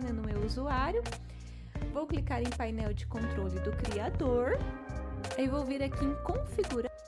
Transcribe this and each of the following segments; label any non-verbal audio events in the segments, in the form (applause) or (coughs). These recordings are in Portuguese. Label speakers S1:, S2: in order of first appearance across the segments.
S1: né, no meu usuário. Vou clicar em painel de controle do criador. Aí vou vir aqui em configurar.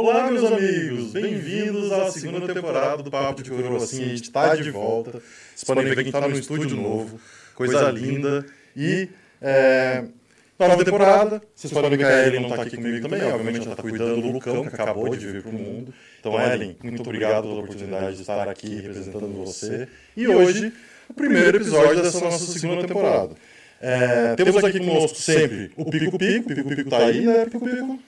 S2: Olá, meus amigos! Bem-vindos à segunda temporada do Papo de Coroa. Assim, a gente está de volta. Vocês podem ver que a gente está no estúdio novo, coisa linda. E, é, nova temporada. Vocês podem ver que a Ellen não está aqui comigo também. Obviamente, ela está cuidando do Lucão, que acabou de vir para o mundo. Então, Ellen, muito obrigado pela oportunidade de estar aqui representando você. E hoje, o primeiro episódio dessa nossa segunda temporada. É, temos aqui conosco sempre o Pico Pico. O Pico Pico está aí, né, Pico Pico?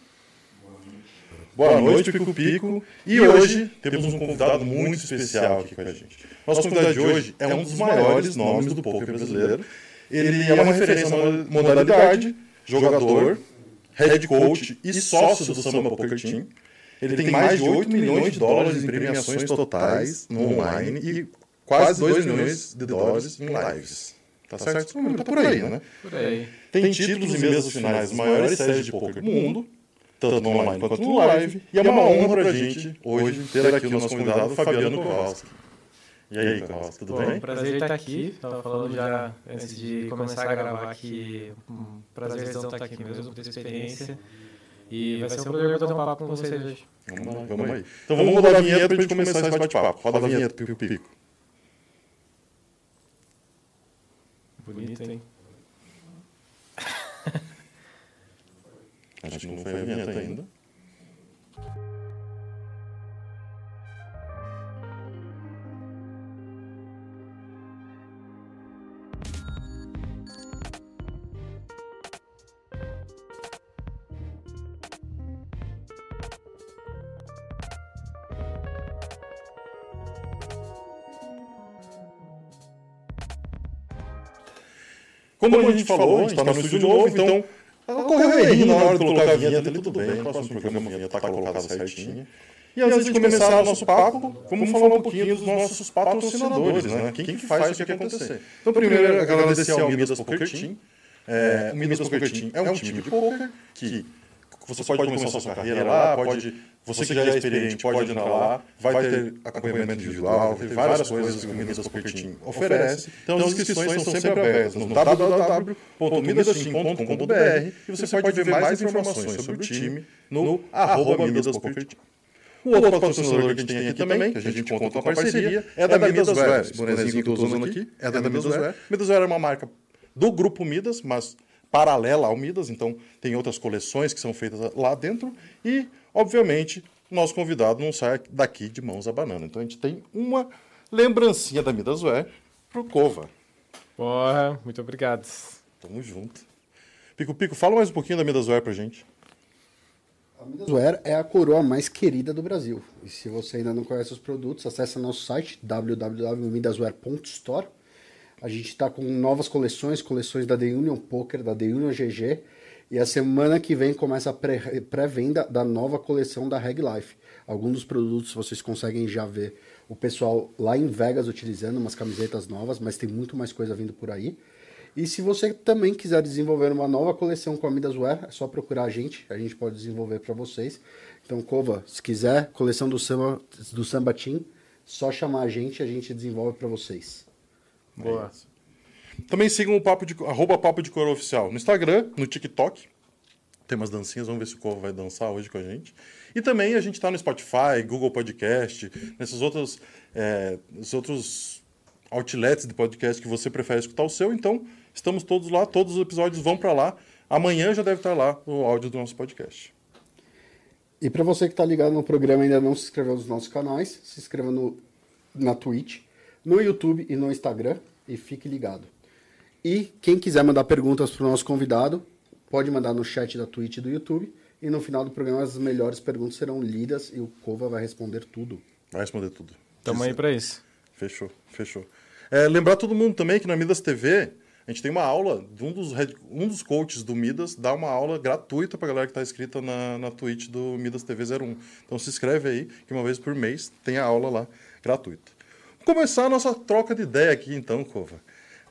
S2: Boa noite, Pico Pico. E hoje temos um convidado muito especial aqui com a gente. Nosso convidado de hoje é um dos maiores nomes do poker brasileiro. Ele é uma referência na modalidade, jogador, head coach e sócio do Samba Poker Team. Ele tem mais de 8 milhões de dólares em premiações totais no online e quase 2 milhões de dólares em lives. Tá certo? Tá por aí, né?
S3: Por aí.
S2: Tem títulos e mesas finais das maiores séries de poker do mundo tanto no online quanto no live. E é uma honra para a gente hoje ter aqui o nosso convidado, Fabiano Kowalski. E aí, Kowalski, tudo
S3: Bom,
S2: bem?
S3: Prazer estar aqui. Estava falando já antes de começar a gravar aqui. Um prazerzão estar aqui mesmo, muita experiência. E vai ser um prazer bater um papo com vocês hoje.
S2: Vamos lá, vamos aí. Então vamos rodar a vinheta para a gente começar esse bate-papo. Roda a vinheta, Pico Pico.
S3: Bonito, hein?
S2: Acho, gente que não foi a vinheta ainda. Como a gente falou, a gente está tá no estúdio novo, então, então ocorreu errinho na hora de colocar a vinheta ali, tudo bem. No próximo programa a vinheta está colocada certinha. E antes de começar o nosso papo, vamos falar um pouquinho dos nossos patrocinadores, né? Quem que faz isso aqui acontecer. Então, primeiro, agradecer ao Midas Poker Team. É, o Midas Poker Team é um time de poker que você pode começar sua carreira lá, pode, você que já é experiente pode entrar lá, vai ter acompanhamento individual, vai ter várias coisas que o Midas Team oferece. Então, as inscrições são sempre abertas no www.midasteam.com.br e você pode ver mais informações sobre o time no arroba Midas Team. O outro patrocinador que a gente tem aqui também, que a gente conta com a parceria, é da Midas Wear. Esse bonezinho que eu estou usando aqui é da Midas Wear. Midas Wear é uma marca do grupo Midas, mas paralela ao Midas, então tem outras coleções que são feitas lá dentro e, obviamente, nosso convidado não sai daqui de mãos a banana. Então a gente tem uma lembrancinha da Midas Wear pro Cova.
S3: Porra, muito obrigado.
S2: Tamo junto. Pico Pico, fala mais um pouquinho da Midas Wear pra gente.
S4: A Midasware é a coroa mais querida do Brasil. E se você ainda não conhece os produtos, acesse nosso site www.midasware.store. A gente está com novas coleções, coleções da The Union Poker, da The Union GG. E a semana que vem começa a pré-venda da nova coleção da Reg Life. Alguns dos produtos vocês conseguem já ver o pessoal lá em Vegas utilizando umas camisetas novas, mas tem muito mais coisa vindo por aí. E se você também quiser desenvolver uma nova coleção com a Midasware, é só procurar a gente, a gente pode desenvolver para vocês. Então, Cova, se quiser, coleção do samba, do samba Team, só chamar a gente, a gente desenvolve para vocês.
S3: Boa.
S2: É também sigam o papo de, arroba Papo de Coro Oficial no Instagram, no TikTok. Tem umas dancinhas, vamos ver se o Cova vai dançar hoje com a gente. E também a gente está no Spotify, Google Podcast, nesses outros, é, outros outlets de podcast que você prefere escutar o seu. Então, Estamos todos lá, todos os episódios vão para lá. Amanhã já deve estar lá o áudio do nosso podcast.
S4: E para você que está ligado no programa e ainda não se inscreveu nos nossos canais, se inscreva no, na Twitch, no YouTube e no Instagram e fique ligado. E quem quiser mandar perguntas para o nosso convidado, pode mandar no chat da Twitch e do YouTube. E no final do programa as melhores perguntas serão lidas e o Cova vai responder tudo.
S2: Vai responder tudo.
S3: Tamo aí para isso.
S2: Fechou, fechou. É, lembrar todo mundo também que na Midas TV a gente tem uma aula, um dos, um dos coaches do Midas dá uma aula gratuita para a galera que está inscrita na, na Twitch do Midas TV 01. Então se inscreve aí, que uma vez por mês tem a aula lá gratuita. Começar a nossa troca de ideia aqui então, Cova.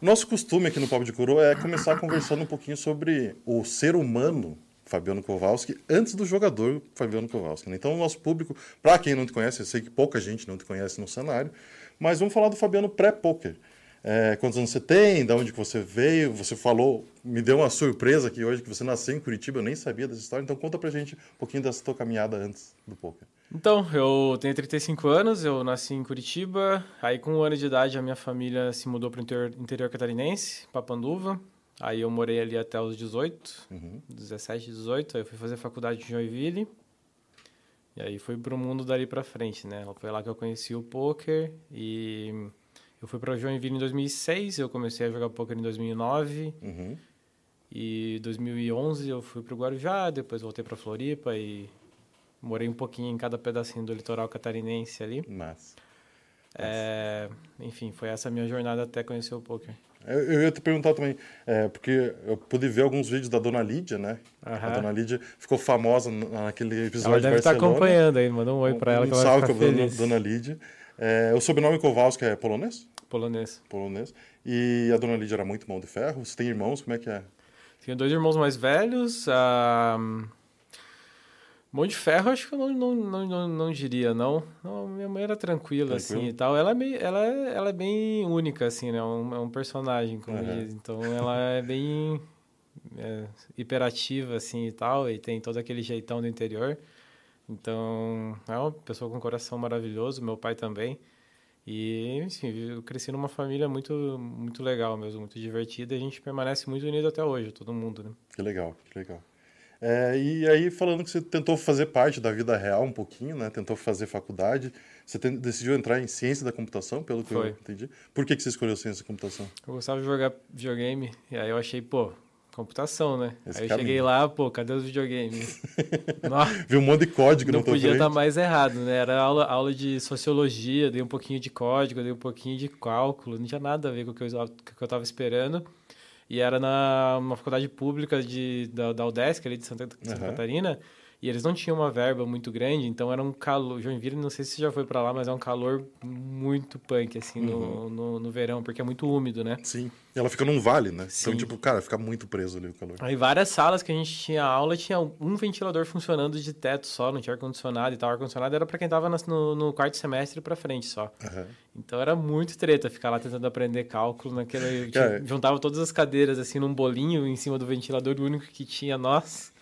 S2: Nosso costume aqui no Papo de Coroa é começar conversando um pouquinho sobre o ser humano Fabiano Kowalski antes do jogador Fabiano Kowalski. Né? Então, o nosso público, para quem não te conhece, eu sei que pouca gente não te conhece no cenário, mas vamos falar do Fabiano pré-poker é, quantos anos você tem, de onde que você veio, você falou, me deu uma surpresa aqui hoje que você nasceu em Curitiba, eu nem sabia dessa história, então conta pra gente um pouquinho dessa tua caminhada antes do poker.
S3: Então, eu tenho 35 anos, eu nasci em Curitiba, aí com um ano de idade a minha família se mudou para o interior, interior catarinense, Papanduva, aí eu morei ali até os 18, uhum. 17, 18, aí eu fui fazer faculdade em Joinville, e aí fui pro mundo dali para frente, né? Foi lá que eu conheci o poker e eu fui para Joinville em 2006, eu comecei a jogar poker em 2009. Uhum. E 2011 eu fui para o Guarujá, depois voltei para Floripa e morei um pouquinho em cada pedacinho do litoral catarinense ali.
S2: Mas,
S3: é, enfim, foi essa a minha jornada até conhecer o poker.
S2: Eu, eu ia te perguntar também, é, porque eu pude ver alguns vídeos da Dona Lídia, né? Uhum. A Dona Lídia ficou famosa naquele episódio
S3: ela deve
S2: de
S3: estar acompanhando aí, manda um oi para ela um,
S2: que um ela vai ficar feliz. Dona Lídia. É, o sobrenome Kowalski é polonês?
S3: Polonês.
S2: Polonês. E a dona Lídia era muito mão de ferro? Você tem irmãos? Como é que é?
S3: Tenho dois irmãos mais velhos. Uh... Mão de ferro, acho que eu não, não, não, não, não diria, não. não. Minha mãe era tranquila, Tranquilo? assim, e tal. Ela é, meio, ela, é, ela é bem única, assim, né? Um, é um personagem, como uhum. diz. Então, ela é bem é, hiperativa, assim, e tal. E tem todo aquele jeitão do interior. Então, é uma pessoa com um coração maravilhoso. Meu pai também. E, enfim, eu cresci numa família muito, muito legal mesmo, muito divertida. E a gente permanece muito unido até hoje, todo mundo, né?
S2: Que legal, que legal. É, e aí, falando que você tentou fazer parte da vida real um pouquinho, né? Tentou fazer faculdade. Você tem, decidiu entrar em ciência da computação, pelo que Foi. eu entendi. Por que, que você escolheu ciência da computação?
S3: Eu gostava de jogar videogame, e aí eu achei, pô, computação, né? Esse aí eu caminho. cheguei lá, pô, cadê os videogames? (laughs)
S2: Viu um monte de código
S3: Não podia estar tá mais errado, né? Era aula, aula de sociologia, dei um pouquinho de código, dei um pouquinho de cálculo, não tinha nada a ver com o que eu, que eu tava esperando. E era na uma faculdade pública de, da, da UDESC, ali de Santa, Santa. Catarina. E eles não tinham uma verba muito grande, então era um calor. Joinville, não sei se você já foi pra lá, mas é um calor muito punk, assim, no, no, no verão, porque é muito úmido, né?
S2: Sim. Ela fica num vale, né? Então,
S3: Sim.
S2: tipo, cara, fica muito preso ali o calor.
S3: Aí várias salas que a gente tinha aula tinha um ventilador funcionando de teto só, não tinha ar-condicionado e tal. Ar-condicionado era pra quem tava no, no quarto semestre pra frente só.
S2: Aham.
S3: Então era muito treta ficar lá tentando aprender cálculo naquele.
S2: Cara,
S3: juntava todas as cadeiras assim num bolinho em cima do ventilador, o único que tinha nós.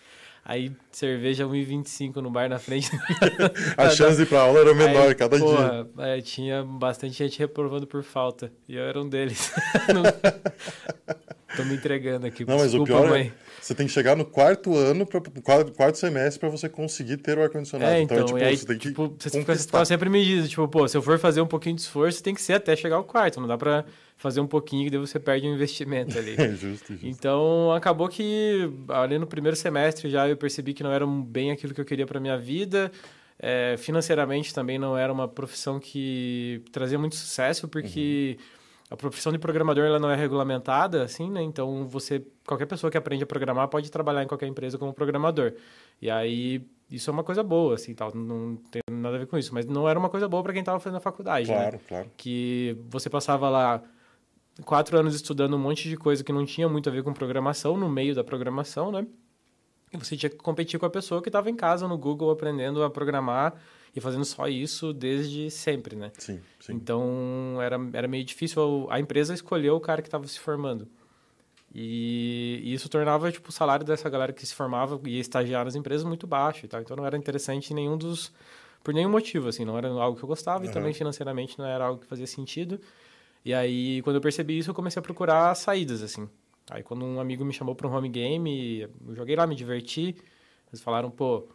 S3: Aí cerveja 1,25 no bar na frente. (laughs)
S2: A chance de ir pra aula era menor
S3: Aí,
S2: cada dia.
S3: porra, é, tinha bastante gente reprovando por falta. E eu era um deles. Não- (laughs) Tô me entregando aqui.
S2: Não, mas o
S3: Desculpa,
S2: pior
S3: mãe.
S2: é você tem que chegar no quarto ano, pra, quarto, quarto semestre, pra você conseguir ter o ar-condicionado.
S3: É, então,
S2: tipo,
S3: e aí,
S2: você tem que
S3: tipo, você fica, você
S2: conquistar.
S3: sempre medido, tipo, pô, se eu for fazer um pouquinho de esforço, tem que ser até chegar ao quarto, não dá pra fazer um pouquinho que daí você perde o investimento ali. (laughs)
S2: É, justo, justo.
S3: Então, acabou que ali no primeiro semestre já eu percebi que não era um bem aquilo que eu queria para minha vida. É, financeiramente também não era uma profissão que trazia muito sucesso, porque a profissão de programador ela não é regulamentada, assim, né? Então, você qualquer pessoa que aprende a programar pode trabalhar em qualquer empresa como programador. E aí isso é uma coisa boa, assim, tal, não tem nada a ver com isso, mas não era uma coisa boa para quem estava fazendo a faculdade, né?
S2: Claro, claro.
S3: que você passava lá quatro anos estudando um monte de coisa que não tinha muito a ver com programação, no meio da programação, né? E você tinha que competir com a pessoa que estava em casa no Google aprendendo a programar e fazendo só isso desde sempre, né?
S2: Sim, sim.
S3: Então era, era meio difícil a empresa escolher o cara que estava se formando. E, e isso tornava tipo, o salário dessa galera que se formava e ia estagiar nas empresas muito baixo e tal. Então não era interessante nenhum dos. Por nenhum motivo, assim. Não era algo que eu gostava e
S2: Aham.
S3: também financeiramente não era algo que fazia sentido. E aí, quando eu percebi isso, eu comecei a procurar saídas, assim. Aí, quando um amigo me chamou para um home game, eu joguei lá, me diverti. Eles falaram, pô,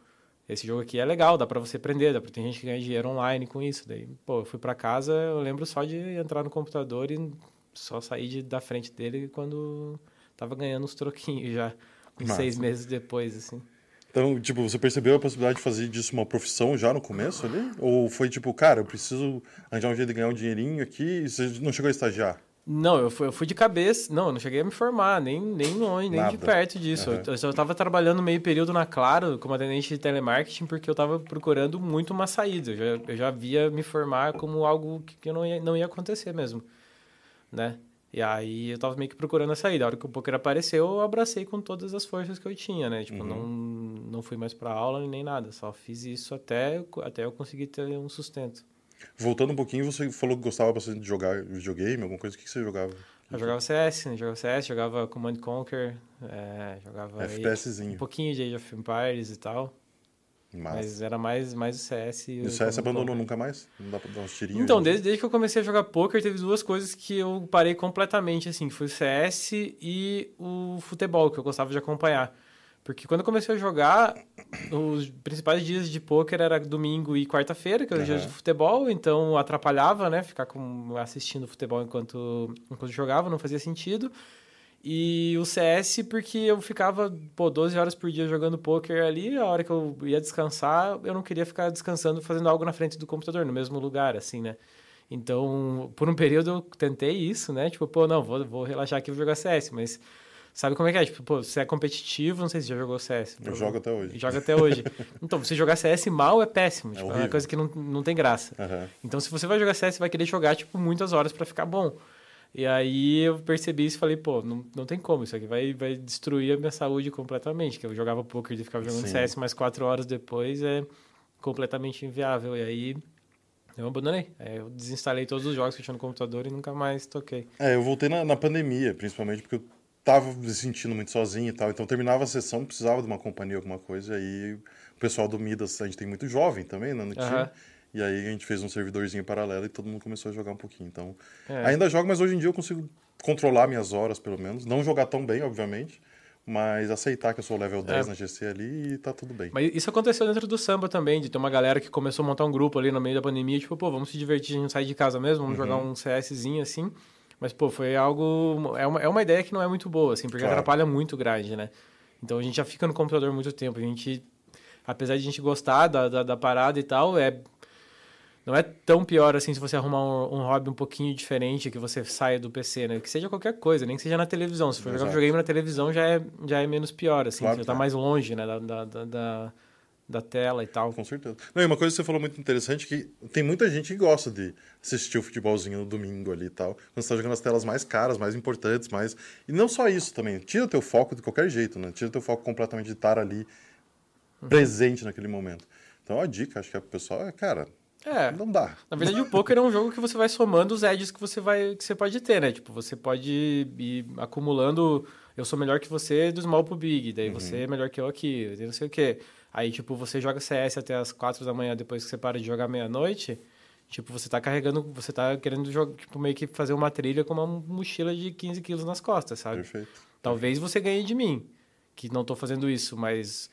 S3: esse jogo aqui é legal, dá para você aprender, dá pra ter gente que ganha dinheiro online com isso. Daí, pô, eu fui para casa, eu lembro só de entrar no computador e só sair de, da frente dele quando tava ganhando uns troquinhos já, uns
S2: Massa.
S3: seis meses depois, assim.
S2: Então, tipo, você percebeu a possibilidade de fazer disso uma profissão já no começo ali? Ou foi tipo, cara, eu preciso arranjar um jeito de ganhar um dinheirinho aqui e você não chegou a estagiar?
S3: Não, eu fui, eu fui de cabeça. Não, eu não cheguei a me formar, nem, nem longe, nem de
S2: Nada.
S3: perto disso.
S2: Aham.
S3: Eu, eu só tava trabalhando meio período na Claro, como atendente de telemarketing, porque eu tava procurando muito uma saída. Eu já, eu já via me formar como algo que, que não, ia, não ia acontecer mesmo, né? E aí eu tava meio que procurando a saída. A hora que o poker apareceu, eu abracei com todas as forças que eu tinha, né? Tipo, não, não fui mais pra aula nem nada. Só fiz isso até, até eu conseguir ter um sustento.
S2: Voltando um pouquinho, você falou que gostava bastante de jogar videogame, alguma coisa. O que que você jogava?
S3: Eu jogava CS, né? Jogava CS, jogava Command Conquer, é, jogava
S2: FPSzinho.
S3: um pouquinho de Age of Empires e tal,
S2: Massa.
S3: mas era mais, mais o CS.
S2: E
S3: o
S2: o CS abandonou
S3: Conquer.
S2: nunca mais? Não dá pra dar uns tirinhos?
S3: Então, desde, desde que eu comecei a jogar poker, teve duas coisas que eu parei completamente, assim, foi o CS e o futebol, que eu gostava de acompanhar. Porque quando eu comecei a jogar, os principais dias de poker era domingo e quarta-feira, que eram os dias
S2: Aham.
S3: de futebol, então atrapalhava, né? Ficar com, assistindo futebol enquanto, enquanto jogava, não fazia sentido. E o CS, porque eu ficava, pô, 12 horas por dia jogando poker ali, a hora que eu ia descansar, eu não queria ficar descansando fazendo algo na frente do computador, no mesmo lugar, assim, né? Então, por um período eu tentei isso, né? Tipo, pô, não, vou, vou relaxar aqui e vou jogar CS, mas sabe como é que é? Tipo, pô, você é competitivo, não sei se já jogou CS.
S2: Eu jogo até hoje.
S3: Joga até hoje. (laughs) então, você jogar CS mal é péssimo,
S2: É
S3: tipo, é, uma coisa que não, não tem graça.
S2: Aham.
S3: Então, se você vai jogar CS, você vai querer jogar, tipo, muitas horas pra ficar bom. E aí eu percebi isso e falei, pô, não, não tem como, isso aqui vai, vai destruir a minha saúde completamente. Que eu jogava poker e ficava jogando
S2: Sim.
S3: CS mais quatro horas depois, é completamente inviável. E aí eu abandonei. Eu desinstalei todos os jogos que eu tinha no computador e nunca mais toquei.
S2: É, eu voltei na, na pandemia, principalmente porque eu tava me sentindo muito sozinho e tal. Então terminava a sessão, precisava de uma companhia, alguma coisa. E aí o pessoal do Midas, a gente tem muito jovem também, né, no time.
S3: Aham.
S2: E aí a gente fez um servidorzinho paralelo e todo mundo começou a jogar um pouquinho. Então,
S3: É.
S2: ainda jogo, mas hoje em dia eu consigo controlar minhas horas, pelo menos. Não jogar tão bem, obviamente, mas aceitar que eu sou level 10
S3: É.
S2: na GC ali e tá tudo bem.
S3: Mas isso aconteceu dentro do samba também, de ter uma galera que começou a montar um grupo ali no meio da pandemia, tipo, pô, vamos se divertir, a gente sai de casa mesmo, vamos jogar um CSzinho assim. Mas, pô, foi algo. É uma, é uma ideia que não é muito boa, assim, porque
S2: Claro.
S3: atrapalha muito grade, né? Então a gente já fica no computador muito tempo. A gente, apesar de a gente gostar da, da, da parada e tal, é. não é tão pior assim se você arrumar um, um hobby um pouquinho diferente, que você saia do PC, né? Que seja qualquer coisa, nem que seja na televisão. Se for jogar
S2: Exato.
S3: videogame na televisão, já é, já é menos pior, assim.
S2: Claro que
S3: tá
S2: é.
S3: mais longe, né? Da, da, da, da, tela e tal.
S2: Com certeza. Não, e uma coisa que você falou muito interessante que tem muita gente que gosta de assistir o futebolzinho no domingo ali e tal. Quando você tá jogando as telas mais caras, mais importantes, mais. E não só isso também. Tira teu foco de qualquer jeito, né? Tira teu foco completamente de estar ali
S3: Uhum.
S2: presente naquele momento. Então a dica, acho que é pro pessoal é, cara,
S3: É.
S2: não dá.
S3: Na verdade, o poker é um jogo que você vai somando os edges que você vai que você pode ter, né? Tipo, você pode ir acumulando eu sou melhor que você do small pro big, daí você é melhor que eu aqui, não sei o quê. Aí, tipo, você joga CS até as 4 da manhã depois que você para de jogar meia-noite, tipo, você tá carregando, você tá querendo jogar, tipo, meio que fazer uma trilha com uma mochila de 15 quilos nas costas, sabe?
S2: Perfeito.
S3: Talvez você ganhe de mim, que não tô fazendo isso, mas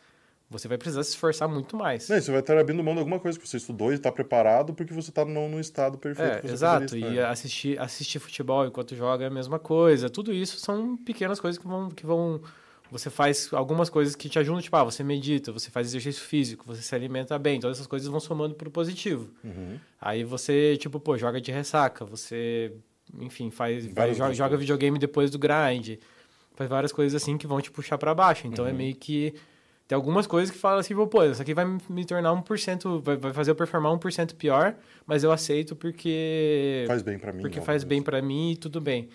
S3: você vai precisar se esforçar muito mais.
S2: Não, você vai estar abrindo mão de alguma coisa que você estudou e está preparado porque você está no, no estado perfeito.
S3: É, exato. E assistir, assistir futebol enquanto joga é a mesma coisa. Tudo isso são pequenas coisas que vão, que vão. Você faz algumas coisas que te ajudam, tipo, ah, você medita, você faz exercício físico, você se alimenta bem, todas essas coisas vão somando pro positivo.
S2: Uhum.
S3: Aí você, tipo, pô, joga de ressaca, você, enfim, faz, vai, joga, joga videogame depois do grind, faz várias coisas assim que vão te puxar pra baixo. Então
S2: Uhum.
S3: é meio que. Tem algumas coisas que falam assim, pô, isso aqui vai me tornar 1%, vai, vai fazer eu performar 1% pior, mas eu aceito porque.
S2: Faz bem para mim.
S3: Porque faz bem pra mim e tudo bem.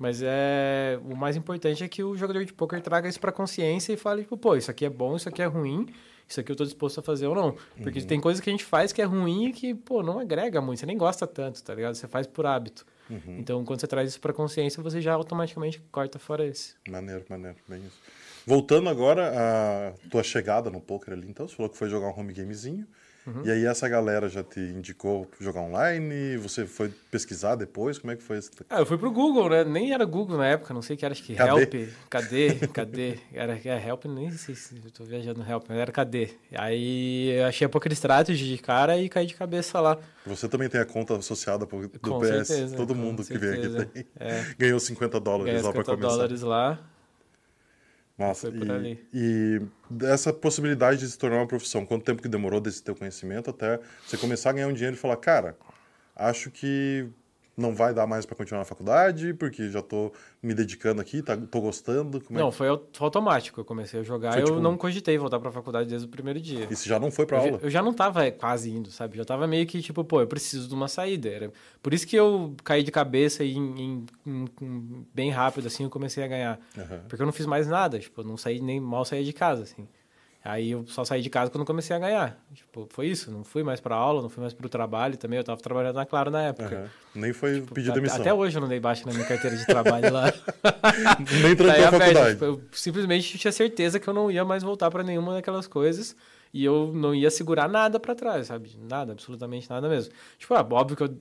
S3: Mas é o mais importante é que o jogador de poker traga isso pra consciência e fale, tipo, pô, isso aqui é bom, isso aqui é ruim, isso aqui eu tô disposto a fazer ou não. Porque tem coisas que a gente faz que é ruim e que, pô, não agrega muito, você nem gosta tanto, tá ligado? Você faz por hábito. Então, quando você traz isso pra consciência, você já automaticamente corta fora esse.
S2: Maneiro, maneiro, bem isso. Voltando agora à tua chegada no poker ali, então, você falou que foi jogar um home gamezinho.
S3: Uhum.
S2: E aí essa galera já te indicou jogar online? Você foi pesquisar depois? Como é que foi isso?
S3: Ah, eu fui pro Google, né? Nem era Google na época, não sei o que era, acho que
S2: Cadê?
S3: Help. Cadê? Cadê? Era é, Help, nem sei se eu tô viajando no Help, mas era Cadê? Aí eu achei a Poker Strategy de cara e caí de cabeça lá.
S2: Você também tem a conta associada pro- do
S3: Com
S2: PS.
S3: certeza,
S2: Todo mundo que vem
S3: certeza.
S2: aqui tem.
S3: É.
S2: Ganhou 50 dólares
S3: Ganhei
S2: lá para
S3: 50
S2: começar.
S3: dólares lá.
S2: Massa.
S3: Foi por
S2: e,
S3: ali.
S2: e dessa possibilidade de se tornar uma profissão, quanto tempo que demorou desse teu conhecimento até você começar a ganhar um dinheiro e falar, cara, acho que não vai dar mais para continuar na faculdade, porque já tô me dedicando aqui, tá, tô gostando. É
S3: Não, foi au- foi automático. Eu comecei a jogar
S2: Foi
S3: eu
S2: tipo-
S3: não cogitei voltar pra faculdade desde o primeiro dia.
S2: E você já não foi
S3: Eu, já-
S2: aula?
S3: eu já não tava quase indo, sabe? Já tava meio que tipo, pô, eu preciso de uma saída. Era... Por isso que eu caí de cabeça e em, em- em- em- bem rápido, assim, eu comecei a ganhar.
S2: Aham.
S3: Porque eu não fiz mais nada, tipo, eu não saí nem mal saía de casa, assim. Aí eu só saí de casa quando comecei a ganhar. Tipo, foi isso. Não fui mais pra aula, não fui mais pro trabalho também. Eu tava trabalhando na Claro na época.
S2: Aham. Nem foi pedir
S3: Até-
S2: demissão.
S3: Até hoje eu não dei baixa na minha carteira de trabalho lá. (laughs)
S2: Nem trancou a faculdade.
S3: tipo, eu simplesmente tinha certeza que eu não ia mais voltar pra nenhuma daquelas coisas e eu não ia segurar nada pra trás, sabe? Nada, absolutamente nada mesmo. Tipo, ah, óbvio que eu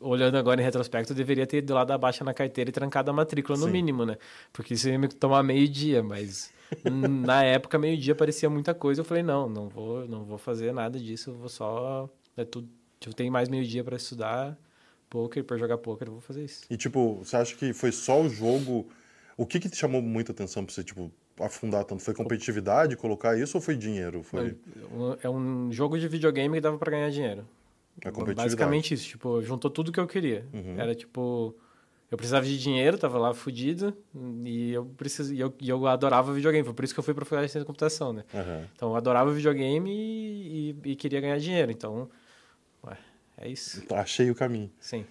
S3: olhando agora em retrospecto, eu deveria ter ido lá dar baixa na carteira e trancado a matrícula no
S2: Sim.
S3: mínimo, né? Porque isso ia me tomar meio dia, mas na época meio dia parecia muita coisa, eu falei, não, não vou, não vou fazer nada disso, eu vou só é tudo, eu tenho mais meio dia pra estudar poker, pra jogar poker, eu vou fazer isso.
S2: E, tipo, você acha que foi só o jogo... O que que te chamou muita atenção pra você, tipo, afundar tanto? Foi competitividade, colocar isso, ou foi dinheiro? Foi
S3: É um jogo de videogame que dava pra ganhar dinheiro.
S2: competitividade?
S3: Basicamente isso, tipo, juntou tudo que eu queria.
S2: Uhum.
S3: Era tipo, eu precisava de dinheiro, tava lá fudido, e eu precis... e eu, e eu adorava videogame, foi por isso que eu fui pra faculdade de ciência da computação, né?
S2: Aham.
S3: Então eu adorava videogame e, e, e queria ganhar dinheiro, então, ué, é isso,
S2: Achei o caminho.
S3: sim.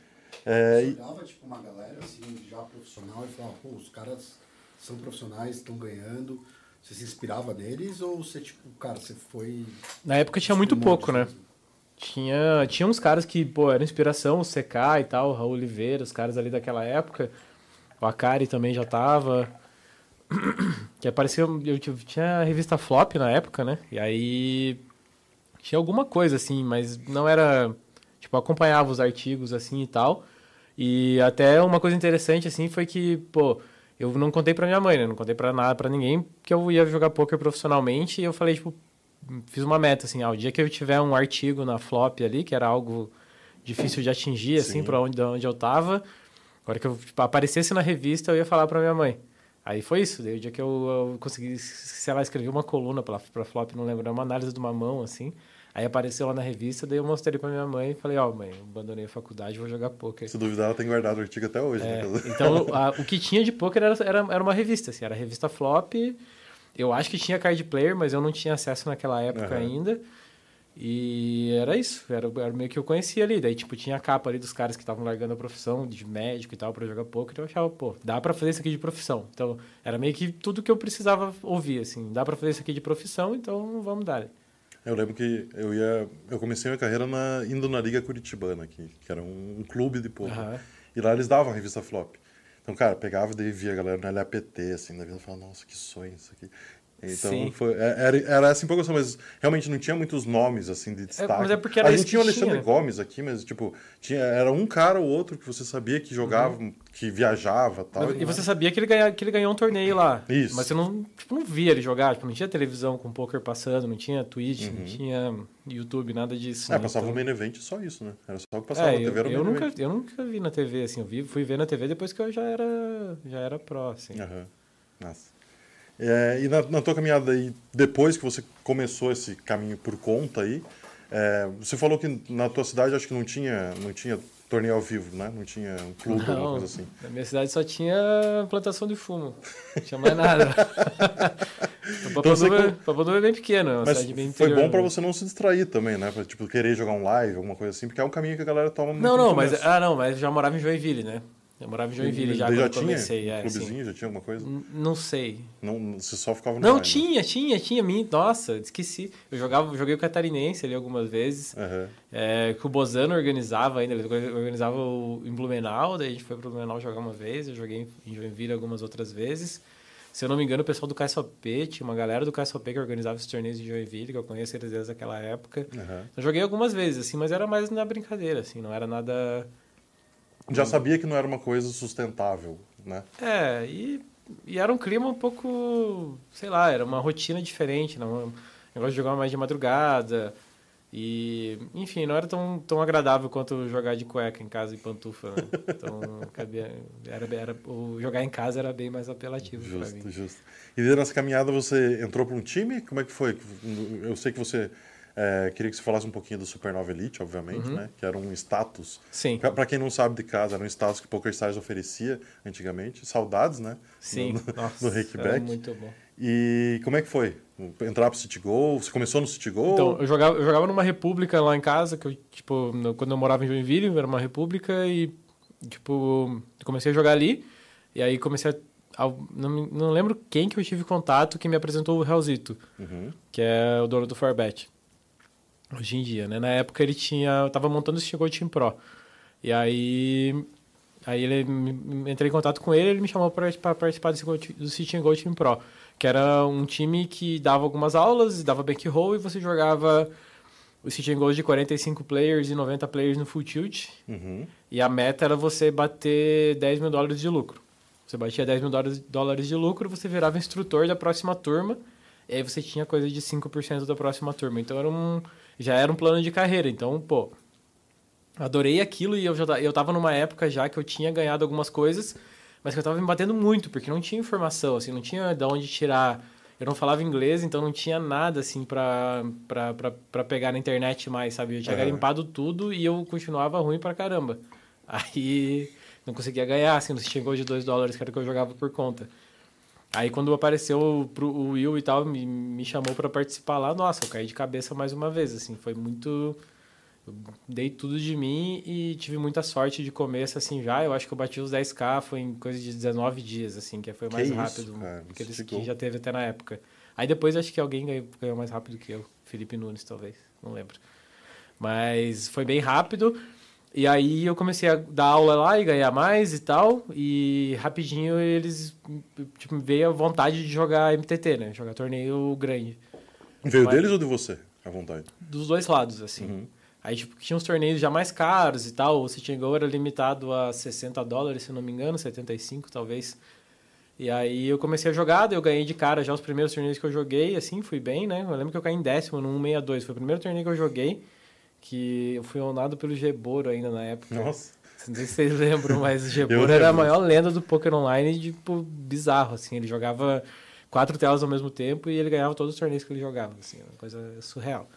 S2: É,
S4: Você olhava, tipo, uma galera, assim, já profissional e falava, pô, os caras são profissionais, estão ganhando. Você se inspirava neles ou você, tipo, cara, você foi...
S3: Na época tinha muito pouco, né?
S4: assim?
S3: Tinha, tinha uns caras que, pô, eram inspiração, o CK e tal, o Raul Oliveira, os caras ali daquela época. O Akari também já tava. (clears throat) Que apareceu. Eu tinha a revista Flop na época, né? E aí. Tinha alguma coisa assim, mas não era. Tipo, acompanhava os artigos assim e tal. E até uma coisa interessante assim foi que, pô, eu não contei pra minha mãe, né? Não contei pra nada, pra ninguém, que eu ia jogar poker profissionalmente. E eu falei, tipo, fiz uma meta, assim, ah, o dia que eu tiver um artigo na flop ali, que era algo difícil de atingir, assim,
S2: Sim.
S3: para onde, onde eu tava, agora que eu tipo, aparecesse na revista, eu ia falar pra minha mãe. Aí foi isso, daí o dia que eu, eu consegui, sei lá, escrevi uma coluna pra flop, não lembro, era uma análise de uma mão, assim, Aí apareceu lá na revista, daí eu mostrei pra minha mãe e falei, ó, oh, mãe, abandonei a faculdade, vou jogar poker.
S2: Se duvidar, ela tem guardado o artigo até hoje.
S3: É,
S2: né?
S3: então, a, o que tinha de poker era, era, era uma revista, assim, era a revista Flop. Eu acho que tinha card player, mas eu não tinha acesso naquela época
S2: Uhum.
S3: ainda. E era isso, era, era meio que eu conhecia ali. Daí, tipo, tinha a capa ali dos caras que estavam largando a profissão de médico e tal pra jogar poker. Então eu achava, pô, dá pra fazer isso aqui de profissão. Então, era meio que tudo que eu precisava ouvir, assim. Dá pra fazer isso aqui de profissão, então vamos dar.
S2: Eu lembro que eu ia. Eu comecei minha carreira na, indo na Liga Curitibana aqui, que era um, um clube de poker.
S3: Aham.
S2: E lá eles davam a revista Flop. Então, cara, pegava e via a galera no LAPT, assim, da vida, falava, nossa, que sonho isso aqui. Então,
S3: Sim.
S2: foi, é- era, era essa empolgação, mas realmente não tinha muitos nomes, assim, de destaque.
S3: mas é porque era
S2: a gente tinha o Alexandre
S3: tinha.
S2: Gomes aqui, mas, tipo, tinha, era um cara ou outro que você sabia que jogava, que viajava e tal.
S3: Mas- e você sabia que ele, ganha, que ele ganhou um torneio lá.
S2: Isso.
S3: Mas você não, tipo, não via ele jogar. Tipo, não tinha televisão com poker passando, não tinha Twitch, não tinha YouTube, nada disso.
S2: É,
S3: né?
S2: passava
S3: Então-
S2: o main event só isso, né? Era só o que passava
S3: É,
S2: na TV,
S3: eu,
S2: era o
S3: eu nunca,
S2: event.
S3: eu nunca vi na TV, assim. Eu vi, fui ver na TV depois que eu já era, já era pró, assim.
S2: Aham. Nossa. É, e na, na tua caminhada aí, depois que você começou esse caminho por conta aí, é, você falou que na tua cidade acho que não tinha, não tinha torneio ao vivo, né? Não tinha um clube, alguma
S3: Não,
S2: coisa assim.
S3: na minha cidade só tinha plantação de fumo. Não tinha mais nada. (laughs) Papanduva
S2: com-
S3: Papanduva é bem pequeno, é uma
S2: Mas
S3: cidade bem
S2: foi bom
S3: né?
S2: você não se distrair também, né? Pra, tipo, querer jogar um live, alguma coisa assim, porque é um caminho que a galera toma muito
S3: Não, não, mas, ah, não, mas eu já morava em Joinville, né? Eu morava em Joinville já quando
S2: já
S3: eu
S2: tinha
S3: comecei. É,
S2: clubezinho,
S3: assim.
S2: já tinha alguma coisa?
S3: N- Não sei.
S2: Não, você só ficava no
S3: Não,
S2: né?
S3: tinha, tinha, tinha. Mim, nossa, esqueci. Eu jogava, joguei o Catarinense ali algumas vezes.
S2: Aham.
S3: É, que o Bozano organizava ainda, ele organizava o, em Blumenau, daí a gente foi pro Blumenau jogar uma vez, eu joguei em- Joinville algumas outras vezes. Se eu não me engano, o pessoal do KSOP, tinha uma galera do KSOP que organizava esses torneios em Joinville, que eu conheço eles desde aquela época.
S2: aham.
S3: Eu joguei algumas vezes, assim, mas era mais na brincadeira, assim, não era nada...
S2: Já sabia que não era uma coisa sustentável, né?
S3: É, e, e era um clima um pouco, sei lá, era uma rotina diferente, né? um negócio de jogar mais de madrugada. E, enfim, não era tão, tão agradável quanto jogar de cueca em casa e pantufa, né? Então, (laughs) cabia, era, era, o jogar em casa era bem mais apelativo para mim.
S2: Justo, justo. E nessa caminhada você entrou para um time? Como é que foi? Eu sei que você é, queria que você falasse um pouquinho do Supernova Elite, obviamente,
S3: Uhum.
S2: né? Que era um status.
S3: Sim,
S2: Para quem não sabe de casa, era um status que PokerStars oferecia antigamente. Saudades, né?
S3: sim.
S2: No,
S3: Nossa,
S2: no Hackback.
S3: muito bom.
S2: E como é que foi? Entrar pro City Go? Você começou no City Go?
S3: Então, eu jogava, eu jogava numa república lá em casa, que eu, tipo, quando eu morava em Joinville, era uma república e, tipo, comecei a jogar ali. E aí comecei a. não, não lembro quem que eu tive contato que me apresentou o Realzito,
S2: Uhum.
S3: que é o dono do Forbet. Hoje em dia, né? Na época ele tinha. Eu tava montando o City Gold Team Pro. E aí. Aí ele entrei em contato com ele, ele me chamou para participar desse do City Gold Team Pro, que era um time que dava algumas aulas, dava bankroll e você jogava o City Gold de 45 players e 90 players no full tilt.
S2: Uhum.
S3: E a meta era você bater 10 mil dólares de lucro. Você batia 10 mil dólares de lucro, você virava instrutor da próxima turma, e aí você tinha coisa de 5% da próxima turma. Então era um, já era um plano de carreira. Então, pô, adorei aquilo e eu já eu tava numa época já que eu tinha ganhado algumas coisas, mas que eu tava me batendo muito, porque não tinha informação, assim, não tinha de onde tirar. Eu não falava inglês, então não tinha nada assim pra, pra, pra, pra pegar na internet mais, sabe? Eu tinha
S2: Aham.
S3: garimpado tudo e eu continuava ruim pra caramba. (laughs) Aí não conseguia ganhar, assim, não tinha gol de 2 dólares, que era o que eu jogava por conta. Aí quando apareceu pro, o Will e tal, me, me chamou pra participar lá, nossa, eu caí de cabeça mais uma vez, assim, foi muito... Eu dei tudo de mim e tive muita sorte de começo, assim, já. Eu acho que eu bati os 10k, foi em coisa de 19 dias, assim, que foi
S2: Que
S3: mais
S2: isso,
S3: rápido
S2: cara,
S3: que, eles,
S2: você
S3: que
S2: ficou-
S3: já teve até na época. Aí depois acho que alguém ganhou, ganhou mais rápido que eu, Felipe Nunes, talvez, não lembro. Mas foi bem rápido. E aí eu comecei a dar aula lá e ganhar mais e tal. E rapidinho eles tipo, veio a vontade de jogar MTT, né? Jogar torneio grande.
S2: Veio
S3: Mas-
S2: deles ou de você? À vontade.
S3: Dos dois lados, assim.
S2: Uhum.
S3: Aí tipo, tinha uns torneios já mais caros e tal. O City Go era limitado a 60 dólares, se não me engano, 75 talvez. E aí eu comecei a jogar, eu ganhei de cara já os primeiros torneios que eu joguei, assim, fui bem, né? Eu lembro que eu caí em décimo no 162. Foi o primeiro torneio que eu joguei, que eu fui honrado pelo Geboro ainda na época.
S2: Nossa.
S3: Não sei se vocês lembram, mas o (laughs) Geboro era a maior lenda do poker online, tipo, bizarro, assim. Ele jogava quatro telas ao mesmo tempo e ele ganhava todos os torneios que ele jogava, assim, uma coisa surreal.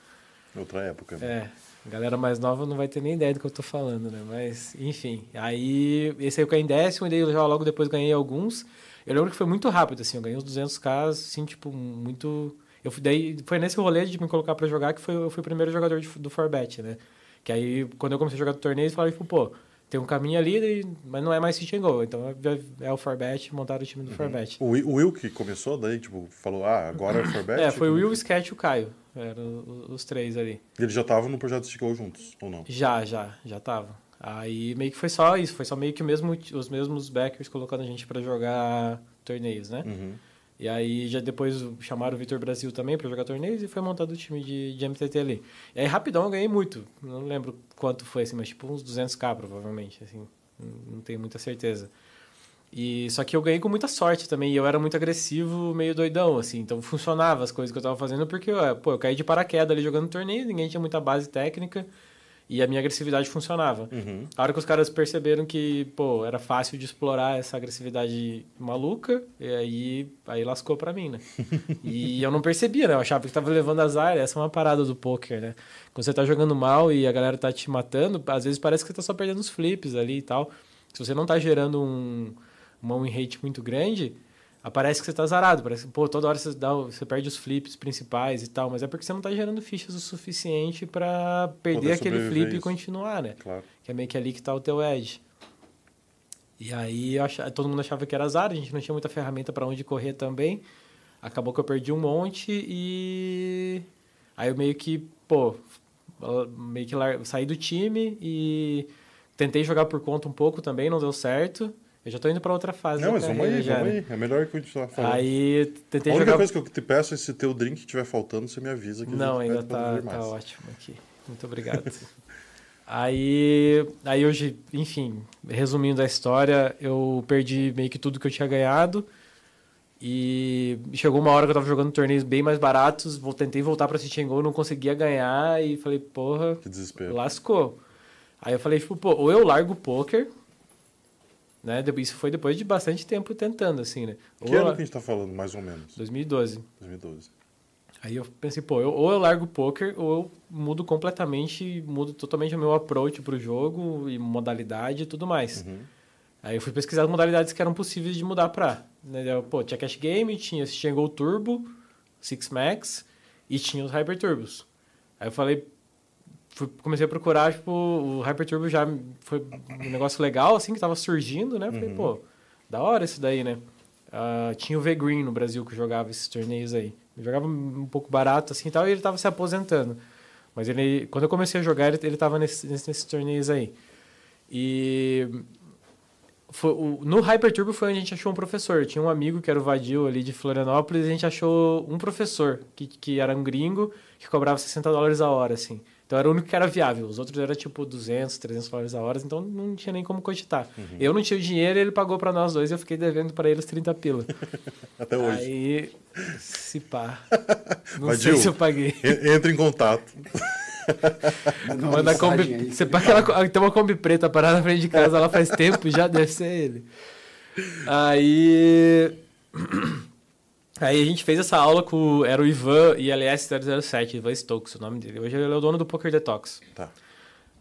S2: Outra época. Né?
S3: É. A galera mais nova não vai ter nem ideia do que eu tô falando, né? Mas, enfim. Aí, esse aí eu caí em décimo, e daí logo depois ganhei alguns. Eu lembro que foi muito rápido, assim. Eu ganhei uns 200k, assim, tipo, muito... Eu fui, daí, foi nesse rolê de me colocar para jogar que foi, eu fui o primeiro jogador de, do Forbet, né? Que aí, quando eu comecei a jogar do torneio, eu falei, tipo, pô, tem um caminho ali, mas não é mais City and Go. Então é, é o Forbet, montaram o time do uhum. Forbet.
S2: O, o Will que começou daí, tipo, falou, ah, agora é o Forbet?
S3: É, foi o Will, o Sketch e o Caio. Eram os três ali.
S2: E eles já estavam no projeto City Go juntos, ou não?
S3: Já, já, já estavam. Aí meio que foi só isso, foi só meio que mesmo, os mesmos backers colocando a gente para jogar torneios, né? Uhum. E aí já depois chamaram o Vitor Brasil também para jogar torneios e foi montado o time de, de MTT ali. E aí rapidão eu ganhei muito. Não lembro quanto foi assim, mas tipo uns 200k provavelmente, assim. Não tenho muita certeza. E só que eu ganhei com muita sorte também, e eu era muito agressivo, meio doidão assim. Então funcionava as coisas que eu tava fazendo porque, pô, eu caí de paraquedas ali jogando torneio, ninguém tinha muita base técnica. E a minha agressividade funcionava. Uhum. A hora que os caras perceberam que, pô, era fácil de explorar essa agressividade maluca, e aí, aí lascou pra mim, né? (laughs) e eu não percebia, né? Eu achava que tava levando azar. Essa é uma parada do poker, né? Quando você tá jogando mal e a galera tá te matando, às vezes parece que você tá só perdendo os flips ali e tal. Se você não tá gerando um, uma win rate muito grande, aparece que você está zarado. Parece que, pô, toda hora você, dá, você perde os flips principais e tal, mas é porque você não está gerando fichas o suficiente para perder aquele flip isso. e continuar, né?
S2: Claro.
S3: Que é meio que ali que está o teu edge. E aí achava, todo mundo achava que era azar, a gente não tinha muita ferramenta para onde correr também. Acabou que eu perdi um monte e aí eu meio que, pô, meio que saí do time e tentei jogar por conta um pouco também, não deu certo. Eu já tô indo para outra fase.
S2: Não, mas vamos aí, já, vamos né? aí. É melhor que continuar falando.
S3: Aí tentei
S2: A única
S3: jogar...
S2: coisa que eu te peço é se teu drink estiver faltando, você me avisa que
S3: Não, ainda tá, tá ótimo aqui. Muito obrigado. (laughs) aí, aí hoje, enfim, resumindo a história, eu perdi meio que tudo que eu tinha ganhado. E chegou uma hora que eu tava jogando torneios bem mais baratos, vou, tentei voltar pra City Go, não conseguia ganhar e falei, porra,
S2: que desespero.
S3: lascou. Aí eu falei, tipo, pô, ou eu largo o poker, né? Isso foi depois de bastante tempo tentando, assim, né?
S2: Que ou ano que a gente tá falando, mais ou menos?
S3: 2012.
S2: 2012.
S3: Aí eu pensei, pô, eu, ou eu largo o poker, ou eu mudo completamente, mudo totalmente o meu approach pro jogo e modalidade e tudo mais. Uhum. Aí eu fui pesquisar as modalidades que eram possíveis de mudar pra. Né? Pô, tinha Cash Game, tinha Shango Turbo, Six Max e tinha os Hyper Turbos. Aí eu falei, fui, comecei a procurar, tipo, o Hyperturbo já foi um negócio legal, assim, que tava surgindo, né? Falei, uhum. pô, da hora isso daí, né? Uh, tinha o V-Green no Brasil que jogava esses torneios aí. Ele jogava um pouco barato, assim, e tal, e ele tava se aposentando. Mas ele, quando eu comecei a jogar, ele, ele tava nesse, nesses torneios aí. E... Foi, o, no Hyperturbo foi onde a gente achou um professor. Tinha um amigo que era o Vadil ali de Florianópolis, e a gente achou um professor, que, que era um gringo, que cobrava 60 dólares a hora, assim. Então era o único que era viável. Os outros eram tipo 200, 300 dólares a hora, então não tinha nem como cogitar. Uhum. Eu não tinha o dinheiro, ele pagou para nós dois e eu fiquei devendo para eles 30 pila. (laughs)
S2: Até hoje.
S3: Aí, se pá. (laughs) Não Mas, sei Gil, se eu paguei.
S2: Entra em contato. (laughs)
S3: Manda a Kombi. Você paga aquela, tem uma Kombi preta parada na frente de casa lá faz tempo, já deve ser ele. Aí. Aí a gente fez essa aula com. Era o Ivan ILS007, Ivan Stokes, o nome dele. Hoje ele é o dono do Poker Detox.
S2: Tá.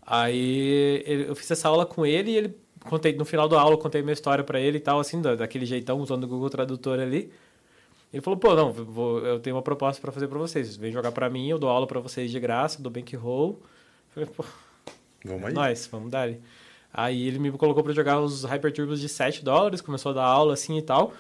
S3: Aí eu fiz essa aula com ele e ele. Contei, no final da aula eu contei minha história para ele e tal, assim, daquele jeitão, usando o Google Tradutor ali. Ele falou, pô, não, vou, eu tenho uma proposta para fazer para vocês. Vem jogar para mim, eu dou aula para vocês de graça, dou bankroll. Falei, pô,
S2: vamos aí.
S3: Nós, vamos dar. Aí ele me colocou para jogar os Hyperturbos de 7 dólares, começou a dar aula assim e tal.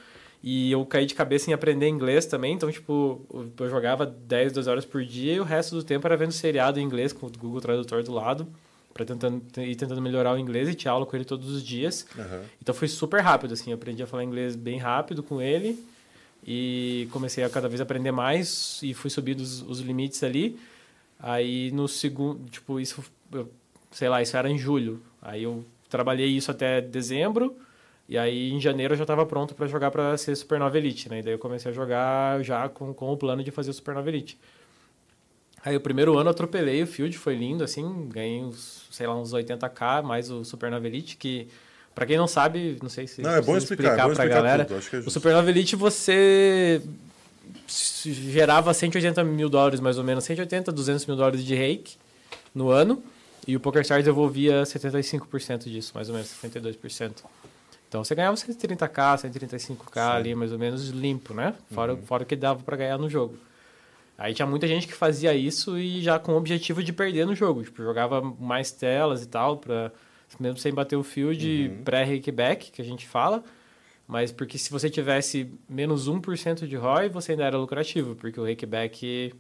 S3: E eu caí de cabeça em aprender inglês também, então, tipo, eu jogava 10, 12 horas por dia e o resto do tempo era vendo seriado em inglês com o Google Tradutor do lado, para tentando ir tentando melhorar o inglês e tinha aula com ele todos os dias. Uhum. Então foi super rápido, assim, eu aprendi a falar inglês bem rápido com ele e comecei a cada vez aprender mais e fui subindo os, os limites ali. Aí no segundo, tipo, isso, eu, sei lá, isso era em julho. Aí eu trabalhei isso até dezembro. E aí, em janeiro, eu já estava pronto para jogar para ser Supernova Elite, né? E daí eu comecei a jogar já com, com o plano de fazer o Supernova Elite. Aí, o primeiro ano eu atropelei o field, foi lindo, assim, ganhei uns, sei lá, uns 80k, mais o Supernova Elite, que, para quem não sabe, não sei se
S2: não, é bom explicar, explicar é bom explicar
S3: galera,
S2: tudo, é
S3: o Supernova Elite você gerava 180 mil dólares, mais ou menos, 180, 200 mil dólares de rake no ano. E o PokerStars devolvia 75% disso, mais ou menos, 52%. Então você ganhava 130k, 135k ali, mais ou menos, limpo, né? Fora, fora o que dava pra ganhar no jogo. Aí tinha muita gente que fazia isso e já com o objetivo de perder no jogo. Tipo, jogava mais telas e tal, pra, mesmo sem bater o field, pré-rakeback, que a gente fala. Mas porque se você tivesse menos 1% de ROI, você ainda era lucrativo, porque o rakeback,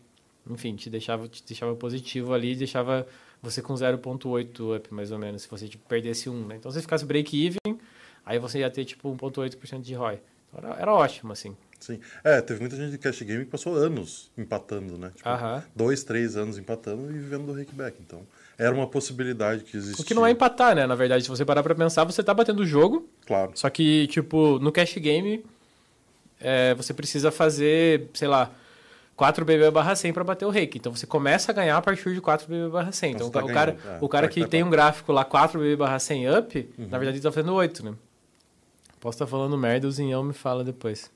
S3: enfim, te deixava, te deixava positivo ali, deixava você com 0.8 up, mais ou menos, se você tipo, perdesse 1, né? Então, se você ficasse break-even, aí você ia ter, tipo, 1.8% de ROI. Então, era, era ótimo, assim.
S2: Sim. É, teve muita gente de cash game que passou anos empatando, né? Tipo,
S3: Aham.
S2: dois, três anos empatando e vivendo do rakeback. Então, era uma possibilidade que existia.
S3: O que não é empatar, né? Na verdade, se você parar pra pensar, você tá batendo o jogo,
S2: Claro.
S3: Só que, tipo, no cash game, é, você precisa fazer, sei lá, 4 BB barra 100 para bater o rake. Então você começa a ganhar a partir de 4 BB barra 100. Então,
S2: Então tá
S3: o cara,
S2: é.
S3: o cara que
S2: tá
S3: tem um gráfico lá 4 BB barra 100 up,
S2: Uhum.
S3: na verdade ele tá fazendo 8, né? Posso estar falando merda, o Zinhão me fala depois.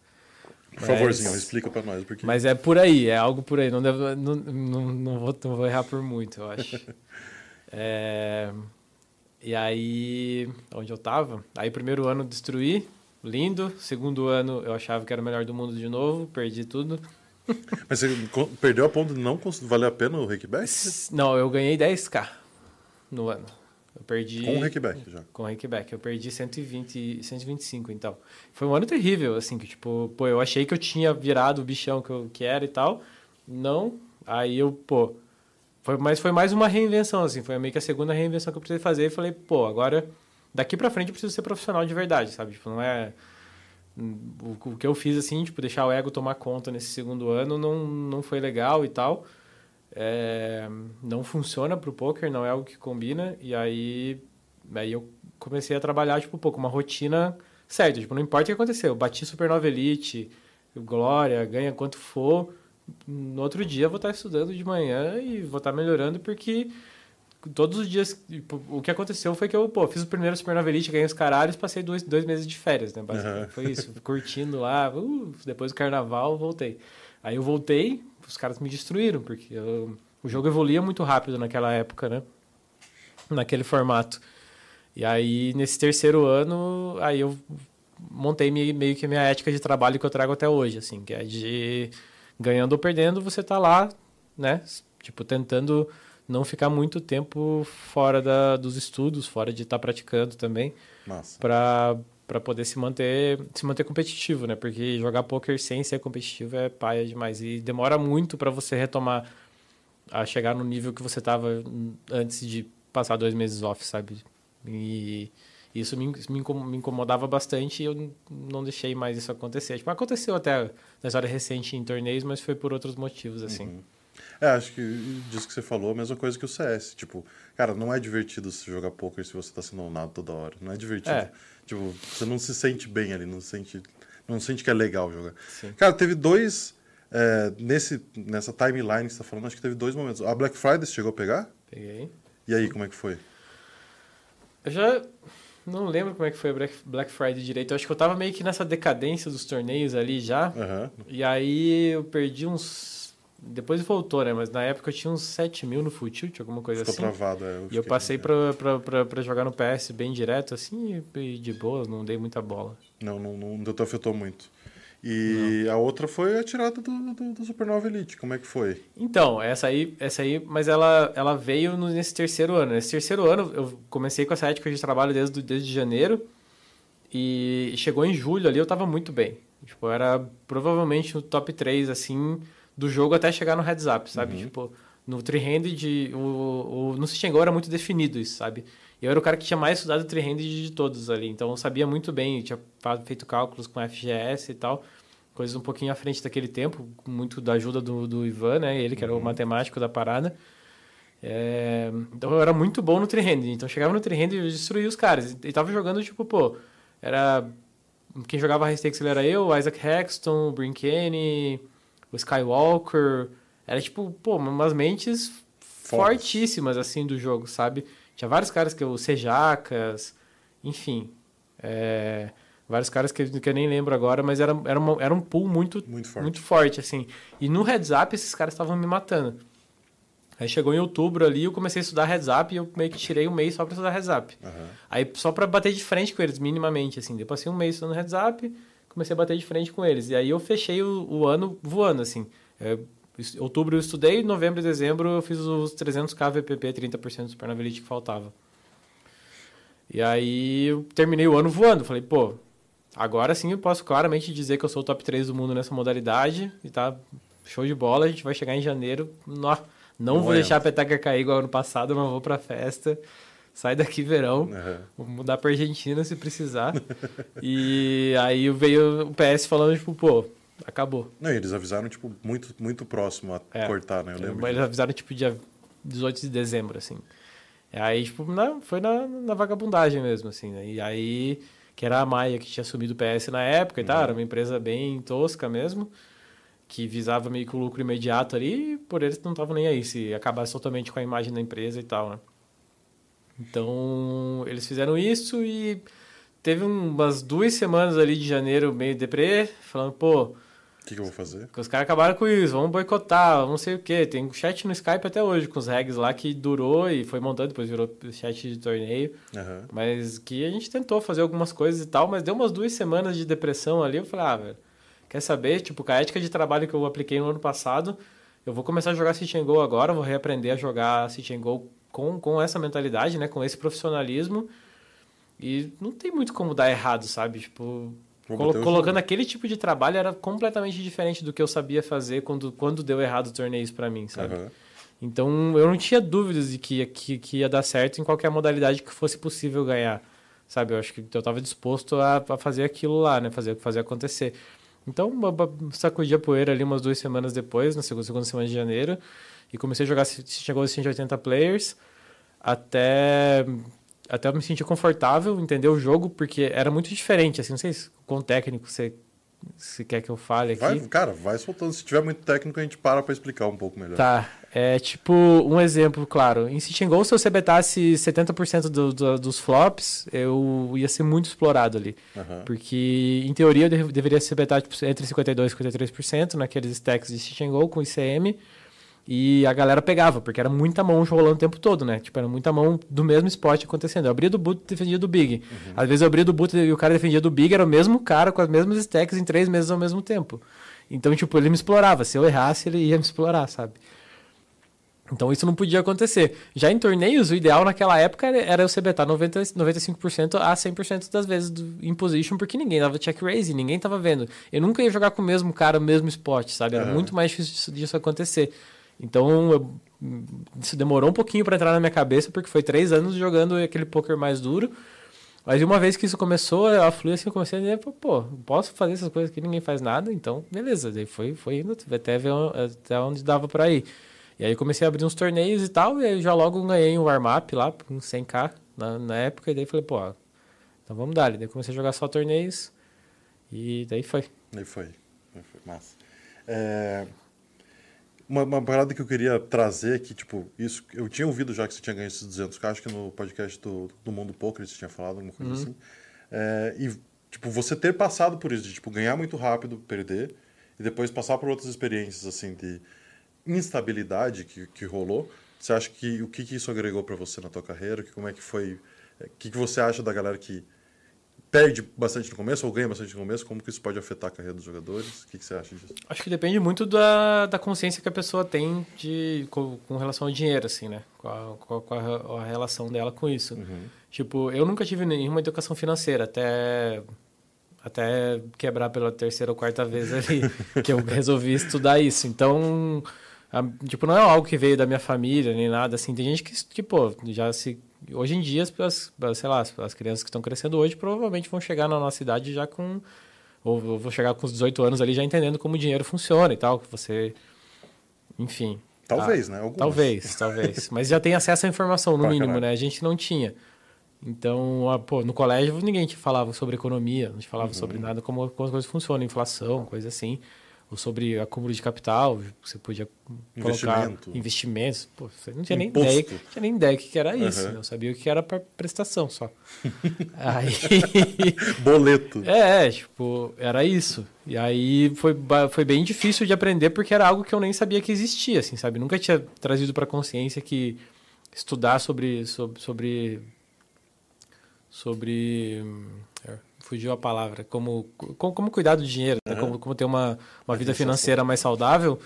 S2: Por favorzinho,
S3: Mas-
S2: explica pra nós. Porque...
S3: Mas é por aí, é algo por aí. Não, deve, não, não, não, vou, não vou errar por muito, eu acho. (laughs) É, e aí, onde eu tava? Aí, primeiro ano, destruí, lindo. Segundo ano, eu achava que era o melhor do mundo de novo, perdi tudo. (laughs)
S2: Mas você perdeu a ponto de não valer a pena o rakeback?
S3: S- Não, eu ganhei 10k no ano. Perdi.
S2: Com o rakeback já.
S3: Com o Rakeback. Eu perdi 120, 125, então. Foi um ano terrível, assim, que tipo, pô, eu achei que eu tinha virado o bichão que eu que era e tal. Não. Aí eu, pô. Foi, mas foi mais uma reinvenção, assim. Foi meio que a segunda reinvenção que eu precisei fazer. E falei, pô, agora, daqui pra frente eu preciso ser profissional de verdade, sabe? Tipo, não é. O, o que eu fiz, assim, tipo, deixar o ego tomar conta nesse segundo ano não, não foi legal e tal. É, não funciona pro poker, não é algo que combina. E aí, aí eu comecei a trabalhar, tipo, pô, com uma rotina certa. Tipo, não importa o que aconteceu. Eu bati Supernova Elite, Glória, ganha quanto for. No outro dia eu vou estar estudando de manhã e vou estar melhorando porque todos os dias tipo, o que aconteceu foi que eu pô, fiz o primeiro Supernova Elite, ganhei os caralhos, passei dois, dois meses de férias, né? Basicamente.
S2: Uhum.
S3: Foi isso, curtindo lá, uh, depois do carnaval voltei. Aí eu voltei, os caras me destruíram, porque eu- o jogo evoluía muito rápido naquela época, né? Naquele formato. E aí, nesse terceiro ano, aí eu montei me- meio que a minha ética de trabalho que eu trago até hoje, assim, que é de ganhando ou perdendo, você tá lá, né? Tipo, tentando não ficar muito tempo fora da, dos estudos, fora de estar praticando também, para para poder se manter se manter competitivo, né? Porque jogar poker sem ser competitivo é paia demais e demora muito para você retomar a chegar no nível que você tava antes de passar dois meses off, sabe? E isso me, me incom- me incomodava bastante e eu não deixei mais isso acontecer. Tipo, aconteceu até na história recente em torneios, mas foi por outros motivos, assim.
S2: É, acho que disso que você falou, a mesma coisa que o CS. Tipo, cara, não é divertido você jogar poker se você tá sendo ownado toda hora. Não é divertido.
S3: É.
S2: Tipo, você não se sente bem ali, não se sente, não sente que é legal jogar.
S3: Sim.
S2: Cara, teve dois. é, nesse, nessa timeline que você tá falando, acho que teve dois momentos. A Black Friday você chegou a pegar?
S3: Peguei.
S2: E aí, como é que foi?
S3: Eu já não lembro como é que foi a Black- Friday direito. Eu acho que eu tava meio que nessa decadência dos torneios ali já.
S2: Aham.
S3: E aí eu perdi uns. Depois voltou, né? Mas na época eu tinha uns 7 mil no Full Tilt, alguma coisa
S2: Ficou
S3: assim.
S2: travado. É,
S3: E eu passei pra, pra, pra, pra jogar no PS bem direto, assim, e de boa, não dei muita bola.
S2: Não, não, não, não te afetou muito. E a outra foi a tirada do, do, do Supernova Elite. Como é que foi?
S3: Então, essa aí, essa aí, mas ela, ela veio nesse terceiro ano. Nesse terceiro ano, eu comecei com essa ética de trabalho desde, desde janeiro. E chegou em julho ali, eu tava muito bem. Tipo, eu era provavelmente no top 3, assim, do jogo até chegar no heads up, sabe? Tipo, no three-handed, o, o, no Go era muito definido isso, sabe? Eu era o cara que tinha mais estudado three-handed de todos ali. Então, eu sabia muito bem, tinha feito cálculos com FGS e tal. Coisas um pouquinho à frente daquele tempo, com muito da ajuda do, do Ivan, né? Ele que era o matemático da parada. É, então eu era muito bom no three-handed. Então eu chegava no three-handed e destruía os caras. E tava jogando, tipo, pô, era... Quem jogava high stakes era eu, Isaac Hexton, o Brinkane, o Skywalker. Era, tipo, pô, umas mentes fortíssimas, assim, do jogo, sabe? Tinha vários caras que eu... Sejacas, enfim. É, Vários caras que, que eu nem lembro agora, mas era, era, uma, era um pool muito,
S2: Muito forte.
S3: muito forte, assim. E no heads up, esses caras estavam me matando. Aí chegou em outubro ali, eu comecei a estudar heads up e eu meio que tirei um mês só pra estudar heads up.
S2: Aham.
S3: Aí só pra bater de frente com eles, minimamente, assim. Depois passei um mês estudando heads up, comecei a bater de frente com eles. E aí eu fechei o, o ano voando, assim. É, outubro eu estudei, novembro e dezembro eu fiz os 300k VPP, 30% do Supernavilite que faltava. E aí eu terminei o ano voando. Falei, pô, agora sim eu posso claramente dizer que eu sou o top 3 do mundo nessa modalidade. E tá show de bola, a gente vai chegar em janeiro. Nó, não vou deixar a peteca cair igual ano passado, mas vou pra festa. Sai daqui verão.
S2: Aham.
S3: Vou mudar pra Argentina se precisar. e aí veio o PS falando, tipo, pô, acabou.
S2: Não, e eles avisaram, tipo, muito, muito próximo a
S3: É.
S2: cortar, né? Eu lembro.
S3: Eles avisaram, tipo, dia 18 de dezembro, assim. E aí, tipo, na- foi na, na vagabundagem mesmo, assim, né? E aí, que era a Maia que tinha assumido o PS na época e tal, era uma empresa bem tosca mesmo, que visava meio que o lucro imediato ali, e por eles não estavam nem aí, se acabasse totalmente com a imagem da empresa e tal, né? Então, eles fizeram isso e teve umas duas semanas ali de janeiro meio deprê, falando, pô,
S2: O que, que eu vou fazer?
S3: porque os caras acabaram com isso, vamos boicotar, não sei o quê. Tem um chat no Skype até hoje com os regs lá que durou e foi montando, depois virou chat de torneio.
S2: Aham.
S3: Mas que a gente tentou fazer algumas coisas e tal, mas deu umas duas semanas de depressão ali. Eu falei, ah, velho, quer saber? Tipo, com a ética de trabalho que eu apliquei no ano passado, eu vou começar a jogar Sit and Go agora, vou reaprender a jogar Sit and Go com, com essa mentalidade, né? Com esse profissionalismo. E não tem muito como dar errado, sabe? Tipo, colo- colocando
S2: jogo.
S3: aquele tipo de trabalho era completamente diferente do que eu sabia fazer quando, quando deu errado os torneios pra mim, sabe?
S2: Aham.
S3: Então eu não tinha dúvidas de que, ia- que, que ia dar certo em qualquer modalidade que fosse possível ganhar. Sabe? Eu acho que eu estava disposto a, a fazer aquilo lá, né? Fazer, fazer acontecer. Então, sacudi a poeira ali umas duas semanas depois, na segunda, segunda semana de janeiro, e comecei a jogar, chegou a 180 players, até, até eu me sentir confortável, entender o jogo, porque era muito diferente, assim, não sei se, quão técnico você, se quer que eu fale aqui.
S2: Vai, cara, vai soltando. Se tiver muito técnico, a gente para pra explicar um pouco melhor.
S3: Tá, é tipo um exemplo, claro. Em Sit and Go, se você betasse 70% do, do, dos flops, eu ia ser muito explorado ali.
S2: Aham.
S3: Porque, em teoria, eu dev- deveria ser betado tipo, entre 52% e 53% naqueles stacks de Sit and Go com ICM. E a galera pegava, porque era muita mão rolando o tempo todo, né? Tipo, era muita mão do mesmo spot acontecendo. Eu abria do boot e defendia do big. Às vezes eu abria do boot e o cara defendia do big, era o mesmo cara com as mesmas stacks em três meses ao mesmo tempo. Então, tipo, ele me explorava. Se eu errasse, ele ia me explorar, sabe? Então isso não podia acontecer. Já em torneios, o ideal naquela época era- você betar 90, 95% a 100% das vezes do, em position, porque ninguém dava check raise, ninguém tava vendo. Eu nunca ia jogar com o mesmo cara, o mesmo spot, sabe? Era
S2: Aham.
S3: muito mais difícil disso, disso acontecer. Então, eu- isso demorou um pouquinho para entrar na minha cabeça, porque foi três anos jogando aquele poker mais duro. Mas uma vez que isso começou a fluir, assim, eu comecei a dizer, pô, posso fazer essas coisas que ninguém faz nada, então beleza. Daí foi, foi indo até, ver até onde dava para ir. E aí comecei a abrir uns torneios e tal, e aí já logo ganhei um warm-up lá, com 100k na, na época, e daí falei, pô, então vamos dar. Daí comecei a jogar só torneios, e daí foi.
S2: Aí foi. Aí foi. Massa. É, Uma, uma parada que eu queria trazer aqui, tipo, isso, eu tinha ouvido já que você tinha ganho esses 200k, acho que no podcast do, do Mundo Poker você tinha falado alguma coisa assim. É, e, tipo, você ter passado por isso, de, tipo, ganhar muito rápido, perder, e depois passar por outras experiências, assim, de instabilidade que, que rolou, você acha que, o que, que isso agregou para você na tua carreira? Que, como é que foi, é, o que, que você acha da galera que perde bastante no começo ou ganha bastante no começo, como que isso pode afetar a carreira dos jogadores? O que, que você acha disso?
S3: Acho que depende muito da, da consciência que a pessoa tem de, com, com relação ao dinheiro, assim, né? Com a, relação dela com isso. Tipo, eu nunca tive nenhuma educação financeira, até, até quebrar pela terceira ou quarta vez ali, (laughs) que eu resolvi estudar isso. Então, a- tipo, não é algo que veio da minha família, nem nada, assim. Tem gente que, que pô, já se... Hoje em dia, as, sei lá, as- as crianças que estão crescendo hoje provavelmente vão chegar na nossa idade já com ou vou chegar com os 18 anos ali já entendendo como o dinheiro funciona e tal, que você. Enfim.
S2: Talvez,
S3: Ah,
S2: né? Algumas.
S3: Talvez, talvez. Mas já tem acesso à informação, no
S2: Pra
S3: mínimo,
S2: caralho.
S3: né? A gente não tinha. Então, ah, pô, no colégio ninguém te falava sobre economia, não te
S2: Uhum.
S3: falava sobre nada, como, como as coisas funcionam, inflação, coisa assim. Ou sobre acúmulo de capital, você podia colocar
S2: Investimento.
S3: investimentos. Pô, você não tinha nem
S2: Imposto.
S3: ideia, não tinha nem ideia que era isso.
S2: Aham.
S3: Eu sabia o que era para prestação só. (laughs) Aí (laughs)
S2: Boleto.
S3: é, é, tipo, era isso. E aí foi, foi bem difícil de aprender porque era algo que eu nem sabia que existia, assim, sabe? Nunca tinha trazido para consciência que estudar sobre sobre sobre, sobre hum, fugiu a palavra, como como, como cuidar do dinheiro, né?
S2: Aham.
S3: como, como ter uma, uma vida financeira mais saudável.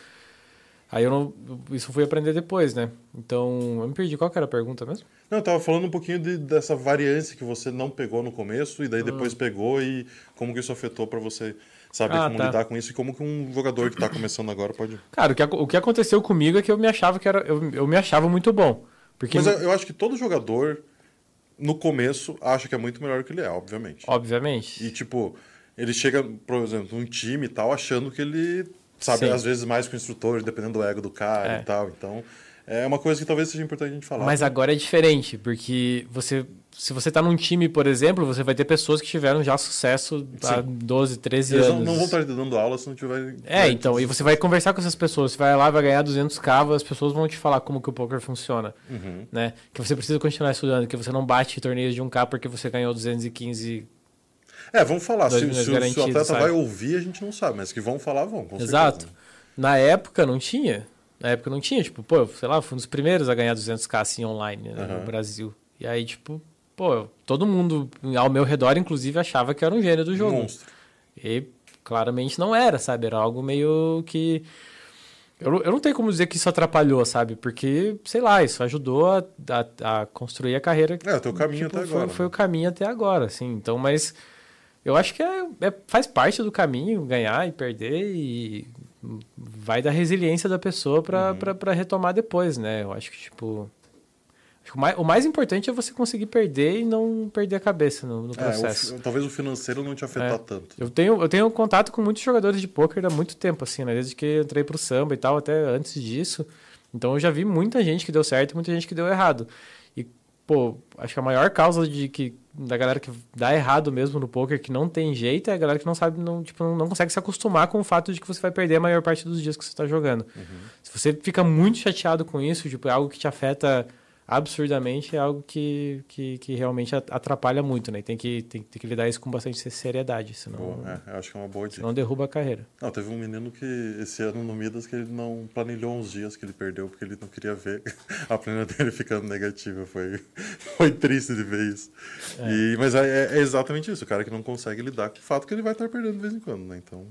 S3: Aí eu não, isso fui aprender depois, né? Então, eu me perdi. Qual que era a pergunta mesmo?
S2: Não, eu tava falando um pouquinho de- dessa variância que você não pegou no começo e daí depois pegou e como que isso afetou pra você saber
S3: Ah,
S2: como
S3: tá.
S2: lidar com isso e como que um jogador que tá começando agora pode...
S3: Cara, o que, o que aconteceu comigo é que eu me achava que era eu, eu me achava muito bom. Porque
S2: Mas eu, eu acho que todo jogador, no começo, acha que é muito melhor que ele é, obviamente.
S3: Obviamente.
S2: E, tipo, ele chega, por exemplo, num time e tal, achando que ele sabe,
S3: Sim.
S2: às vezes, mais que o instrutor, dependendo do ego do cara
S3: É.
S2: e tal. Então, é uma coisa que talvez seja importante a gente falar.
S3: Mas agora é diferente, porque você, se você tá num time, por exemplo, você vai ter pessoas que tiveram já sucesso há
S2: Sim.
S3: 12, 13
S2: Eles
S3: anos.
S2: não, não vão estar dando aula se não tiver...
S3: É, então, e você vai conversar com essas pessoas, você vai lá, vai ganhar 200k, as pessoas vão te falar como que o poker funciona,
S2: Uhum.
S3: né? Que você precisa continuar estudando, que você não bate torneios de 1k porque você ganhou 215
S2: É, vamos falar. Se, se o- se o atleta
S3: sabe?
S2: vai ouvir, a gente não sabe. Mas que vão falar, vão.
S3: Exato.
S2: certeza.
S3: Na época não tinha. Na época não tinha, tipo, pô, sei lá, fui um dos primeiros a ganhar 200k assim online né,
S2: Aham.
S3: no Brasil. E aí, tipo, pô, todo mundo ao meu redor, inclusive, achava que era um gênio do jogo.
S2: Monstro.
S3: E claramente não era, sabe? Era algo meio que. Eu, não- eu não tenho como dizer que isso atrapalhou, sabe? Porque, sei lá, isso ajudou a, a, a construir a carreira.
S2: É, o teu caminho
S3: tipo,
S2: até
S3: foi,
S2: agora.
S3: Foi o caminho até agora, assim. Então, mas eu acho que é, é- faz parte do caminho ganhar e perder e vai da resiliência da pessoa pra,
S2: Uhum.
S3: pra, pra retomar depois, né? Eu acho que, tipo. acho que o, mais, o mais importante é você conseguir perder e não perder a cabeça no, no
S2: É, o
S3: processo.
S2: talvez o financeiro não te afetar
S3: É.
S2: tanto.
S3: Eu tenho, eu tenho contato com muitos jogadores de pôquer há muito tempo, assim, né? Desde que entrei pro samba e tal, até antes disso. Então eu já vi muita gente que deu certo e muita gente que deu errado. E, pô, acho que a maior causa de que da galera que dá errado mesmo no poker, que não tem jeito, é a galera que não sabe, não, tipo, não, consegue se acostumar com o fato de que você vai perder a maior parte dos dias que você está jogando. Se você fica muito chateado com isso, tipo, é algo que te afeta absurdamente, é algo que, que, que realmente atrapalha muito, né? Tem que, tem, tem que lidar isso com bastante seriedade, senão,
S2: Boa, é, acho que é uma boa dica.
S3: senão derruba a carreira.
S2: Não, teve um menino que esse ano no Midas que ele não planilhou uns dias que ele perdeu porque ele não queria ver (laughs) a planilha dele ficando negativa. Foi, (laughs) foi triste de ver isso. E, mas é, é exatamente isso, o cara que não consegue lidar com o fato que ele vai estar perdendo de vez em quando, né? Então.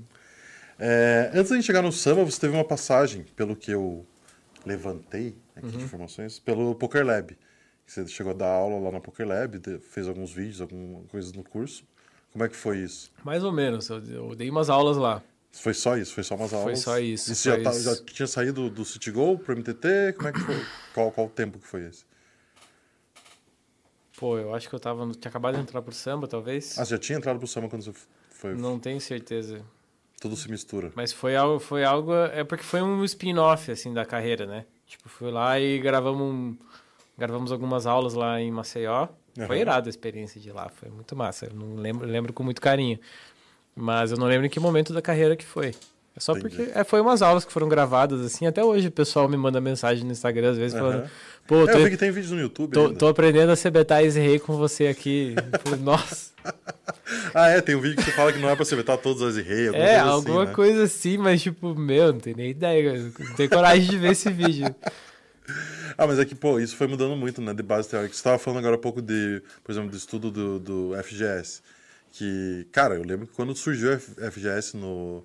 S2: é, antes da gente chegar no samba, você teve uma passagem, pelo que eu levantei aqui de informações, pelo Poker Lab. Você chegou a dar aula lá na Poker Lab, de- fez alguns vídeos, algumas coisas no curso. Como é que foi isso?
S3: Mais ou menos, eu, dei umas aulas lá.
S2: Foi só isso? Foi só umas
S3: Foi
S2: aulas?
S3: só isso,
S2: E você já,
S3: foi
S2: tá- já tinha saído do City Go pro MTT? Como é que foi? qual, qual o tempo que foi esse?
S3: Pô, eu acho que eu tava. Tinha acabado de entrar pro samba, talvez.
S2: Ah, você já tinha entrado pro samba quando você foi?
S3: Não tenho certeza.
S2: Tudo se mistura.
S3: Mas foi algo, foi algo. É porque foi um spin-off, assim, da carreira, né? Tipo, fui lá e gravamos, um- gravamos algumas aulas lá em Maceió. Foi
S2: Aham.
S3: irado a experiência de lá, foi muito massa. Eu não lembro, lembro com muito carinho. Mas eu não lembro em que momento da carreira que foi. É só
S2: Entendi.
S3: porque é, foi umas aulas que foram gravadas, assim. Até hoje o pessoal me manda mensagem no Instagram, às vezes, falando:
S2: Aham.
S3: Pô,
S2: É,
S3: tô,
S2: eu vi que tem vídeos no YouTube
S3: tô,
S2: ainda.
S3: tô aprendendo a CBtar Easy Rei com você aqui. Falei, Nossa. (laughs)
S2: Ah, é, tem um vídeo que você fala que não é pra você vetar todos os rei, alguma
S3: É,
S2: coisa
S3: alguma
S2: assim, né?
S3: coisa assim, mas tipo, meu, não tenho nem ideia. Não tenho coragem de ver esse vídeo. (laughs)
S2: Ah, mas é que, pô, isso foi mudando muito, né, de base teórica. Você estava falando agora há pouco de, por exemplo, do estudo do, do FGS. Que, cara, eu lembro que quando surgiu o FGS no,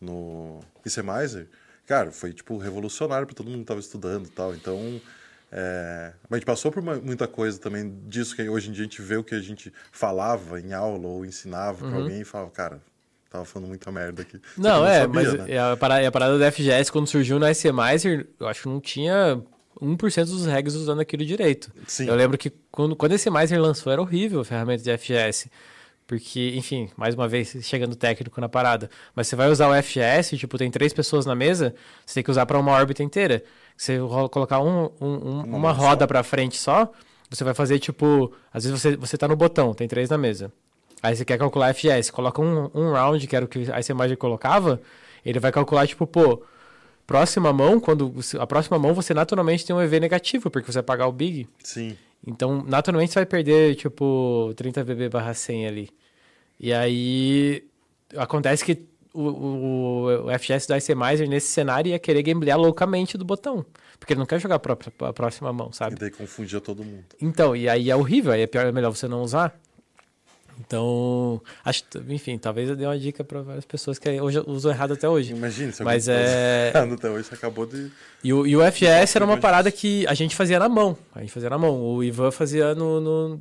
S2: no ICMizer, cara, foi, tipo, revolucionário para todo mundo que estava estudando e tal. Então, é... mas a gente passou por uma- muita coisa também disso que hoje em dia a gente vê o que a gente falava em aula ou ensinava
S3: Uhum.
S2: para alguém e falava, cara, tava falando muita merda aqui. (laughs)
S3: Não,
S2: eu
S3: é,
S2: sabia,
S3: mas
S2: né?
S3: é a, parada, a parada do FGS, quando surgiu na ICMizer, eu acho que não tinha 1% dos regs usando aquilo direito.
S2: Sim.
S3: Eu lembro que quando, quando esse Miser lançou, era horrível a ferramenta de FGS. Porque, enfim, mais uma vez, chegando técnico na parada. Mas você vai usar o FGS, tipo, tem três pessoas na mesa, você tem que usar para uma órbita inteira. Você ro- colocar um, um- um- uma, roda para frente só, você vai fazer, tipo... Às vezes você, você tá no botão, tem três na mesa. Aí você quer calcular FGS, coloca um, um round, que era o que a ICMizer colocava, Ele vai calcular, tipo, pô, próxima mão, quando a próxima mão você naturalmente tem um EV negativo, porque você vai pagar o big.
S2: Sim.
S3: Então, naturalmente você vai perder, tipo, 30 VB barra 100 ali. E aí, acontece que o, o, o FGS do Icemizer nesse cenário ia querer gamblear loucamente do botão. Porque ele não quer jogar a, própria, a próxima mão, sabe?
S2: E daí confundia todo mundo.
S3: Então, e aí é horrível, aí é pior, é melhor você não usar. Então, acho, enfim, talvez eu dê uma dica para várias pessoas que hoje uso errado até hoje.
S2: Imagina, se
S3: Mas
S2: tá
S3: é- (laughs)
S2: usando até hoje, você acabou de.
S3: E o, e o FGS era uma parada que a gente fazia na mão. A gente fazia na mão. O Ivan fazia no, no,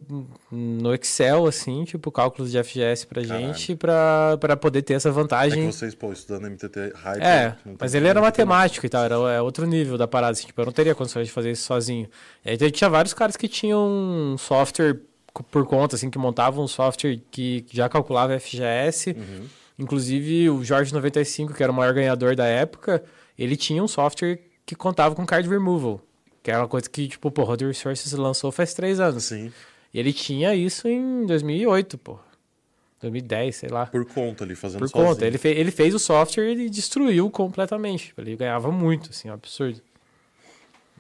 S3: no Excel, assim, tipo, cálculos de FGS pra gente, pra, pra poder ter essa
S2: É que
S3: vantagem.
S2: vocês, pô, estudando MTT Hyper.
S3: É, mas ele era matemático e tal, era é outro nível da parada, assim, tipo, eu não teria condições de fazer isso sozinho. E aí tinha vários caras que tinham um software por conta, assim, que montavam um software que já calculava FGS.
S2: Uhum.
S3: Inclusive, o Jorge 95, que era o maior ganhador da época, ele tinha um software que contava com card removal. Que era uma coisa que, tipo, pô, Road Resources lançou faz três anos.
S2: Sim,
S3: E ele tinha isso em 2008, pô. 2010, sei lá.
S2: por conta ali, fazendo
S3: Por
S2: sozinho.
S3: conta. Ele, fe ele fez o software e destruiu completamente. Ele ganhava muito, assim, um absurdo.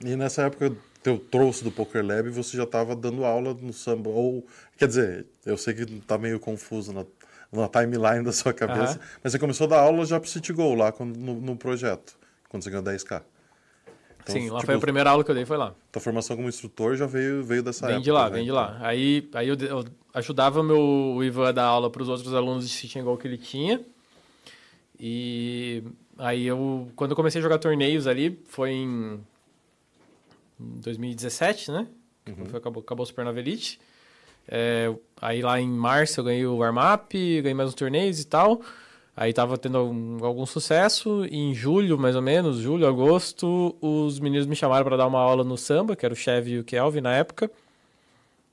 S2: E nessa época eu trouxe do Poker Lab e você já estava dando aula no samba. Ou, quer dizer, eu sei que tá meio confuso na, na timeline da sua cabeça,
S3: Aham.
S2: mas você começou a dar aula já pro City Go lá quando, no, no projeto, quando você ganhou 10k. Então,
S3: Sim, lá
S2: tipo,
S3: foi a primeira aula que eu dei, foi lá.
S2: Tua formação como instrutor já veio, veio dessa
S3: Vem
S2: época.
S3: de lá,
S2: né?
S3: vem de lá. Aí, aí eu, eu ajudava meu, o Ivan a dar aula para os outros alunos de City and Go que ele tinha. E aí eu, quando eu comecei a jogar torneios ali, foi em 2017, né? Foi, acabou, acabou o Supernova Elite. É, aí lá em março eu ganhei o warm-up, ganhei mais uns torneios e tal. Aí tava tendo algum, algum sucesso. E em julho, mais ou menos, julho, agosto, os meninos me chamaram para dar uma aula no samba, que era o Chevy e o Kelvin na época.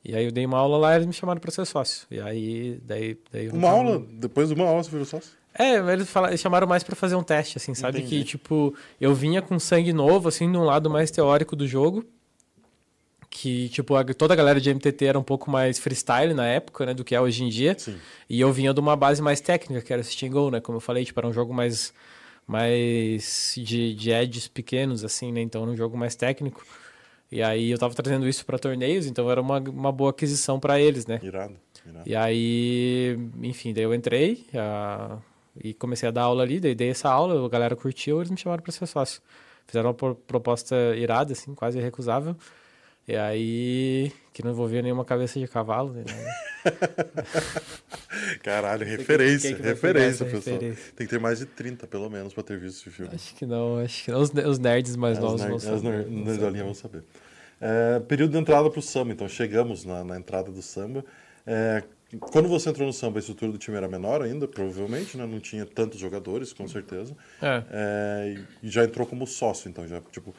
S3: E aí eu dei uma aula lá e eles me chamaram para ser sócio. E aí, daí... daí
S2: Uma aula, depois de uma aula você virou sócio?
S3: É, eles, falaram, eles chamaram mais pra fazer um teste, assim, sabe?
S2: Entendi.
S3: Que, tipo, eu vinha com sangue novo, assim, de um lado mais teórico do jogo. Que, tipo, a- toda a galera de MTT era um pouco mais freestyle na época, né? Do que é hoje em dia.
S2: Sim.
S3: E eu vinha de uma base mais técnica, que era o Steam Go, né? Como eu falei, tipo, era um jogo mais, mais de, de edges pequenos, assim, né? Então era um jogo mais técnico. E aí eu tava trazendo isso pra torneios, então era uma, uma boa aquisição pra eles, né?
S2: Irado. irado.
S3: E aí, enfim, daí eu entrei ah, e comecei a dar aula ali, daí dei essa aula, a galera curtiu, eles me chamaram para ser sócio. Fizeram uma pro- proposta irada, assim, quase irrecusável. E aí, que não envolvia nenhuma cabeça de cavalo. Né? (laughs)
S2: Caralho, referência,
S3: quem que vai
S2: referência, pessoal.
S3: referência?
S2: Tem que ter mais de 30, pelo menos, pra ter visto esse filme.
S3: Acho que não, acho que não. Os, os nerds mais
S2: As
S3: novos
S2: ner-
S3: vão
S2: as
S3: saber. vão
S2: nerdolinhas vão saber. É, período de entrada pro samba, então chegamos na, na entrada do samba. É, quando você entrou no samba, a estrutura do time era menor ainda, provavelmente, né? Não tinha tantos jogadores, com certeza.
S3: É.
S2: É, e já entrou como sócio, então já, tipo...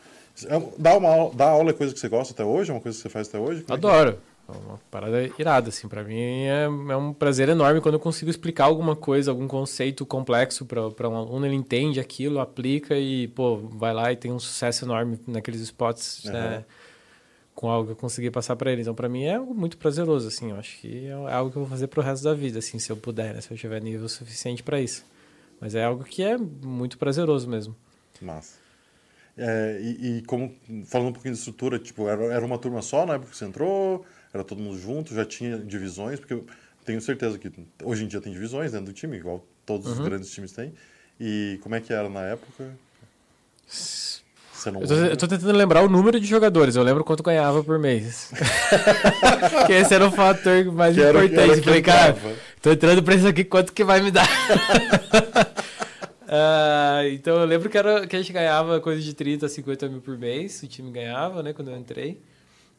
S2: é Dar, uma, aula- dar aula é coisa que você gosta até hoje? É uma coisa que você faz até hoje? Como é é?
S3: Adoro. É uma parada irada, assim. Pra mim é, é um prazer enorme quando eu consigo explicar alguma coisa, algum conceito complexo pra um aluno, ele entende aquilo, aplica e, pô, vai lá e tem um sucesso enorme naqueles spots,
S2: Aham.
S3: né? Com algo que eu consegui passar pra ele. Então, pra mim é algo muito prazeroso, assim. Eu acho que é algo que eu vou fazer pro resto da vida, assim, se eu puder, né? Se eu tiver nível suficiente pra isso. Mas é algo que é muito prazeroso mesmo.
S2: Massa. É, e, e como, falando um pouquinho de estrutura, tipo, era, era uma turma só na época que você entrou? Era todo mundo junto? Já tinha divisões? Porque eu tenho certeza que hoje em dia tem divisões dentro do time, igual todos os grandes times têm. E como é que era na época? Você não
S3: Eu tô, eu tô tentando lembrar o número de jogadores, eu lembro quanto ganhava por mês. (laughs) que esse era o fator mais
S2: Que era-
S3: importante.
S2: era
S3: Eu falei, cara, tô entrando pra isso aqui, quanto que vai me dar? (laughs) Ah, então eu lembro que, era, que a gente ganhava coisa de 30 a 50 mil por mês, o time ganhava, né, quando eu entrei.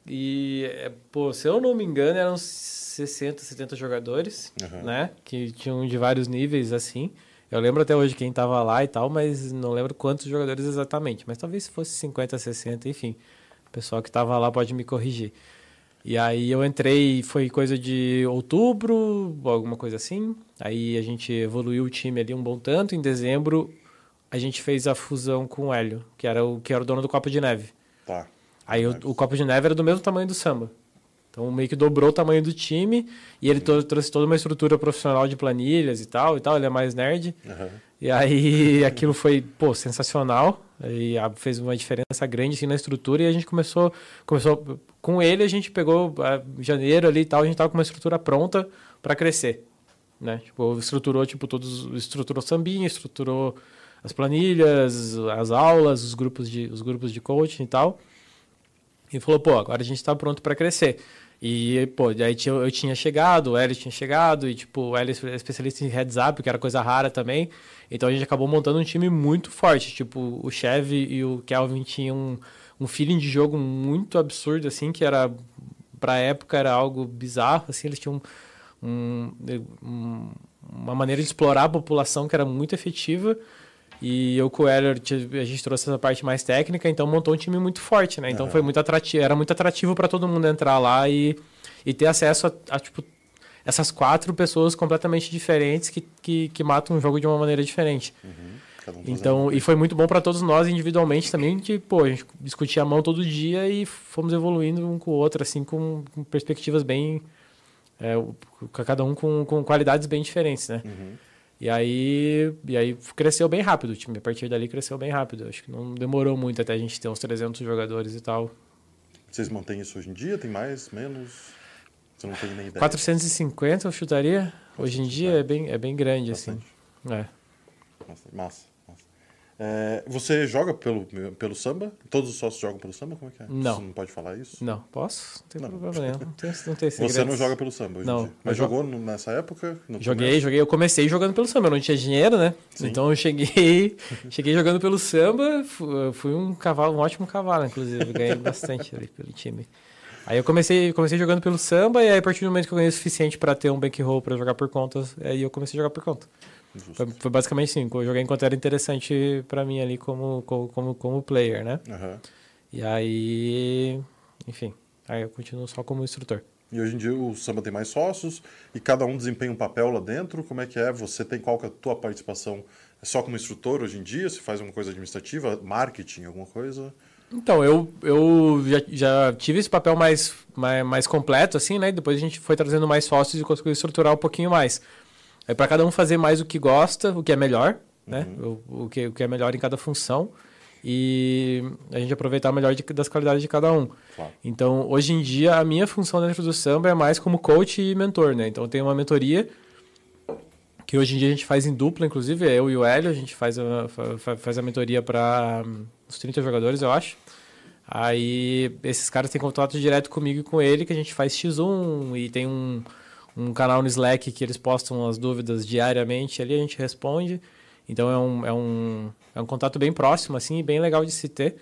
S3: E, é, pô, se eu não me engano, eram 60, 70 jogadores,
S2: Aham.
S3: né, que tinham de vários níveis, assim. Eu lembro até hoje quem tava lá e tal, mas não lembro quantos jogadores exatamente. Mas talvez fosse 50, 60, enfim. O pessoal que tava lá pode me corrigir. E aí eu entrei, foi coisa de outubro, alguma coisa assim. Aí a gente evoluiu o time ali um bom tanto. Em dezembro a gente fez a fusão com o Hélio, que era o, que era o dono do Copo de Neve.
S2: Tá.
S3: Aí o, o Copo de Neve era do mesmo tamanho do Samba. Então meio que dobrou o tamanho do time e ele to- trouxe toda uma estrutura profissional de planilhas e tal e tal. Ele é mais nerd.
S2: Aham.
S3: E aí (laughs) aquilo foi, pô, sensacional. E fez uma diferença grande assim, na estrutura e a gente começou, começou com ele a gente pegou em janeiro ali e tal, a gente tava com uma estrutura pronta para crescer, né? Tipo, estruturou tipo todos, estruturou sambinha, estruturou as planilhas, as aulas, os grupos de os grupos de coaching e tal. E falou, pô, agora a gente está pronto para crescer. E, pô, aí eu tinha chegado, o Hélio tinha chegado, e, tipo, o Hélio é especialista em heads up, que era coisa rara também. Então a gente acabou montando um time muito forte. Tipo, o Chevy e o Kelvin tinham um, um feeling de jogo muito absurdo, assim, que era, pra época, era algo bizarro, assim, eles tinham um, um, uma maneira de explorar a população que era muito efetiva. E eu com o Heller, a gente trouxe essa parte mais técnica, então montou um time muito forte, né? Então uhum. foi muito atrativo, era muito atrativo para todo mundo entrar lá e, e ter acesso a, a, tipo, essas quatro pessoas completamente diferentes que, que, que matam um jogo de uma maneira diferente. Uhum. Um então, e foi muito bom para todos nós individualmente também, que, pô, a gente discutia a mão todo dia e fomos evoluindo um com o outro, assim, com, com perspectivas bem. É, cada um com, com qualidades bem diferentes, né? Uhum. E aí, e aí cresceu bem rápido o time. A partir dali cresceu bem rápido. Acho que não demorou muito até a gente ter uns 300 jogadores e tal.
S2: Vocês mantêm isso hoje em dia? Tem mais, menos? Você não tem nem ideia.
S3: 450 eu chutaria. Hoje em dia é bem, é bem grande, assim. Bastante. assim.
S2: É. Massa, massa. É, você joga pelo, pelo samba? Todos os sócios jogam pelo samba? Como é que é?
S3: Não.
S2: Você não pode falar isso?
S3: Não, posso? Não tem não. problema nenhum. Não tem, não tem
S2: Você não joga pelo samba hoje
S3: não,
S2: Mas jogou nessa época?
S3: joguei, começo? joguei. Eu comecei jogando pelo samba. Eu não tinha dinheiro, né? Sim. Então eu cheguei, (laughs) cheguei jogando pelo samba. Fui um cavalo, um ótimo cavalo, inclusive. Ganhei bastante ali pelo time. Aí eu comecei, comecei jogando pelo samba e aí a partir do momento que eu ganhei o suficiente para ter um bankroll para jogar por conta, aí eu comecei a jogar por conta. Foi, foi, basicamente sim. Eu joguei enquanto era interessante para mim ali como, como, como player, né? Uhum. E aí, enfim, aí eu continuo só como instrutor.
S2: E hoje em dia o samba tem mais sócios e cada um desempenha um papel lá dentro. Como é que é? Você tem qual que é a tua participação? É só como instrutor hoje em dia? Você faz alguma coisa administrativa, marketing, alguma coisa?
S3: Então, eu, eu já, já tive esse papel mais, mais, mais completo, assim, né? Depois a gente foi trazendo mais sócios e conseguiu estruturar um pouquinho mais. É para cada um fazer mais o que gosta, o que é melhor, né? Uhum. O, o, que, o que é melhor em cada função. E a gente aproveitar melhor de, das qualidades de cada um. Claro. Então, hoje em dia, a minha função dentro do samba é mais como coach e mentor, né? Então, tem uma mentoria que hoje em dia a gente faz em dupla, inclusive, eu e o Hélio, a gente faz a, faz a mentoria para uns 30 jogadores, eu acho. Aí, esses caras têm contato direto comigo e com ele, que a gente faz X1 e tem um um canal no Slack que eles postam as dúvidas diariamente, ali a gente responde. Então é um, é um, é um contato bem próximo, assim, bem legal de se ter.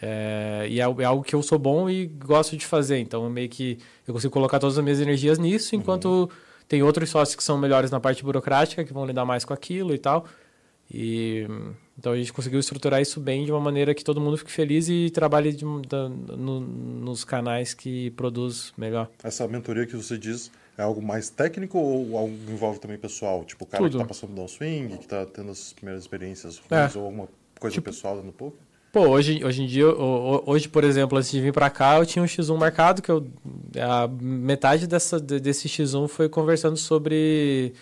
S3: É, e é, é, algo que eu sou bom e gosto de fazer. Então, meio que eu consigo colocar todas as minhas energias nisso, uhum. enquanto uhum. tem outros sócios que são melhores na parte burocrática, que vão lidar mais com aquilo e tal. E então a gente conseguiu estruturar isso bem de uma maneira que todo mundo fique feliz e trabalhe de, da, no, nos canais que produz melhor.
S2: Essa mentoria que você diz é algo mais técnico ou algo que envolve também pessoal? Tipo, o cara Tudo. que está passando downswing, que está tendo as primeiras experiências ruins é. ou alguma coisa tipo, pessoal dando pouco?
S3: Pô, hoje, hoje em dia, hoje, por exemplo, antes de vir para cá, eu tinha um X1 marcado, que eu, a metade dessa, desse X1 foi conversando sobre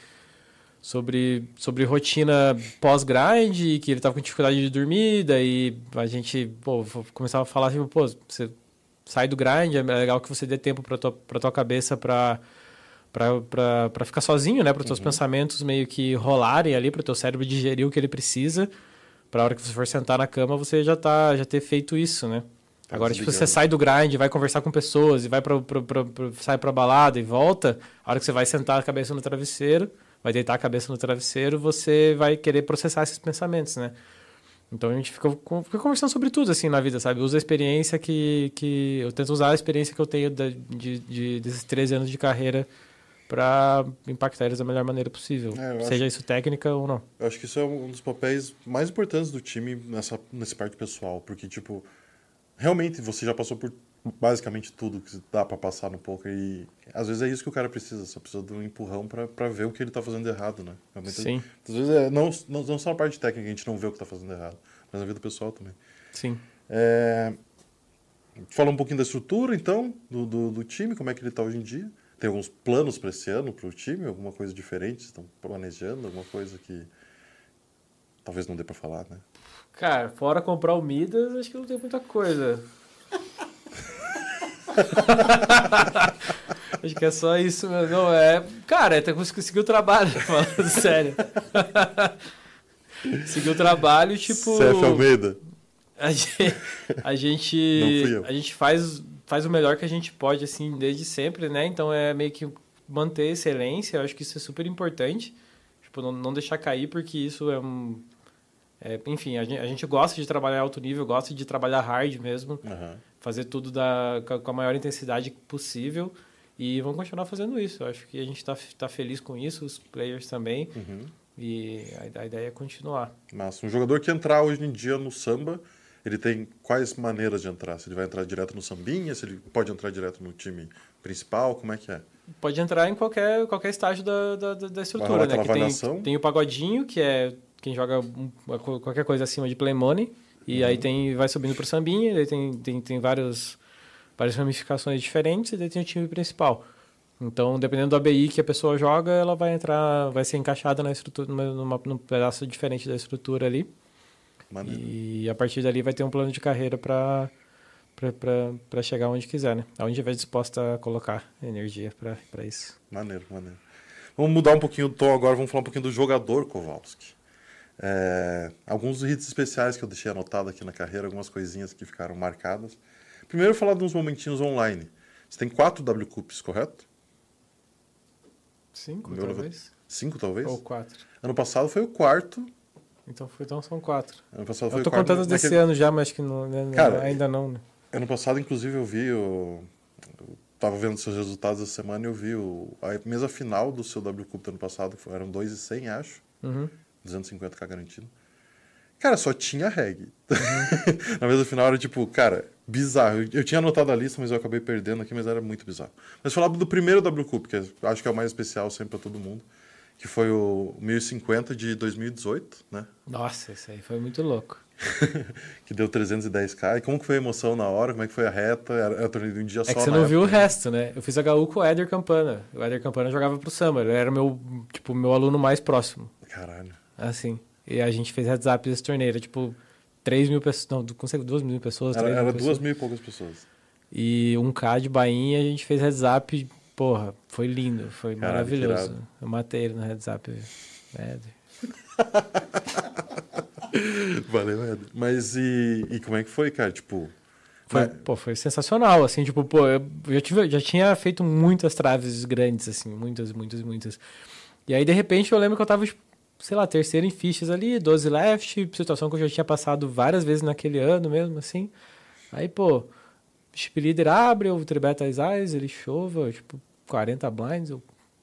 S3: sobre, sobre rotina pós-grind, que ele tava com dificuldade de dormir, daí a gente pô, começava a falar tipo, pô, você sai do grind, é legal que você dê tempo para tua, pra tua cabeça para para ficar sozinho, né? Para os teus uhum. pensamentos meio que rolarem ali, para o teu cérebro digerir o que ele precisa. Para a hora que você for sentar na cama, você já tá já ter feito isso, né? Tá Agora, tipo, você sai do grind, vai conversar com pessoas e vai para sai para balada e volta. A hora que você vai sentar a cabeça no travesseiro, vai deitar a cabeça no travesseiro, você vai querer processar esses pensamentos, né? Então a gente fica, fica, conversando sobre tudo assim na vida, sabe? Usa a experiência que, que. Eu tento usar a experiência que eu tenho de, de, de desses 13 anos de carreira para impactar eles da melhor maneira possível, é, seja acho, isso técnica ou não.
S2: Eu acho que isso é um dos papéis mais importantes do time nessa nesse parte pessoal, porque tipo, realmente você já passou por basicamente tudo que dá para passar no poker e às vezes é isso que o cara precisa, só precisa de um empurrão para ver o que ele tá fazendo errado, né?
S3: Realmente, Sim.
S2: Às vezes é, não, não, não só a parte técnica a gente não vê o que tá fazendo errado, mas na vida pessoal também.
S3: Sim.
S2: É... Fala um pouquinho da estrutura, então, do, do, do time, como é que ele tá hoje em dia. Tem alguns planos para esse ano para o time? Alguma coisa diferente? Estão planejando? Alguma coisa que, Talvez não dê pra falar, né?
S3: Cara, fora comprar o Midas, acho que não tem muita coisa. (laughs) acho que é só isso mesmo. Não, é. Cara, é ter conseguir o trabalho, (laughs) falando sério. (laughs) Seguir o trabalho, tipo.
S2: CF Almeida.
S3: A gente, a gente,
S2: Não fui eu.
S3: a gente faz, faz o melhor que a gente pode, assim, desde sempre, né? Então é meio que manter a excelência, eu acho que isso é super importante. Tipo, não, não deixar cair, porque isso é um. é, enfim, a gente, a gente gosta de trabalhar alto nível, gosta de trabalhar hard mesmo,
S2: Aham.
S3: fazer tudo da, com a- maior intensidade possível. E vamos continuar fazendo isso. Eu acho que a gente está tá feliz com isso, os players também.
S2: Uhum.
S3: E a, a ideia é continuar.
S2: Mas um jogador que entrar hoje em dia no samba, ele tem quais maneiras de entrar? Se ele vai entrar direto no sambinha, se ele pode entrar direto no time principal, como é que é?
S3: Pode entrar em qualquer, qualquer estágio da, da, da- estrutura, né? Que tem, tem o pagodinho, que é quem joga qualquer coisa acima de play money. E
S2: Uhum.
S3: aí tem, vai subindo pro sambinha, daí tem, tem, tem vários, várias ramificações diferentes, e daí tem o time principal. Então, dependendo do ABI que a pessoa joga, ela vai entrar, vai ser encaixada na estrutura, numa- num pedaço diferente da estrutura ali.
S2: Maneiro.
S3: E a partir dali vai ter um plano de carreira para para chegar onde quiser, né? Aonde estiver disposta a colocar energia para isso.
S2: Maneiro, maneiro. Vamos mudar um pouquinho o tom agora, vamos falar um pouquinho do jogador Kowalski. É, alguns hits especiais que eu deixei anotado aqui na carreira, algumas coisinhas que ficaram marcadas. Primeiro, falar de uns momentinhos online. Você tem quatro W Cups, correto?
S3: Cinco, talvez?
S2: Cinco, talvez?
S3: Ou quatro.
S2: Ano passado foi o quarto.
S3: Então, foi, então são quatro.
S2: Ano passado foi
S3: Eu tô
S2: quarto.
S3: contando desse
S2: naquele-
S3: ano já, mas que não, né,
S2: Cara,
S3: ainda não, né?
S2: Ano passado, inclusive, eu vi o. Eu tava vendo seus resultados essa semana e eu vi o... a mesa final do seu W Cup do ano passado, que eram 2,100, acho.
S3: Uhum.
S2: 250k garantido. Cara, só tinha reggae. (laughs)
S3: Uhum.
S2: Na mesa final era tipo, cara, bizarro. Eu, eu tinha anotado a lista, mas eu acabei perdendo aqui, mas era muito bizarro. Mas falava do primeiro W Cup, que eu acho que é o mais especial sempre pra todo mundo, que foi o 1050 de 2018, né?
S3: Nossa, isso aí foi muito louco. (laughs)
S2: que deu 310k. E como que foi a emoção na hora? Como é que foi a reta? Era, era torneio de um dia
S3: É
S2: só
S3: que você não viu o
S2: época.
S3: resto, né? Eu fiz HU com o Éder Campana. O Éder Campana jogava pro Summer. Ele era meu, tipo, meu aluno mais próximo.
S2: Caralho.
S3: Assim. E a gente fez heads up desse torneio. Era tipo 3 mil pessoas. Não, consegue 2 mil pessoas.
S2: Era,
S3: 3
S2: era
S3: mil
S2: duas
S3: pessoas.
S2: mil e poucas pessoas.
S3: E um K de bainha, a gente fez heads up. Porra, foi lindo. Foi
S2: Caralho,
S3: maravilhoso. Eu matei ele no heads up. Éder.
S2: Valeu, Ed. Mas e, e como é que foi, cara? Tipo.
S3: Foi,
S2: mas-
S3: pô, foi sensacional, assim, tipo, pô, eu já, tive, já tinha feito muitas traves grandes, assim, muitas, muitas, muitas. E aí, de repente, eu lembro que eu tava, tipo, sei lá, terceiro em fichas ali, 12 left, situação que eu já tinha passado várias vezes naquele ano mesmo, assim. Aí, pô, chip leader abre, eu trebeta as eyes, ele chova, tipo, 40 blinds, eu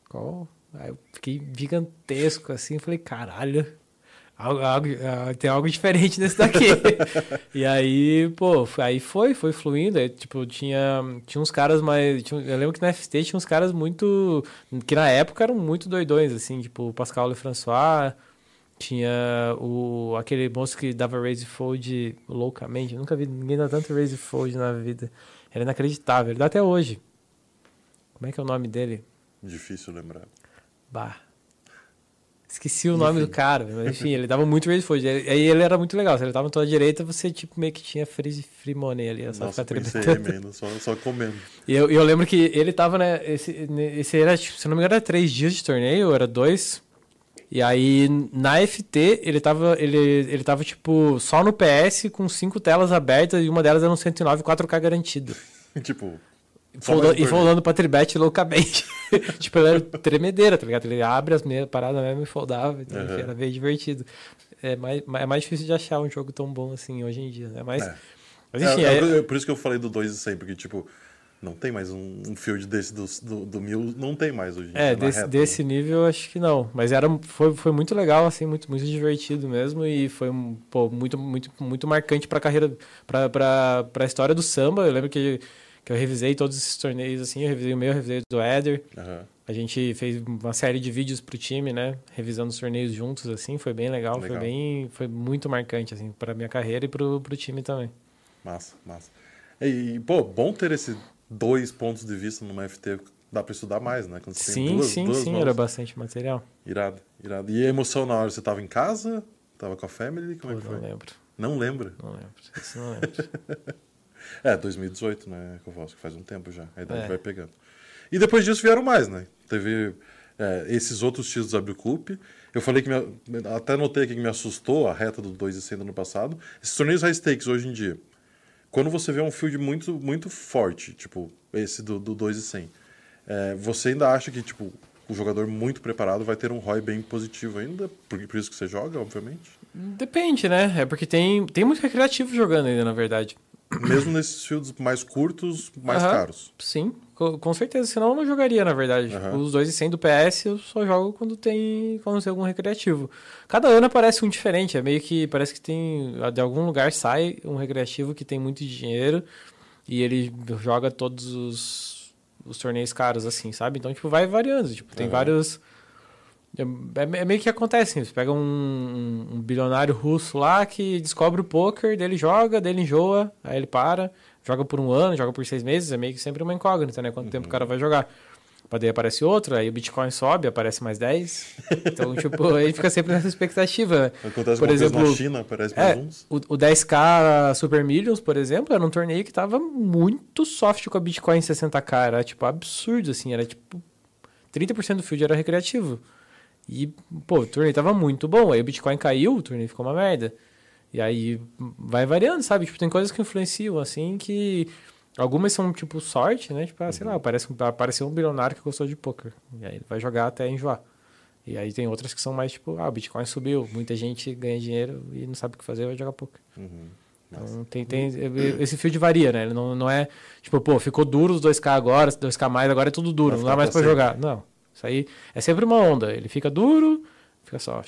S3: call. Aí eu fiquei gigantesco, assim, falei, caralho, algo, algo- ah, tem algo diferente nesse daqui. (laughs) e aí, pô, aí foi, foi fluindo. Aí, tipo, tinha, tinha uns caras mais. tinha- eu lembro que na FT tinha uns caras muito. que na época eram muito doidões, assim, tipo o Pascal Le François. Tinha o, aquele moço que dava raise fold loucamente. Eu nunca vi ninguém dar tanto raise fold na vida. Era inacreditável. Ele dá até hoje. Como é que é o nome dele?
S2: Difícil lembrar.
S3: Bah. Esqueci o nome do cara, mas enfim, ele dava muito raise fold. Ele- Aí ele era muito legal. Se ele tava na tua direita, você tipo meio que tinha free, free money ali. Era só
S2: Nossa,
S3: ficar
S2: só, só comendo.
S3: E eu, eu lembro que ele tava, né? Esse, esse era, tipo, se eu não me engano, era três dias de torneio, era dois. E aí, na FT, ele tava, ele, ele tava, tipo, só no PS com cinco telas abertas e uma delas era um 109 4K garantido. (laughs)
S2: tipo,
S3: E folda- e foldando pra tribet loucamente. (laughs) tipo, ele era tremedeira, tá ligado? Ele abre as meias paradas mesmo e foldava. Então, enfim,
S2: Uhum.
S3: era bem divertido. É mais, é mais difícil de achar um jogo tão bom assim hoje em dia, né? Mas,
S2: É.
S3: mas enfim,
S2: é,
S3: é-
S2: é por isso que eu falei do 2 e 100, porque, tipo, não tem mais um, um field desse do, do, do mil, não tem mais hoje
S3: É,
S2: na
S3: desse,
S2: reta,
S3: desse nível eu acho que não. Mas era, foi, foi muito legal, assim, muito, muito divertido mesmo. E foi pô, muito, muito, muito marcante pra carreira, pra, pra, pra história do samba. Eu lembro que, que eu revisei todos esses torneios, assim, eu revisei o meu, eu revisei o do Éder.
S2: né? Aham.
S3: A gente fez uma série de vídeos pro time, né? Revisando os torneios juntos, assim, foi bem legal,
S2: Legal.
S3: foi bem. Foi muito marcante, assim, pra minha carreira e pro, pro time também.
S2: Massa, massa. E, pô, bom ter esses dois pontos de vista numa FT. Dá pra estudar mais, né? Quando você tem
S3: Sim,
S2: duas,
S3: sim,
S2: duas
S3: sim,
S2: mãos.
S3: era bastante material.
S2: Irado, irado. E a emoção na hora, você tava em casa? Tava com a Family? Como é que
S3: Pô,
S2: foi?
S3: não lembro.
S2: Não lembra?
S3: Não lembro. Isso não lembro. (laughs)
S2: É, 2018, né, que faz um tempo já. A idade
S3: É.
S2: vai pegando. E depois disso vieram mais, né? Teve é, esses outros títulos da Cup. Eu falei que me, até notei aqui que me assustou a reta do 2 e 100 do ano passado. Esses torneios high stakes hoje em dia. Quando você vê um field muito, muito forte, tipo esse do, do 2 e 100, é, você ainda acha que tipo o jogador muito preparado vai ter um ROI bem positivo ainda? Por, por isso que você joga, obviamente?
S3: Depende, né? É porque tem, tem muito recreativo jogando ainda, na verdade.
S2: Mesmo nesses fields mais curtos, mais
S3: Aham.
S2: caros.
S3: Sim, com certeza. Senão eu não jogaria, na verdade.
S2: Aham.
S3: Os dois e 100 do PS eu só jogo quando tem, quando tem algum recreativo. Cada ano aparece um diferente. É meio que parece que tem. De algum lugar sai um recreativo que tem muito dinheiro e ele joga todos os, os torneios caros, assim, sabe? Então, tipo, vai variando. Tipo, tem
S2: Aham.
S3: vários. É, é meio que acontece, assim, você pega um, um bilionário russo lá que descobre o poker, dele joga, dele enjoa, aí ele para, joga por um ano, joga por seis meses, é meio que sempre uma incógnita, né? Quanto tempo o cara vai jogar. Mas daí aparece outro, aí o Bitcoin sobe, aparece mais 10. Então, (laughs) tipo, aí fica sempre nessa expectativa.
S2: Acontece
S3: Por exemplo,
S2: na China, aparece mais
S3: É,
S2: uns.
S3: o, o 10k Super Millions, por exemplo, era um torneio que tava muito soft com a Bitcoin 60k. Era, tipo, absurdo, assim. Era, tipo, 30% do field era recreativo. E, pô, o torneio tava muito bom. Aí o Bitcoin caiu, o torneio ficou uma merda. E aí vai variando, sabe? Tipo, tem coisas que influenciam, assim, que... Algumas são, tipo, sorte, né? Tipo, ah, sei lá, aparece, apareceu um bilionário que gostou de poker. E aí ele vai jogar até enjoar. E aí tem outras que são mais, tipo, ah, o Bitcoin subiu, muita gente ganha dinheiro e não sabe o que fazer, vai jogar poker.
S2: Uhum.
S3: Então tem, tem esse field varia, né? Ele não, não é tipo, pô, ficou duro os 2K agora, 2K mais, agora é tudo duro,
S2: Vai
S3: não dá mais
S2: pra
S3: jogar. Não. Isso aí é sempre uma onda. Ele fica duro,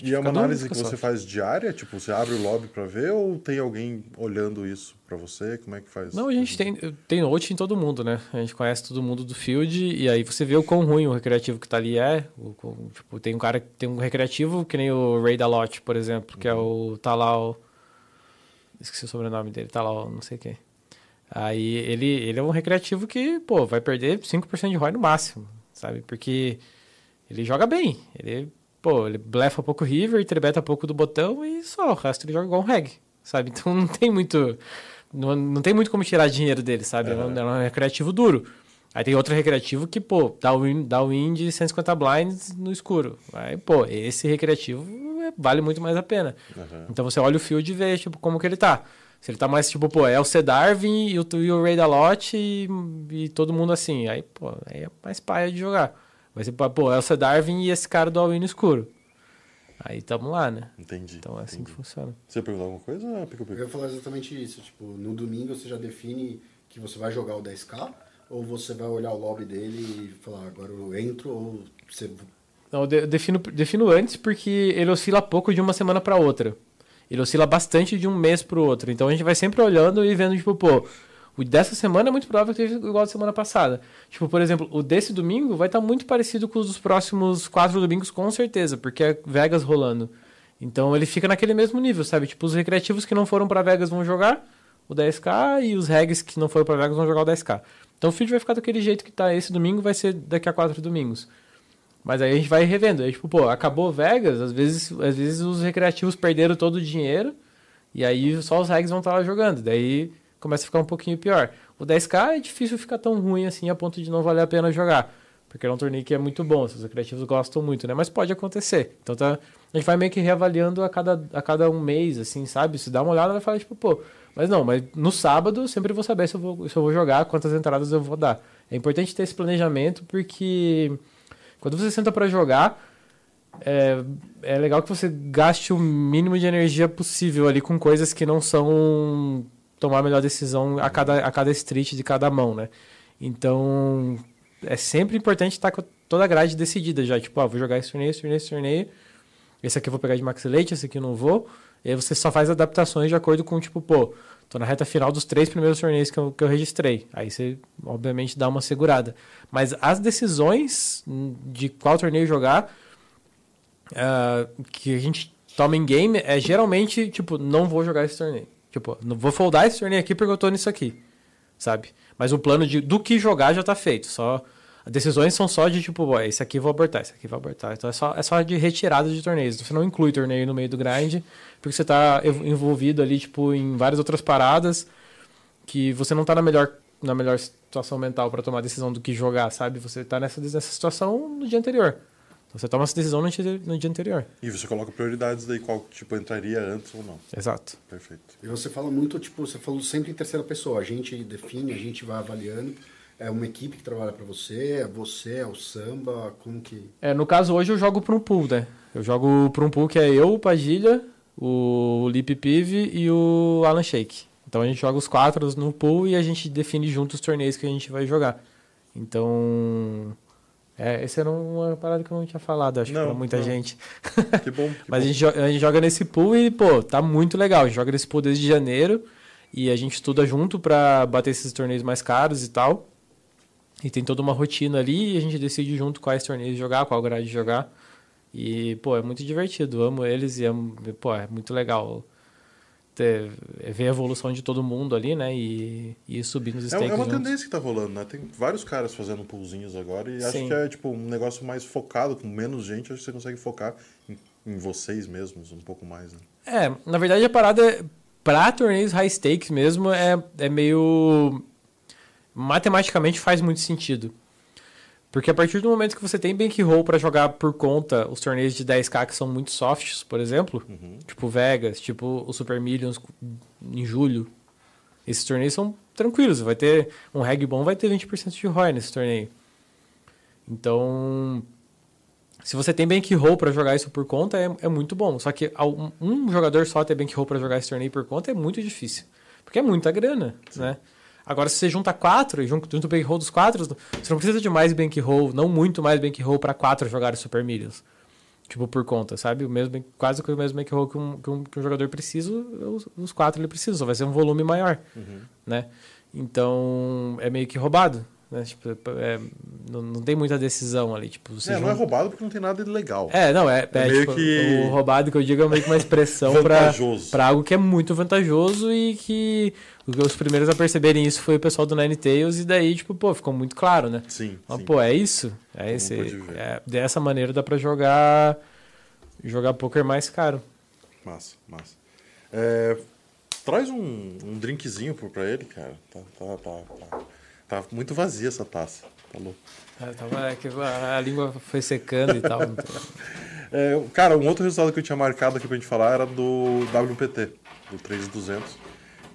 S2: E é uma análise que você faz diária? Tipo, você abre o lobby pra ver ou tem alguém olhando isso pra você? Como é que faz?
S3: Não, a gente tem, tem note em todo mundo, né? A gente conhece todo mundo do field e aí você vê o quão ruim o recreativo que tá ali é. O, o- tipo, tem um cara que tem um recreativo que nem o Ray Dalot, por exemplo, que é o Talal. Esqueci o sobrenome dele, Talal, não sei quem. Aí ele, ele é um recreativo que, pô, vai perder 5% de ROI no máximo, sabe? Porque ele joga bem. Ele, pô, ele blefa pouco river, trebeta pouco do botão e só, o resto ele joga igual um reg, sabe? Então não tem muito. Não, não tem muito como tirar dinheiro dele, sabe? É, um, é um recreativo duro. Aí tem outro recreativo que, pô, dá win, dá win de 150 blinds no escuro. Aí, pô, esse recreativo é- vale muito mais a pena.
S2: Aham.
S3: Então você olha o field e vê, tipo, como que ele tá. Se ele tá mais, tipo, pô, é o C. Darwin e o, e o Ray Dalot e, e todo mundo assim. Aí, pô, aí é mais paia de jogar. Mas, pô, é o C. Darwin e esse cara do no escuro. Aí tamo lá, né?
S2: Entendi.
S3: Então é assim
S2: entendi.
S3: que funciona.
S2: Você ia perguntar alguma coisa? Pico,
S4: Eu
S2: pico.
S4: ia falar exatamente isso. Tipo, no domingo você já define que você vai jogar o 10k ou você vai olhar o lobby dele e falar, agora eu entro ou você.
S3: Não, eu de- eu defino, defino antes porque ele oscila pouco de uma semana para outra. Ele oscila bastante de um mês para o outro. Então a gente vai sempre olhando e vendo, tipo, pô, o dessa semana é muito provável que seja igual da semana passada. Tipo, por exemplo, o desse domingo vai estar muito parecido com os dos próximos quatro domingos, com certeza, porque é Vegas rolando. Então ele fica naquele mesmo nível, sabe? Tipo, os recreativos que não foram para Vegas vão jogar o 10k e os regs que não foram para Vegas vão jogar o 10k. Então o feed vai ficar daquele jeito que tá esse domingo, vai ser daqui a quatro domingos. Mas aí a gente vai revendo. Aí, tipo, pô, acabou Vegas, às vezes, às vezes os recreativos perderam todo o dinheiro e aí só os regs vão estar lá jogando. Daí começa a ficar um pouquinho pior. O 10k é difícil ficar tão ruim assim a ponto de não valer a pena jogar. Porque é um torneio que é muito bom, os recreativos gostam muito, né? Mas pode acontecer. Então tá, a gente vai meio que reavaliando a cada, a cada um mês, assim, sabe? Se dá uma olhada, vai falar, tipo, pô, mas não, mas no sábado eu sempre vou saber se eu vou, se eu vou jogar, quantas entradas eu vou dar. É importante ter esse planejamento porque quando você senta pra jogar, é, é legal que você gaste o mínimo de energia possível ali com coisas que não são tomar a melhor decisão a cada, a cada street de cada mão, né? Então, é sempre importante estar com toda a grade decidida já. Tipo, ah, vou jogar esse torneio, esse torneio, esse torneio. Esse aqui eu vou pegar de max late, esse aqui eu não vou. E aí você só faz adaptações de acordo com, tipo, pô, tô na reta final dos três primeiros torneios que eu, que eu registrei. Aí você, obviamente, dá uma segurada. Mas as decisões de qual torneio jogar, ah, que a gente toma em game, é geralmente, tipo, não vou jogar esse torneio. Tipo, não vou foldar esse torneio aqui porque eu tô nisso aqui, sabe? Mas o plano de, do que jogar já tá feito. Só As decisões são só de tipo, esse aqui vou abortar, esse aqui vou abortar. Então é só, é só de retirada de torneios. Você não inclui torneio no meio do grind, porque você tá envolvido ali, tipo, em várias outras paradas que você não tá na melhor, na melhor situação mental para tomar decisão do que jogar, sabe? Você tá nessa, nessa situação no dia anterior. Então você toma essa decisão no dia, no dia anterior.
S2: E você coloca prioridades daí, qual tipo entraria antes ou não.
S3: Exato.
S2: Perfeito.
S4: E você fala muito, tipo, você falou sempre em terceira pessoa. A gente define, a gente vai avaliando. É uma equipe que trabalha pra você, é você, é o samba, como que.
S3: É, no caso, hoje eu jogo para um pool, né? Eu jogo para um pool que é eu, o Padilha, o Lip Pive e o Alan Shake. Então a gente joga os quatro no pool e a gente define junto os torneios que a gente vai jogar. Então. É, esse era uma parada que eu não tinha falado, acho
S2: Não,
S3: que pra muita
S2: não.
S3: gente. (laughs)
S2: Que bom. Que
S3: Mas a
S2: bom.
S3: gente, jo- a gente joga nesse pool e, pô, tá muito legal. A gente joga nesse pool desde janeiro e a gente estuda junto pra bater esses torneios mais caros e tal. E tem toda uma rotina ali e a gente decide junto quais torneios jogar, qual grade jogar. E, pô, é muito divertido. Amo eles e amo, pô, é muito legal ter, ver a evolução de todo mundo ali, né? E, e ir subindo os
S2: É,
S3: stakes
S2: é uma
S3: juntos.
S2: tendência que tá rolando, né? Tem vários caras fazendo poolzinhos agora e acho
S3: Sim.
S2: que é tipo um negócio mais focado, com menos gente, acho que você consegue focar em, em vocês mesmos um pouco mais, né?
S3: É, na verdade a parada é- pra torneios high stakes mesmo é, é meio. Matematicamente faz muito sentido. Porque a partir do momento que você tem bankroll pra jogar por conta os torneios de 10k que são muito softs, por exemplo, tipo Vegas, tipo o Super Millions em julho, esses torneios são tranquilos. Vai ter um reg bom, vai ter 20% de ROI nesse torneio. Então, se você tem bankroll pra jogar isso por conta, é, é muito bom. Só que um jogador só ter bankroll pra jogar esse torneio por conta é muito difícil. Porque é muita grana, né? Agora, se você junta quatro e junta, junta o bankroll dos quatro, você não precisa de mais bankroll, não muito mais bankroll pra quatro jogarem Super Millions. Tipo, por conta, sabe? O mesmo, quase que o mesmo bankroll que um, que um, que um jogador precisa, os, os quatro ele precisa. Só vai ser um volume maior, né? Então, é meio que roubado. Né? Tipo, é- não, não tem muita decisão ali. Tipo,
S2: É, não é roubado porque não tem nada de legal.
S3: é, não, é,
S2: É
S3: é, tipo,
S2: que-
S3: o roubado que eu digo é meio que uma expressão pra algo que é muito vantajoso e que os primeiros a perceberem isso foi o pessoal do Ninetales e daí, tipo, pô, ficou muito claro, né?
S2: Sim,
S3: Mas,
S2: sim.
S3: pô, é isso? É
S2: Todo
S3: esse, é, dessa maneira dá pra jogar jogar poker mais caro.
S2: Massa, massa. É, traz um, um drinkzinho pra ele, cara. Tá, tá, tá, tá, tá muito vazia essa taça. Tá louco.
S3: É, é a, a língua foi secando e tal. então. (laughs)
S2: É, cara, um outro resultado que eu tinha marcado aqui pra gente falar era do WPT, do 3200,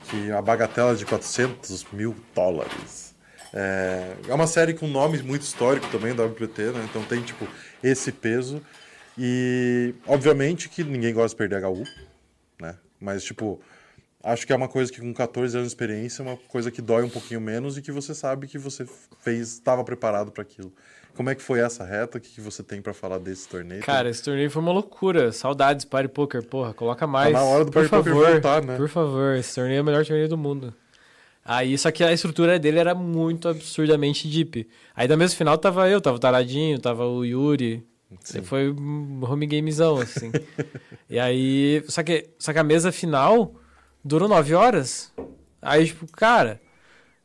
S2: que a bagatela de 400 mil dólares. É, é uma série com nome muito histórico também, WPT, né? Então tem, tipo, esse peso. E, obviamente, que ninguém gosta de perder HU, né? Mas, tipo, acho que é uma coisa que com 14 anos de experiência é uma coisa que dói um pouquinho menos e que você sabe que você fez, estava preparado para aquilo. Como é que foi essa reta? O que, que você tem para falar desse torneio?
S3: Cara, esse torneio foi uma loucura. Saudades, Party Poker, porra, coloca mais.
S2: Tá na hora do Party Poker voltar, né?
S3: Por favor, esse torneio é o melhor torneio do mundo. Aí, só que a estrutura dele era muito absurdamente deep. Aí, da mesma final, tava eu, tava o Taradinho, tava o Yuri.
S2: Sim.
S3: Foi um home gamezão, assim. (laughs) e aí, só que, só que a mesa final durou nove horas. Aí, tipo, cara,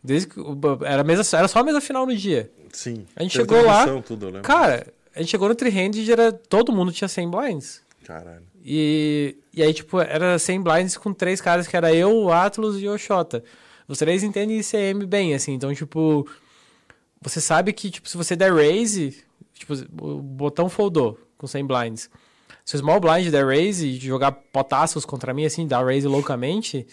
S3: desde que, era, mesa, era só a mesa final no dia.
S2: Sim.
S3: A gente chegou lá,
S2: Tudo.
S3: Cara, a gente chegou no Trihand e era, todo mundo tinha 100 blinds.
S2: Caralho.
S3: E, e aí, tipo, era 100 blinds com três caras que era eu, o Atlas e o Xota. Os três entendem ICM bem, assim. Então, tipo, você sabe que, tipo, se você der raise, tipo, o botão foldou com 100 blinds. Se o small blind der raise e jogar potássios contra mim, assim, dar raise loucamente,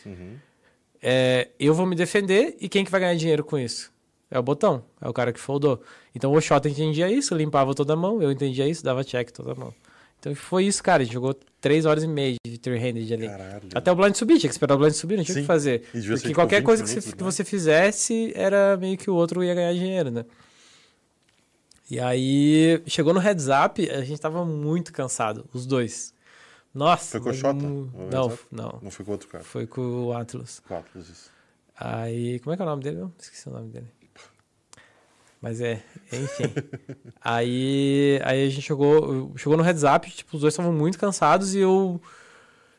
S3: é, eu vou me defender e quem que vai ganhar dinheiro com isso? É o botão, é o cara que foldou. Então o Xota entendia isso, limpava toda a mão, eu entendia isso, dava check toda a mão. Então foi isso, cara. A gente jogou 3 horas e meia de three-handed ali.
S2: Caralho.
S3: Até o blind subir, tinha que esperar o blind subir, não tinha o
S2: Sim.
S3: que fazer. Porque qualquer
S2: 20
S3: coisa que, você,
S2: minutos,
S3: que
S2: né?
S3: você fizesse era meio que o outro ia ganhar dinheiro, né? E aí, chegou no heads up, a gente tava muito cansado, os dois. Nossa.
S2: Foi com o Xota? O
S3: Não, não.
S2: Não foi com outro cara.
S3: Foi com o Atlas.
S2: Quatro, isso.
S3: Aí, como é que é o nome dele? mesmo? Esqueci o nome dele. Mas é, enfim. (laughs) aí, aí a gente chegou, chegou no heads up, tipo, os dois estavam muito cansados e eu.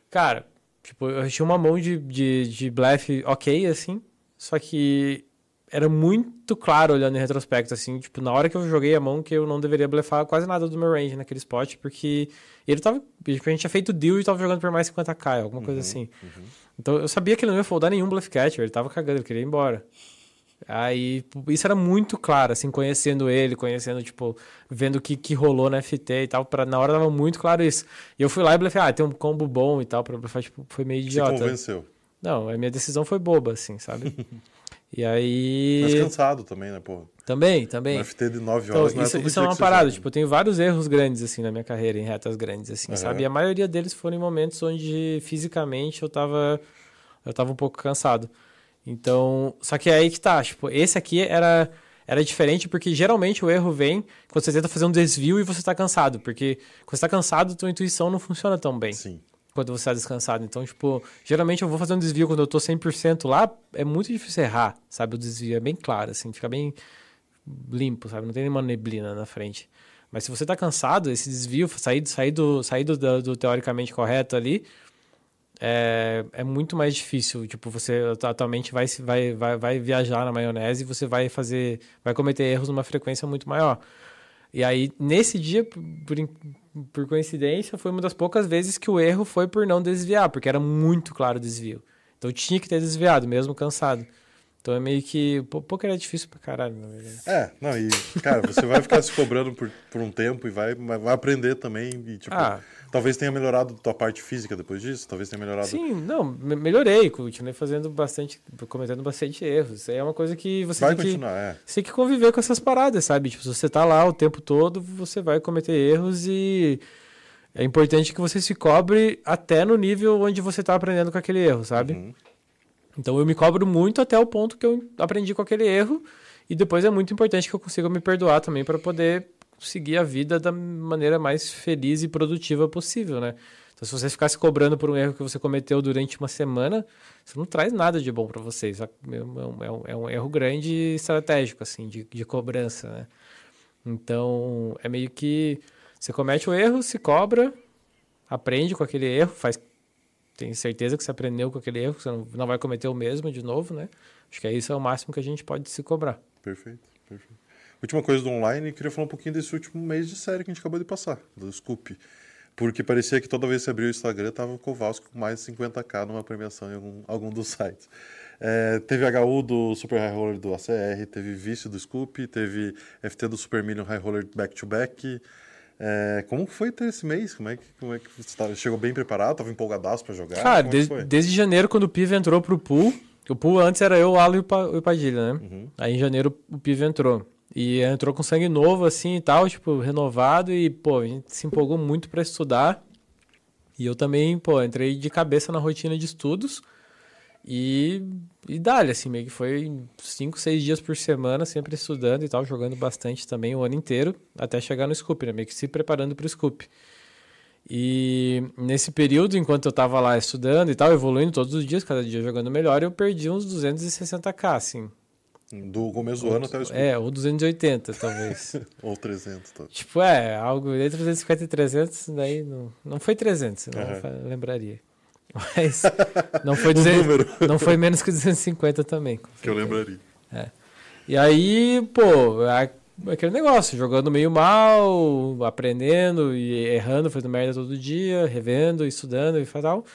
S3: Cara, tipo, eu tinha uma mão de, de, de blefe ok, assim. Só que era muito claro olhando em retrospecto, assim, tipo, na hora que eu joguei a mão que eu não deveria blefar quase nada do meu range naquele spot, porque ele tava, tipo, a gente tinha feito deal e tava jogando por mais 50k, alguma coisa assim. Então eu sabia que ele não ia foldar nenhum bluff catcher, ele tava cagando, ele queria ir embora. Aí, isso era muito claro, assim, conhecendo ele, conhecendo, tipo, vendo o que, que rolou na FT e tal, pra, na hora tava muito claro isso. E eu fui lá e blefei, ah, tem um combo bom e tal, pra blefar, tipo, foi meio idiota.
S2: Se convenceu.
S3: Não, a minha decisão foi boba, assim, sabe? (laughs) e aí...
S2: Mas cansado também, né, pô?
S3: Também, também.
S2: Um FT de 9 horas
S3: então,
S2: não
S3: isso,
S2: é todo
S3: isso é uma parada, tipo, eu tenho vários erros grandes, assim, na minha carreira, em retas grandes, assim,
S2: Aham.
S3: sabe? E a maioria deles foram em momentos onde, fisicamente, eu tava, eu tava um pouco cansado. Então, só que é aí que tá, tipo, esse aqui era, era diferente porque geralmente o erro vem quando você tenta fazer um desvio e você tá cansado, porque quando você tá cansado, tua intuição não funciona tão bem
S2: Sim.
S3: Quando você tá descansado. Então, tipo, geralmente eu vou fazer um desvio quando eu tô 100% lá, é muito difícil errar, sabe? O desvio é bem claro, assim, fica bem limpo, sabe? Não tem nenhuma neblina na frente. Mas se você tá cansado, esse desvio, sair, sair, do, sair do, do, do teoricamente correto ali, é, é muito mais difícil. Tipo, você atualmente vai, vai, vai, vai viajar na maionese e você vai fazer, vai cometer erros numa frequência muito maior. E aí, nesse dia, por, por coincidência, foi uma das poucas vezes que o erro foi por não desviar, porque era muito claro o desvio. Então tinha que ter desviado, mesmo cansado. Então é meio que. Poker é difícil pra caralho, na verdade.
S2: É, não, e, cara, você vai ficar se cobrando por, por um tempo e vai, vai aprender também. E, tipo,
S3: Ah.
S2: talvez tenha melhorado tua parte física depois disso, talvez tenha melhorado.
S3: Sim, não, me- melhorei, continuei fazendo bastante, cometendo bastante erros. É uma coisa que você
S2: vai
S3: tem que.
S2: continuar, é.
S3: Você tem que conviver com essas paradas, sabe? Tipo, se você tá lá o tempo todo, você vai cometer erros e é importante que você se cobre até no nível onde você tá aprendendo com aquele erro, sabe?
S2: Uhum.
S3: Então eu me cobro muito até o ponto que eu aprendi com aquele erro e depois é muito importante que eu consiga me perdoar também para poder seguir a vida da maneira mais feliz e produtiva possível, né? Então se você ficar se cobrando por um erro que você cometeu durante uma semana, isso não traz nada de bom para você. Isso é um, é um- é um erro grande e estratégico, assim, de, de cobrança, né? Então é meio que você comete o erro, se cobra, aprende com aquele erro, faz tem certeza que você aprendeu com aquele erro, que você não, não vai cometer o mesmo de novo, né? Acho que é isso é o máximo que a gente pode se cobrar.
S2: Perfeito, perfeito. Última coisa do online, queria falar um pouquinho desse último mês de série que a gente acabou de passar, do Scoop. Porque parecia que toda vez que abriu o Instagram, tava o Kowalski com mais de 50k numa premiação em algum, algum dos sites. É, teve HU do Super High Roller do ACR, teve Vice do Scoop, teve FT do Super Million High Roller back-to-back. É, como foi ter esse mês? Como é que, como é que você tava- chegou bem preparado? Tava empolgadaço pra jogar?
S3: Cara,
S2: Como é
S3: desde janeiro, quando o Piva entrou pro pool, o pool antes era eu, o Alan e o Pa- o Padilha, né?
S2: Uhum.
S3: Aí em janeiro o Piva entrou. E entrou com sangue novo, assim e tal, tipo, renovado, e, pô, a gente se empolgou muito pra estudar. E eu também, pô, entrei de cabeça na rotina de estudos. E, e dali, assim, meio que foi cinco, seis dias por semana, sempre estudando e tal, jogando bastante também o ano inteiro, até chegar no Scoop, né? Meio que se preparando pro Scoop. E nesse período, enquanto eu tava lá estudando e tal, evoluindo todos os dias, cada dia jogando melhor, eu perdi uns 260k, assim.
S2: Do começo do ano até o Scoop.
S3: É, ou 280, talvez. (laughs)
S2: Ou 300. Tá.
S3: tipo, é, algo entre 250 e 300, daí não, não foi 300, senão
S2: Aham.
S3: eu lembraria. Mas não foi, (laughs) 200,
S2: número.
S3: não foi menos que 250 também.
S2: Que eu lembraria.
S3: E aí, pô, aquele negócio, jogando meio mal, aprendendo e errando, fazendo merda todo dia, revendo, estudando e tal.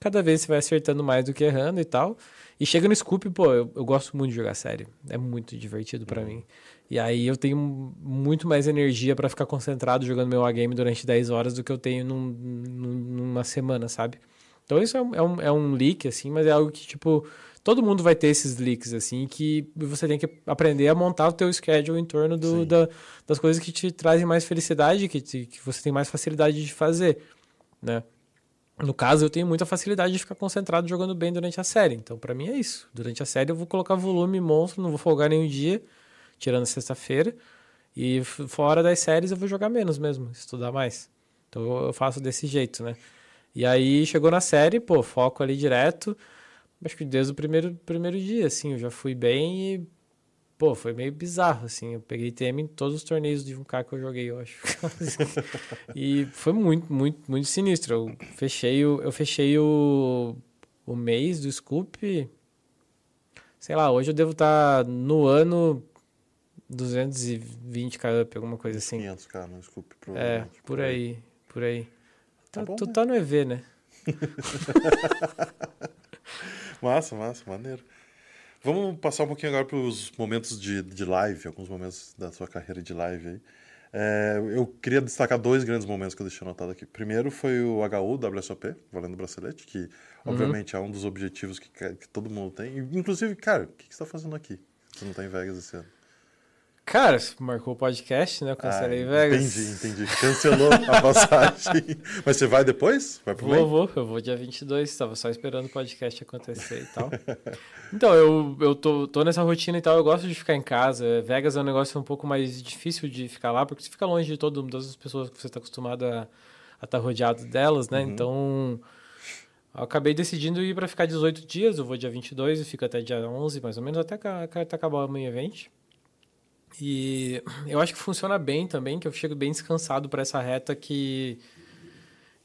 S3: Cada vez você vai acertando mais do que errando e tal. E chega no Scoop, pô, eu, eu gosto muito de jogar série. É muito divertido pra mim. E aí eu tenho muito mais energia pra ficar concentrado jogando meu A-game durante 10 horas do que eu tenho num- num- numa semana, sabe? Então isso é um, é, um, é um leak, assim, mas é algo que, tipo, todo mundo vai ter esses leaks, assim, que você tem que aprender a montar o teu schedule em torno do, da, das coisas que te trazem mais felicidade, que, te- que você tem mais facilidade de fazer, né? No caso, eu tenho muita facilidade de ficar concentrado jogando bem durante a série. Então, pra mim é isso. Durante a série eu vou colocar volume monstro, não vou folgar nenhum dia, tirando sexta-feira. E fora das séries eu vou jogar menos mesmo, estudar mais. Então eu faço desse jeito, né? E aí chegou na série, pô, foco ali direto. Acho que desde o primeiro, primeiro dia, assim, eu já fui bem e, pô, foi meio bizarro, assim. Eu peguei TM em todos os torneios de 1K que eu joguei, eu acho. (laughs) e foi muito, muito, muito sinistro. Eu fechei o, eu fechei o, o mês do Scoop Sei lá, hoje eu devo estar no ano 220k up, alguma coisa assim.
S2: 500k, não, desculpe.
S3: É,
S2: provavelmente.
S3: por aí, por aí.
S2: Tá
S3: Tu,
S2: bom,
S3: tu
S2: né?
S3: tá no EV, né? (laughs)
S2: Massa, massa, maneiro. Vamos passar um pouquinho agora para os momentos de, de live, alguns momentos da sua carreira de live aí. É, eu queria destacar dois grandes momentos que eu deixei anotado aqui. Primeiro foi o HU WSOP, Valendo Bracelete, que obviamente é um dos objetivos que, que todo mundo tem. Inclusive, cara, o que, que você está fazendo aqui? Você não está em Vegas esse ano.
S3: Cara, marcou o podcast, né? Eu cancelei Vegas.
S2: Ah, Entendi, entendi. Cancelou a (laughs) passagem. Mas você vai depois? Vai pro
S3: Vou,
S2: meio?
S3: vou, eu vou dia 22, tava só esperando o podcast acontecer e tal. (laughs) Então, eu, eu tô, tô nessa rotina e tal, eu gosto de ficar em casa. Vegas é um negócio um pouco mais difícil de ficar lá, porque você fica longe de todo, todas as pessoas que você tá acostumado a estar rodeado delas, né? Então, eu acabei decidindo ir para ficar 18 dias, eu vou dia 22 e fico até dia 11, mais ou menos, até, até acabar o main event. E eu acho que funciona bem também, que eu chego bem descansado para essa reta que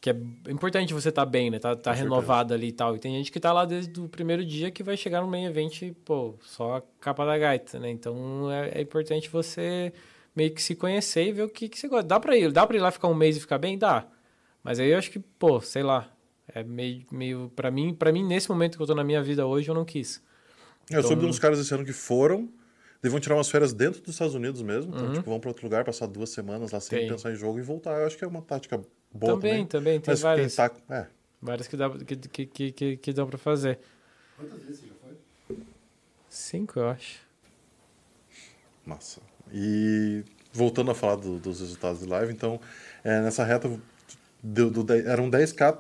S3: que é importante você estar bem, né? Tá, tá renovado ali e tal. E tem gente que tá lá desde o primeiro dia que vai chegar no main event e, pô, só a capa da gaita, né? Então é, é importante você meio que se conhecer e ver o que, que você gosta. Dá pra ir, dá pra ir lá ficar um mês e ficar bem? Dá. Mas aí eu acho que, pô, sei lá. É meio, meio para mim, para mim nesse momento que eu tô na minha vida hoje, eu não quis.
S2: Eu soube de
S3: Então-
S2: uns caras esse ano que foram, daí vão tirar umas férias dentro dos Estados Unidos mesmo. Então,
S3: Uhum.
S2: tipo, vão para outro lugar, passar duas semanas lá sem
S3: Tem.
S2: pensar em jogo e voltar. Eu acho que é uma tática boa
S3: também,
S2: também.
S3: também, tem
S2: Mas
S3: várias,
S2: tá... É,
S3: várias que dá que, que, que, que, que dão pra fazer.
S4: Quantas vezes você já foi?
S3: Cinco, eu acho.
S2: massa. E voltando a falar do- dos resultados de live, então, é, nessa reta do, do, dez- eram 10k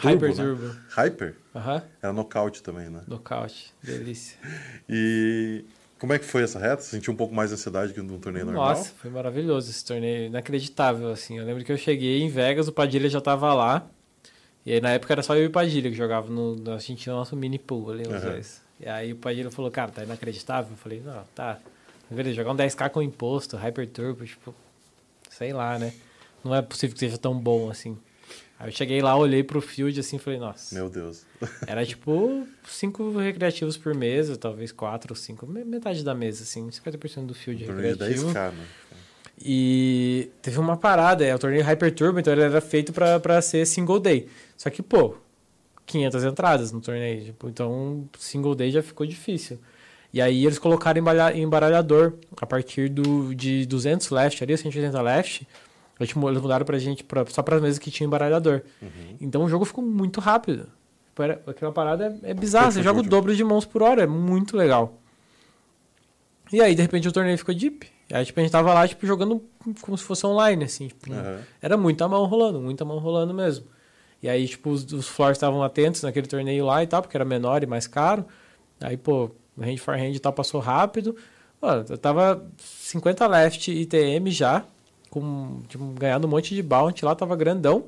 S2: turbo,
S3: Hyper
S2: né?
S3: Turbo.
S2: Hyper?
S3: Aham.
S2: Era nocaute também, né?
S3: Nocaute. Delícia. (laughs)
S2: E como é que foi essa reta? Sentiu um pouco mais de ansiedade que num torneio normal?
S3: Nossa, foi maravilhoso esse torneio, inacreditável, assim. Eu lembro que eu cheguei em Vegas, o Padilha já tava lá. E aí, na época era só eu e o Padilha que jogava no. A gente tinha o nosso mini pool ali, os dois. E aí o Padilha falou, cara, tá inacreditável? Eu falei, não, tá. Beleza, jogar um 10k com imposto, Hyper Turbo, tipo, sei lá, né? Não é possível que seja tão bom assim. Aí eu cheguei lá, olhei pro field assim e falei, nossa.
S2: Meu Deus. (laughs)
S3: Era tipo cinco recreativos por mesa, talvez quatro ou cinco, me- metade da mesa, assim, 50% do field recreativo.
S2: 10k, né?
S3: E teve uma parada, é o torneio Hyper Turbo, então ele era feito pra, pra ser single day. Só que, pô, 500 entradas no torneio, tipo, então single day já ficou difícil. E aí eles colocaram embaralhador a partir do, de 200 left ali, 180 left. Eles mu- eles mudaram pra gente pra, só para mesas que tinha embaralhador.
S2: Uhum.
S3: Então o jogo ficou muito rápido. Tipo, Aquela parada é, é bizarra, você joga o dobro de mãos por hora, é muito legal. E aí, de repente, o torneio ficou deep. Aí, tipo, a gente tava lá, tipo, jogando como se fosse online, assim. Tipo,
S2: Aham.
S3: Era muita mão rolando, muita mão rolando mesmo. E aí, tipo, os, os floors estavam atentos naquele torneio lá e tal, porque era menor e mais caro. Aí, pô, hand for hand e tal passou rápido. Mano, eu tava 50 left ITM já, com, tipo, ganhando um monte de bounty lá, tava grandão.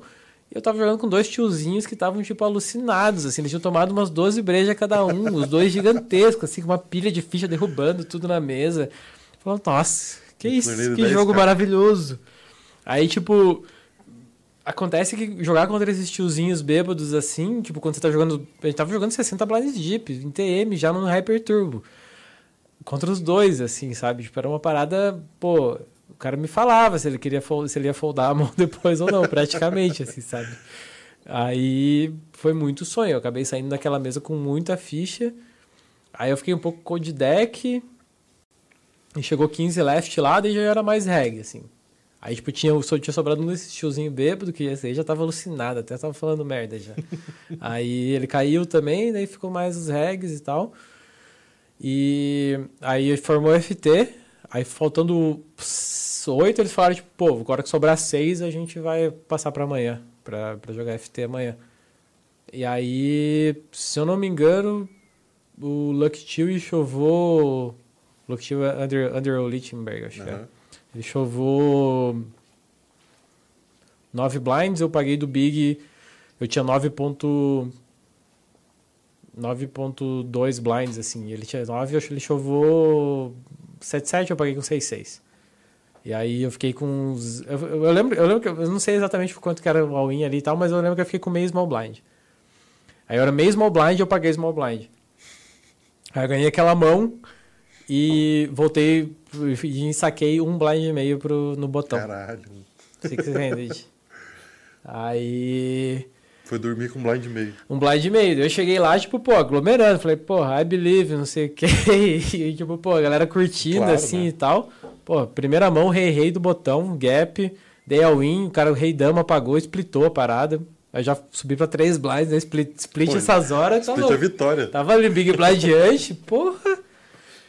S3: E eu tava jogando com dois tiozinhos que estavam, tipo, alucinados, assim. Eles tinham tomado umas 12 brejas cada um, os dois gigantescos, assim, com uma pilha de ficha derrubando tudo na mesa. Falando, nossa, que isso, que
S2: 10,
S3: jogo
S2: cara.
S3: maravilhoso. Aí, tipo, acontece que jogar contra esses tiozinhos bêbados assim, tipo, quando você tá jogando. A gente tava jogando 60 Blind Jeep, em TM, já no Hyper Turbo. Contra os dois, assim, sabe? Tipo, era uma parada, pô. O cara me falava se ele queria se ele ia foldar a mão (laughs) depois ou não, praticamente, assim, sabe? Aí foi muito sonho. Eu acabei saindo daquela mesa com muita ficha. Aí eu fiquei um pouco cold deck. E chegou 15 left lá, daí já era mais reg, assim. Aí, tipo, tinha, só tinha sobrado um desses tiozinho bêbado, que esse aí já tava alucinado, até tava falando merda já. (laughs) aí ele caiu também, daí ficou mais os regs e tal. E aí formou FT, aí faltando oito, eles falaram, tipo, pô, agora que sobrar seis, a gente vai passar pra amanhã, pra, pra jogar FT amanhã. E aí, se eu não me engano, o Lucky Chill chovou... Lucky Chill é under, under o Lichtenberg, acho que é. Ele chovou 9 blinds, eu paguei do Big, eu tinha 9 ponto- 9.2 blinds, assim. Ele tinha 9, eu acho que ele chovou 7.7, eu paguei com 6.6. E aí eu fiquei com uns... Eu, eu- lembro, eu lembro que eu não sei exatamente quanto que era o all-in ali e tal, mas eu lembro que eu fiquei com meio small blind. Aí eu era meio small blind e eu paguei small blind. Aí eu ganhei aquela mão e voltei e saquei um blind e meio pro, no botão.
S2: Caralho.
S3: Six handed. Aí.
S2: Foi dormir com blind meio.
S3: Um blind meio. Eu cheguei lá, tipo, pô, aglomerando. Falei, porra, I believe, não sei o quê. (laughs) E, tipo, pô, a galera curtindo
S2: Claro,
S3: assim
S2: né?
S3: e tal. Pô, primeira mão, rei, rei do botão, gap. Dei all in, o cara, o rei dama apagou, splitou a parada. Aí já subi pra três blinds, né? Split, split
S2: Pô,
S3: essas horas. Tá
S2: Split
S3: louco.
S2: a vitória.
S3: Tava ali, Big Blind (laughs) antes, porra.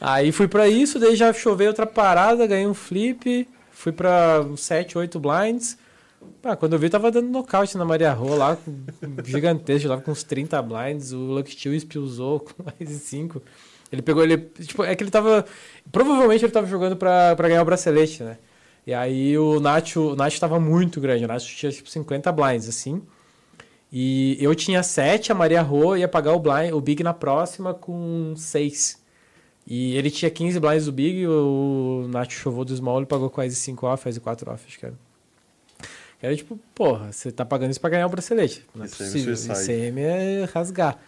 S3: Aí fui pra isso, daí já choveu outra parada, ganhei um flip, fui pra 7, 8 blinds. Pá, quando eu vi, tava dando nocaute na Maria Rô lá, gigantesco, tava com uns 30 blinds, o Lucky Steel expulsou com (laughs) mais de 5. Ele pegou ele. Tipo, é que ele tava. Provavelmente ele tava jogando pra, pra ganhar o bracelete, né? E aí o Nacho, o Nacho tava muito grande, o Nacho tinha tipo 50 blinds, assim. E eu tinha 7, a Maria Rô ia pagar o, blind, o Big na próxima com 6. E ele tinha 15 blinds do Big, o Nacho chovou do Small, ele pagou quase 5 off, quase 4 off, acho que era. Era tipo, porra, você tá pagando isso pra ganhar o bracelete. Não é
S2: ICM
S3: possível. ICM é rasgar.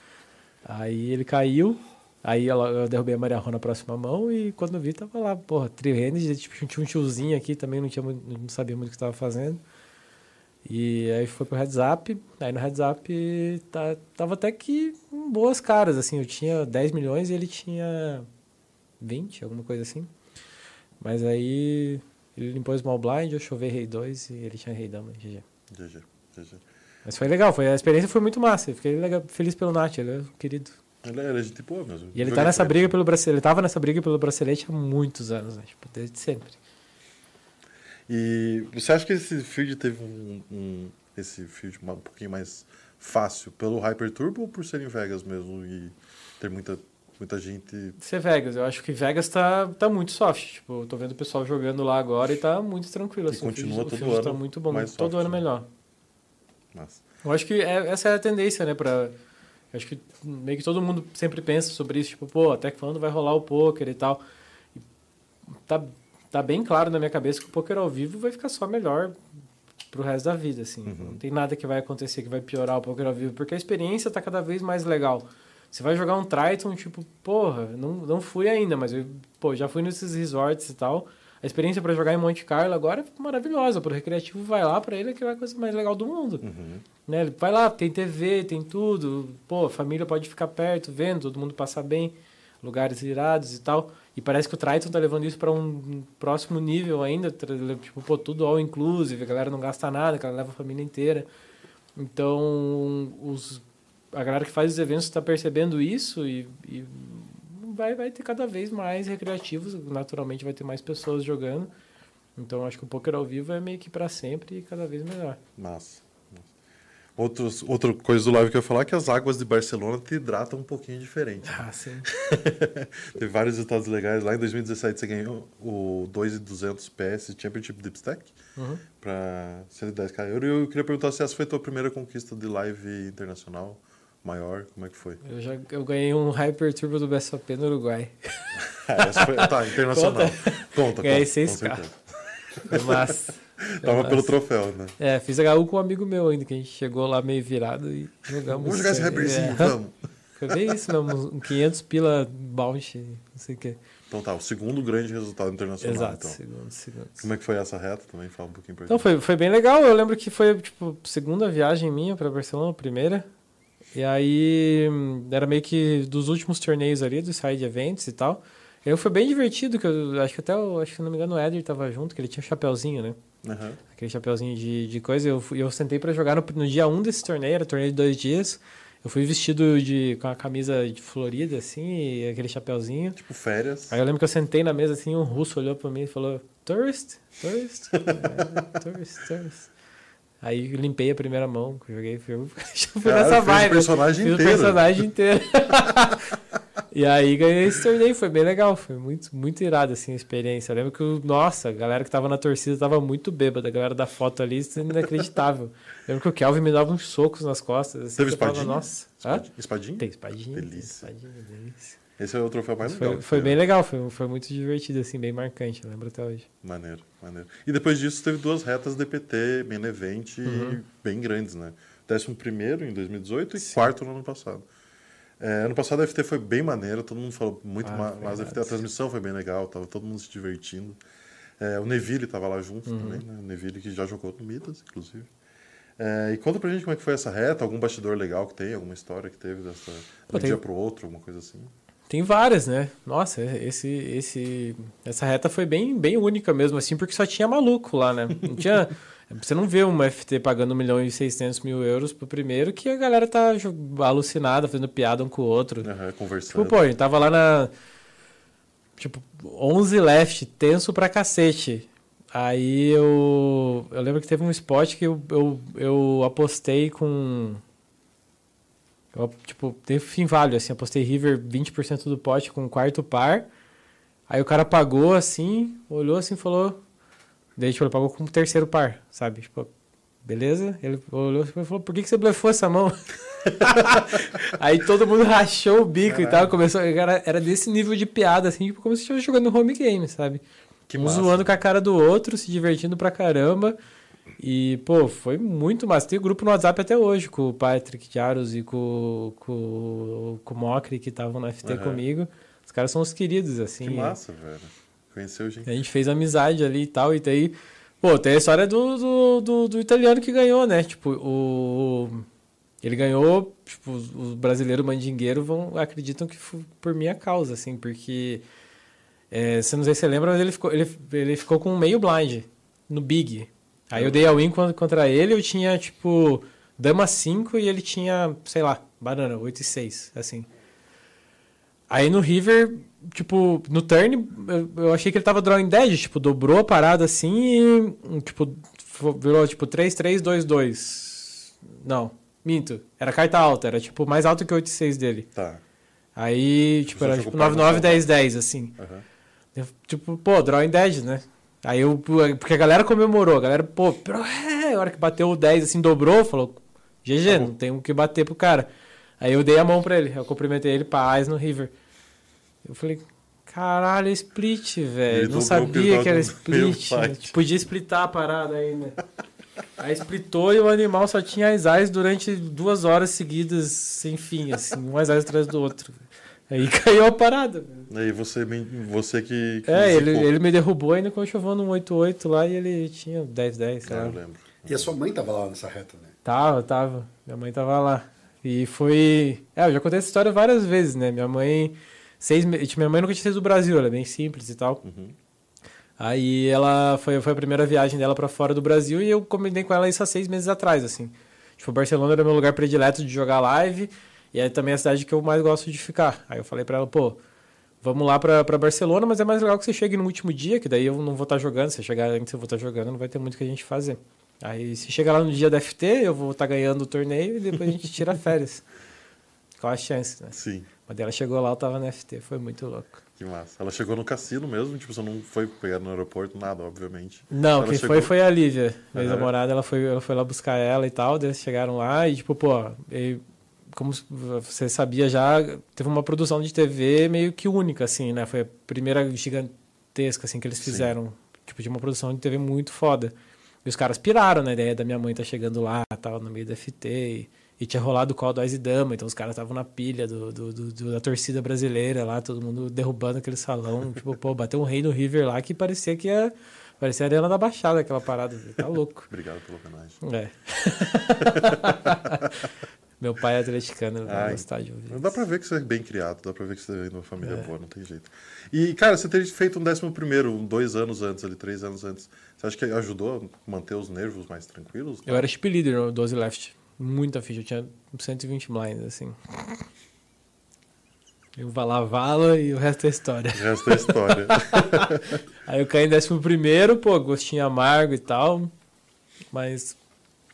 S3: Aí ele caiu, aí ela- eu derrubei a Maria Rô na próxima mão e quando eu vi tava lá, porra, three-handed, tipo, tinha um tiozinho aqui também, não, tinha, não sabia muito o que tava fazendo. E aí foi pro up, aí no up tá, tava até que boas caras, assim, eu tinha 10 milhões e ele tinha 20, alguma coisa assim. Mas aí ele limpou o small blind, eu chovei rei 2 e ele tinha rei dama, GG.
S2: GG, GG.
S3: Mas foi legal, foi, a experiência foi muito massa, eu fiquei legal- feliz pelo Nath, ele é um querido.
S2: Ele era gente boa mesmo.
S3: E ele tá nessa briga pelo bracelete, ele tava nessa briga pelo bracelete há muitos anos, né? Tipo, desde sempre.
S2: E você acha que esse field teve um, um- esse field um pouquinho mais fácil pelo Hyper Turbo ou por ser em Vegas mesmo e ter muita, muita gente.
S3: Ser Vegas, eu acho que Vegas tá, tá muito soft. Tipo, eu tô vendo o pessoal jogando lá agora e tá muito tranquilo. Assim,
S2: continua
S3: o field,
S2: todo
S3: o field
S2: ano
S3: tá muito bom, todo
S2: soft,
S3: ano
S2: né?
S3: melhor.
S2: Mas,
S3: Eu acho que é- essa é a tendência, né? Eu acho que meio que todo mundo sempre pensa sobre isso, tipo, pô, até quando vai rolar o poker e tal. E tá, tá bem claro na minha cabeça que o poker ao vivo vai ficar só melhor pro resto da vida, assim.
S2: Uhum.
S3: Não tem nada que vai acontecer que vai piorar o poker ao vivo, porque a experiência tá cada vez mais legal. Você vai jogar um Triton, tipo, porra, não, não fui ainda, mas eu, pô, já fui nesses resorts e tal. A experiência para jogar em Monte Carlo agora é maravilhosa. Pro recreativo vai lá, para ele é que é a coisa mais legal do mundo.
S2: uhum.
S3: Né? Ele vai lá, tem TV, tem tudo. Pô, a família pode ficar perto, vendo, todo mundo passar bem, lugares irados e tal. E parece que o Triton tá levando isso para um próximo nível ainda, tipo, pô, tudo all inclusive, a galera não gasta nada, a galera leva a família inteira. Então, os, a galera que faz os eventos está percebendo isso e, e vai, vai ter cada vez mais recreativos, naturalmente vai ter mais pessoas jogando. Então, acho que o poker ao vivo é meio que para sempre e cada vez melhor.
S2: Massa. Outros, outra coisa do live que eu ia falar é que as águas de Barcelona te hidratam um pouquinho diferente.
S3: Ah, sim. (laughs)
S2: Teve vários resultados legais. Lá em 2017 você ganhou o 2,200 PS Championship Deep Stack
S3: Uhum.
S2: para 110k euro. E eu queria perguntar se essa foi a tua primeira conquista de live internacional maior. Como é que foi?
S3: Eu já eu ganhei um Hyper Turbo do BSOP no Uruguai.
S2: Ah, (laughs) essa foi, tá, internacional. Conta,
S3: Ganhei
S2: conta, com
S3: 6K.
S2: certeza.
S3: Foi (laughs) massa. (laughs)
S2: Tava pelo troféu, né?
S3: É, fiz HU com um amigo meu ainda, que a gente chegou lá meio virado e jogamos.
S2: Vamos jogar esse
S3: é,
S2: hyperzinho,
S3: é.
S2: vamos.
S3: Foi bem isso mesmo, um 500 pila bounty, não sei o que.
S2: Então tá, o segundo grande resultado internacional.
S3: Exato,
S2: Então.
S3: segundo, segundo.
S2: Como é que foi essa reta também? Fala um pouquinho pra
S3: Então
S2: gente.
S3: foi, foi bem legal, eu lembro que foi, tipo, segunda viagem minha pra Barcelona, primeira. E aí, era meio que dos últimos torneios ali, dos side events e tal. E aí foi bem divertido, que eu acho que até, o- acho que se não me engano, o Eder tava junto, que ele tinha um chapéuzinho, né?
S2: Aham.
S3: aquele chapeuzinho de, de coisa. Eu, eu sentei pra jogar no, no dia 1 um desse torneio, era torneio de dois dias. Eu fui vestido de, com a camisa de florida, assim, e aquele chapeuzinho.
S2: Tipo férias.
S3: Aí eu lembro que eu sentei na mesa, assim, um russo olhou pra mim e falou, tourist? Tourist? É, tourist, tourist. Aí limpei a primeira mão, joguei, (laughs) fui, fui nessa
S2: fez o
S3: vibe.
S2: personagem
S3: Fiz
S2: inteiro.
S3: o personagem inteiro. (laughs) e aí ganhei esse torneio, foi bem legal, foi muito, muito irado assim a experiência. Eu lembro que, nossa, a galera que tava na torcida tava muito bêbada, a galera da foto ali, isso é inacreditável. Eu lembro que o Kelvin me dava uns socos nas costas. Assim,
S2: Teve
S3: falava,
S2: espadinha?
S3: Nossa?
S2: Espadinha? Espadinha?
S3: Tem espadinha. tem
S2: Delícia.
S3: espadinha, delícia.
S2: Esse é o troféu mais legal.
S3: foi, bem
S2: né?
S3: legal, foi, foi muito divertido, assim, bem marcante, lembro até hoje.
S2: Maneiro, maneiro. E depois disso teve duas retas DPT, main event,
S3: Uhum.
S2: bem grandes, né? Décimo primeiro em 2018 e
S3: Sim.
S2: quarto no ano passado. É, ano passado a FT foi bem maneiro, todo mundo falou muito
S3: Ah,
S2: ma- mas a FT, a transmissão foi bem legal, tava todo mundo se divertindo. É, o Neville tava lá junto
S3: Uhum.
S2: também, né? O Neville que já jogou no Midas, inclusive. É, e conta pra gente como é que foi essa reta, algum bastidor legal que tem, alguma história que teve dessa, de um
S3: tem-
S2: dia pro outro, alguma coisa assim.
S3: Tem várias, né? Nossa, esse, esse, essa reta foi bem, bem única mesmo, assim, porque só tinha maluco lá, né? Não tinha, (laughs) você não vê uma FT pagando 1 milhão e 600 mil euros pro primeiro, que a galera tá alucinada, fazendo piada um com o outro. Tipo,
S2: conversando.
S3: pô, a gente tava lá na. Tipo, 11 left, tenso pra cacete. Aí eu. Eu lembro que teve um spot que eu, eu, eu apostei com. Eu, tipo, teve fim válido, assim, apostei River 20% do pote com um quarto par. Aí o cara pagou assim, olhou assim e falou. Daí, tipo, ele pagou com o terceiro par, sabe? Tipo, beleza? Ele olhou assim e falou: por que, que você blefou essa mão? (laughs) Aí todo mundo rachou o bico e tal. Começou, era, era desse nível de piada, assim, tipo, como se estivesse jogando home game, sabe?
S2: Que
S3: um
S2: massa.
S3: zoando com a cara do outro, se divertindo pra caramba. E, pô, foi muito massa. Tem grupo no WhatsApp até hoje, com o Patrick Jaros e com, com, com o Mocri, que estavam no FT
S2: Aham.
S3: comigo. Os caras são os queridos, assim.
S2: Que massa, velho. Conheceu gente.
S3: A gente fez amizade ali e tal, e daí... Pô, tem a história do, do, do, do italiano que ganhou, né? Tipo, o... Ele ganhou, tipo, os os brasileiros mandingueiros vão, acreditam que foi por minha causa, assim, porque... É, você não sei se você lembra, mas ele ficou, ele, ele ficou com meio blind no Big. Aí eu dei a win con- contra ele, eu tinha, tipo, dama 5 e ele tinha, sei lá, banana, 8 e 6, assim. Aí no River, tipo, no turn, eu, eu achei que ele tava drawing dead, tipo, dobrou a parada assim e, tipo, virou, tipo, 3, 3, 2, 2. Não, minto. Era carta alta, era, tipo, mais alto que o 8 e 6 dele.
S2: Tá.
S3: Aí, tipo,
S2: Você
S3: era, tipo,
S2: par
S3: 9,
S2: no
S3: 9,
S2: chão,
S3: 10, 10, assim.
S2: Aham.
S3: Eu, tipo, pô, drawing dead, né? Aí eu, porque a galera comemorou, a galera, pô, é, a hora que bateu o 10, assim, dobrou, falou, GG, não tem o que bater pro cara. Aí eu dei a mão pra ele, eu cumprimentei ele pra Eyes no River. Eu falei, caralho, é split, velho. Não sabia que era split. né?
S2: fight.
S3: Podia splitar a parada ainda. Aí splitou e o animal só tinha as eyes durante duas horas seguidas, sem fim, assim, um as eyes atrás do outro. Aí caiu a parada.
S2: Aí você, você que. que
S3: É, ele, ele me derrubou ainda quando chovendo um 8-8 lá e ele tinha 10-10, sei
S2: Ah,
S3: lá.
S2: eu lembro.
S4: E a sua mãe tava lá nessa reta, né?
S3: Tava, tava. Minha mãe tava lá. E foi. É, eu já contei essa história várias vezes, né? Minha mãe. Seis me... Minha mãe nunca tinha saído do Brasil, ela é bem simples e tal.
S2: Uhum.
S3: Aí ela foi, foi a primeira viagem dela pra fora do Brasil e eu combinei com ela isso há seis meses atrás, assim. Tipo, Barcelona era meu lugar predileto de jogar live e é também a cidade que eu mais gosto de ficar. Aí eu falei pra ela, pô, vamos lá pra, pra Barcelona, mas é mais legal que você chegue no último dia, que daí eu não vou estar jogando. Se chegar antes eu vou estar jogando, não vai ter muito o que a gente fazer. Aí se chegar lá no dia da FT, eu vou estar ganhando o torneio e depois a gente (laughs) tira férias. Qual a chance, né?
S2: Sim,
S3: Mas ela chegou lá, eu tava na FT, foi muito louco.
S2: que massa. Ela chegou no cassino mesmo, tipo, você não foi pegar no aeroporto, nada, obviamente.
S3: Não,
S2: Ela
S3: quem
S2: chegou-
S3: foi foi a Lívia, minha namorada, ela foi, ela foi lá buscar ela e tal, daí eles chegaram lá e tipo, pô, e como você sabia já, teve uma produção de TV meio que única, assim, né? Foi a primeira gigantesca, assim, que eles
S2: Sim.
S3: fizeram. Tipo, de uma produção de TV muito foda. E os caras piraram na ideia da minha mãe tá chegando lá, tal, no meio da FT, e, e tinha rolado o call do Ais e Dama, então os caras estavam na pilha do, do- do- da torcida brasileira lá, todo mundo derrubando aquele salão. (laughs) tipo, pô, bateu um rei no River lá que parecia que ia. Parecia a Arena da Baixada, aquela parada. Tá louco. (laughs)
S2: Obrigado pela homenagem.
S3: É. (laughs) Meu pai é atleticano, ele vai
S2: Ai,
S3: gostar de ouvir.
S2: Dá pra ver que você é bem criado, dá pra ver que você de uma família boa, não tem jeito. E, cara, você teria feito um décimo primeiro, um dois anos antes, ali, três anos antes. Você acha que ajudou a manter os nervos mais tranquilos?
S3: Eu era chip leader no 12 left. Muita ficha, eu tinha 120 blinds, assim. Eu vala vala e o resto é história.
S2: O resto é história. (laughs)
S3: Aí eu caí em décimo primeiro, pô, gostinho amargo e tal. Mas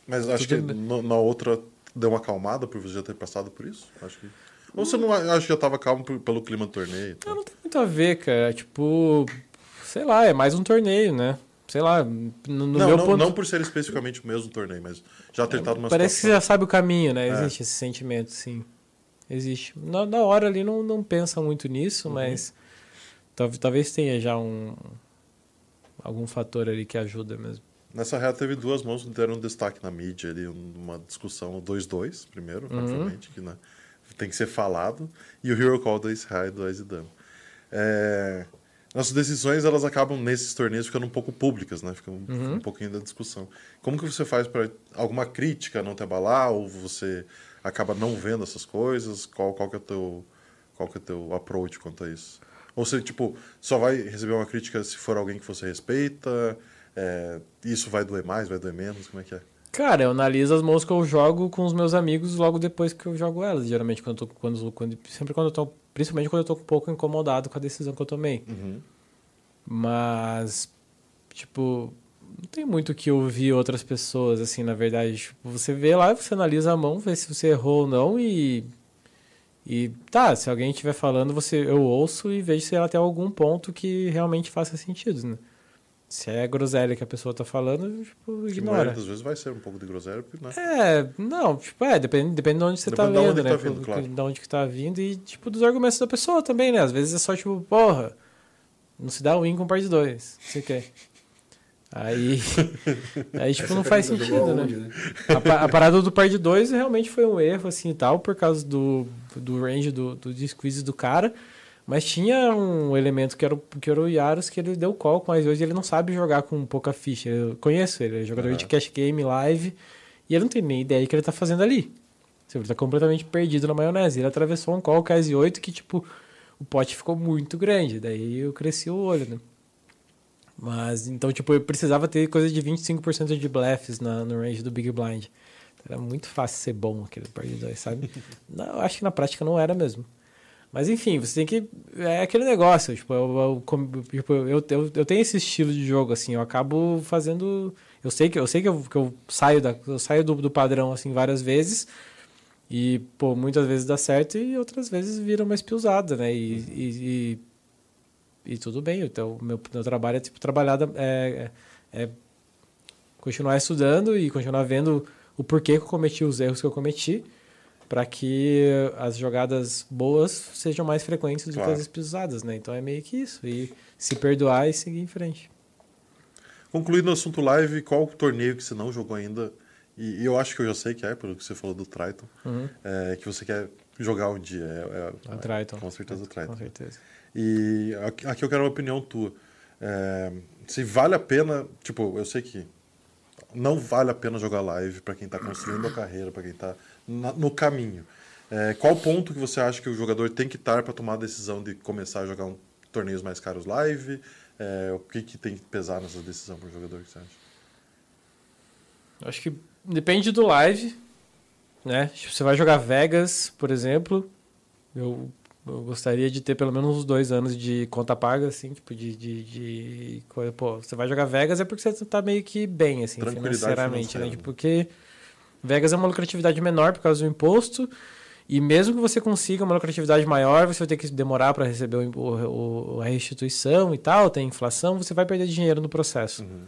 S2: Mas acho que
S3: Tudo bem.
S2: no- na outra deu uma acalmada por você já ter passado por isso? Acho que... Ou você não acha que já tava calmo por- pelo clima do torneio? e tal?
S3: não tem muito a ver, cara. Tipo, sei lá, é mais um torneio, né? Sei lá, no, no
S2: não,
S3: meu
S2: não,
S3: ponto.
S2: não por ser especificamente o mesmo torneio, mas já ter estado numa
S3: Parece que você
S2: situação.
S3: já sabe o caminho, né?
S2: É.
S3: Existe esse sentimento, sim. Existe. Na, na hora ali não, não pensa muito
S2: Uhum.
S3: nisso, mas tal- talvez tenha já um algum fator ali que ajuda mesmo.
S2: Nessa reta teve duas mãos que deram destaque na mídia ali, uma discussão no 2-2 primeiro,
S3: Uhum.
S2: obviamente, que né, tem que ser falado, e o Hero Call da Israel do Aizidano. É, nossas decisões elas acabam nesses torneios ficando um pouco públicas, né? Fica um,
S3: Uhum.
S2: um pouquinho da discussão. Como que você faz para alguma crítica não te abalar ou você acaba não vendo essas coisas? Qual, qual que é teu qual que é teu approach quanto a isso? Ou você tipo só vai receber uma crítica se for alguém que você respeita? É, isso vai doer mais, vai doer menos? Como é que é?
S3: Cara, eu analiso as mãos que eu jogo com os meus amigos logo depois que eu jogo elas. Geralmente, quando eu tô, quando, quando, sempre quando eu tô. Principalmente quando eu tô um pouco incomodado com a decisão que eu tomei.
S2: Uhum.
S3: Mas, tipo, não tem muito o que ouvir outras pessoas, assim, na verdade. Tipo, você vê lá, você analisa a mão, vê se você errou ou não e. E tá, se alguém estiver falando, você, eu ouço e vejo se ela tem algum ponto que realmente faça sentido, né? Se é groselha que a pessoa tá falando, tipo,
S2: Que
S3: ignora.
S2: das vezes vai ser um pouco de groselha, né?
S3: É, não, tipo, é, depende, depende de onde você
S2: Depende
S3: tá
S2: de
S3: lendo,
S2: onde
S3: né?
S2: tá vindo, claro.
S3: De onde que tá vindo e, tipo, dos argumentos da pessoa também, né? Às vezes é só, tipo, porra, não se dá win com parte 2, não sei o quê. Aí, (laughs) aí tipo, não faz
S4: Jogou
S3: sentido, né?
S4: né?
S3: A parada do par de 2 realmente foi um erro, assim, e tal, por causa do, do range do, do squeeze do cara. Mas tinha um elemento que era, o- que era o Yaros, que ele deu call com as hoje ele não sabe jogar com pouca ficha. Eu conheço ele, ele é jogador de
S2: Aham.
S3: cash game live, e ele não tem nem ideia do que ele tá fazendo ali. Ele tá completamente perdido na maionese. Ele atravessou um call KS 8 que, tipo, o pote ficou muito grande. Daí eu cresci o olho, né? Mas, então, tipo, eu precisava ter coisa de 25% de bleffs na, no range do Big Blind. Era muito fácil ser bom aquele par de dois, sabe? (laughs) não, eu acho que na prática não era mesmo. Mas enfim, você tem que. É aquele negócio, tipo, eu, tipo, eu, eu, eu tenho esse estilo de jogo, assim, eu acabo fazendo. Eu sei que eu, sei que eu, que eu saio, da, eu saio do, do padrão, assim, várias vezes. E, pô, muitas vezes dá certo e outras vezes vira uma espiusada, né? E, e, e, e tudo bem. Então, meu, meu trabalho é, tipo, trabalhar. É, é, é continuar estudando e continuar vendo o porquê que eu cometi os erros que eu cometi para que as jogadas boas sejam mais frequentes do
S2: Claro.
S3: que as espiusadas, né? Então é meio que isso. E se perdoar e seguir em frente.
S2: Concluindo o assunto live, qual o torneio que você não jogou ainda? E, e eu acho que eu já sei que é, pelo que você falou do Triton,
S3: Uhum.
S2: é, que você quer jogar um dia. É, é-
S3: A Triton.
S2: Com certeza o Triton.
S3: Com certeza.
S2: E aqui eu quero uma opinião tua. É, se vale a pena, tipo, eu sei que não vale a pena jogar live para quem tá construindo a carreira, para quem tá na- no caminho. É, qual ponto que você acha que o jogador tem que estar para tomar a decisão de começar a jogar um, torneios mais caros live? É, o que, que tem que pesar nessa decisão para o jogador, que você acha?
S3: Acho que depende do live, né? Se você vai jogar Vegas, por exemplo, eu, eu gostaria de ter pelo menos uns dois anos de conta paga, assim, tipo, de, de, de. Pô, você vai jogar Vegas é porque você tá meio que bem, assim, financeiramente, né?
S2: financeira.
S3: Tipo, Porque Vegas é uma lucratividade menor por causa do imposto. E mesmo que você consiga uma lucratividade maior, você vai ter que demorar para receber o, o- a restituição e tal, tem inflação, você vai perder dinheiro no processo.
S2: Uhum.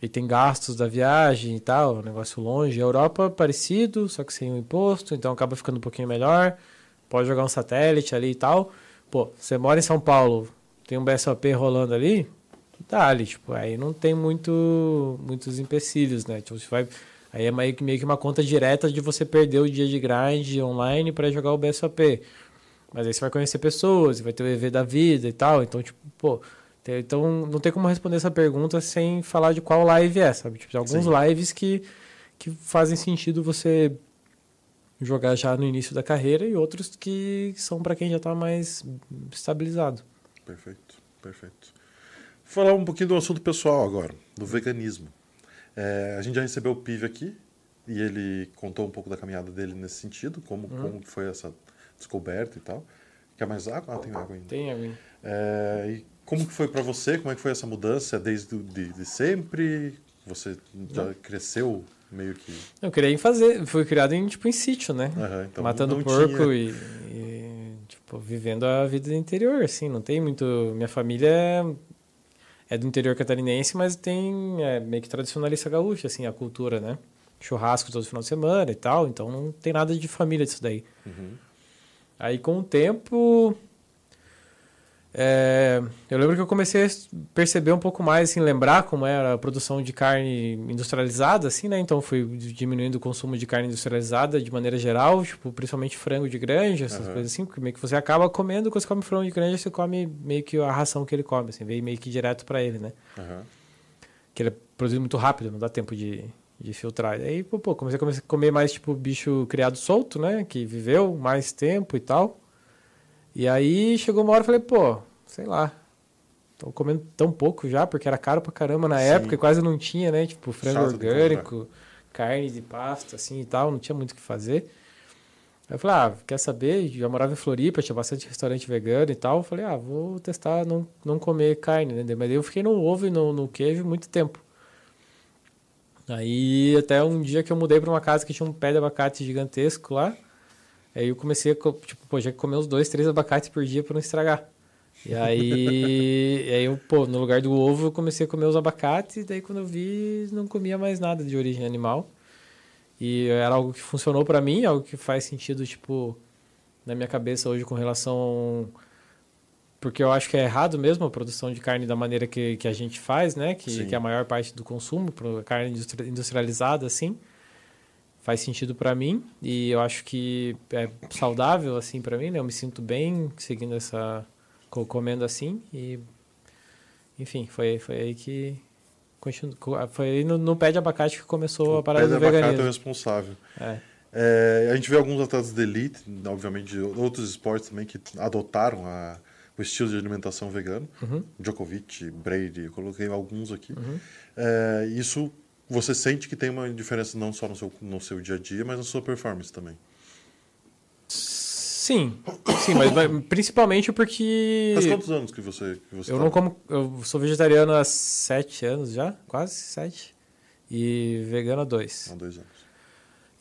S3: E tem gastos da viagem e tal, negócio longe. A Europa, parecido, só que sem o imposto, então acaba ficando um pouquinho melhor. Pode jogar um satélite ali e tal. Pô, você mora em São Paulo, tem um BSOP rolando ali, tá ali, tipo, aí não tem muito, muitos empecilhos, né? Tipo, você vai, aí é meio que, meio que uma conta direta de você perder o dia de grind online para jogar o BSOP. Mas aí você vai conhecer pessoas, vai ter o EV da vida e tal, então, tipo, pô, tem- então não tem como responder essa pergunta sem falar de qual live é, sabe? Tipo, tem alguns
S2: Sim.
S3: lives que, que fazem sentido você jogar já no início da carreira e outros que são para quem já tá mais estabilizado.
S2: Perfeito, perfeito. Vou falar um pouquinho do assunto pessoal agora, do veganismo. É, a gente já recebeu o Pive aqui e ele contou um pouco da caminhada dele nesse sentido, como,
S3: Uhum.
S2: como foi essa descoberta e tal. Quer mais água? Ah, tem água ainda.
S3: Tem alguém?
S2: É, e como que foi para você? Como é que foi essa mudança? É desde de, de sempre? Você já cresceu meio que...
S3: Eu queria em fazer, fui criado em tipo em sítio, né?
S2: Aham, então
S3: Matando porco e, e, tipo vivendo a vida do interior, assim, não tem muito, minha família é, é do interior catarinense, mas tem é, meio que tradicionalista gaúcha, assim, a cultura, né? Churrasco todo final de semana e tal, então não tem nada de família disso daí.
S2: Uhum.
S3: Aí com o tempo É, eu lembro que eu comecei a perceber um pouco mais, assim, lembrar como era a produção de carne industrializada, assim, né? Então fui diminuindo o consumo de carne industrializada de maneira geral, tipo, principalmente frango de granja, essas uhum. coisas assim, porque meio que você acaba comendo, quando você come frango de granja, você come meio que a ração que ele come, assim, veio meio que direto para ele, né? Uhum. Que ele é produzido muito rápido, não dá tempo de, de filtrar. E aí, pô, pô, comecei a comer mais, tipo, bicho criado solto, né? Que viveu mais tempo e tal. E aí chegou uma hora e falei, pô, sei lá. Tô comendo tão pouco já, porque era caro pra caramba na Sim. época e quase não tinha, né? Tipo, frango Chato orgânico, carne de pasta, assim e tal, não tinha muito o que fazer. Aí eu falei, ah, quer saber? Já morava em Floripa, tinha bastante restaurante vegano e tal. Eu falei, ah, vou testar não, não comer carne, né? Mas eu fiquei no ovo e no, no queijo muito tempo. Aí até um dia que eu mudei para uma casa que tinha um pé de abacate gigantesco lá. Aí eu comecei a, tipo, pô, já comer uns dois, três abacates por dia para não estragar. E aí, (laughs) e aí eu, pô, no lugar do ovo eu comecei a comer os abacates, e daí quando eu vi, não comia mais nada de origem animal. E era algo que funcionou para mim, algo que faz sentido, tipo, na minha cabeça hoje com relação porque eu acho que é errado mesmo a produção de carne da maneira que, que a gente faz, né? Que, que é a maior parte do consumo, carne industrializada, assim. Faz sentido para mim e eu acho que é saudável, assim, para mim, né? Eu me sinto bem seguindo essa... comendo assim e... Enfim, foi, foi aí que... Continu, foi aí no, no pé de abacate que começou o a parada do veganismo. Pé de abacate é
S2: o responsável. É. É, a gente vê alguns atletas de elite, obviamente de outros esportes também, que adotaram a o estilo de alimentação vegano. Uhum. Djokovic, Brady, coloquei alguns aqui. Uhum. É, isso você sente que tem uma diferença não só no seu, no seu dia a dia, mas na sua performance também.
S3: Sim, sim, mas, mas principalmente porque.
S2: Faz quantos anos que você. Que você
S3: eu tá? não como. Eu sou vegetariano há sete anos já, quase sete. E vegano há dois.
S2: Há dois anos.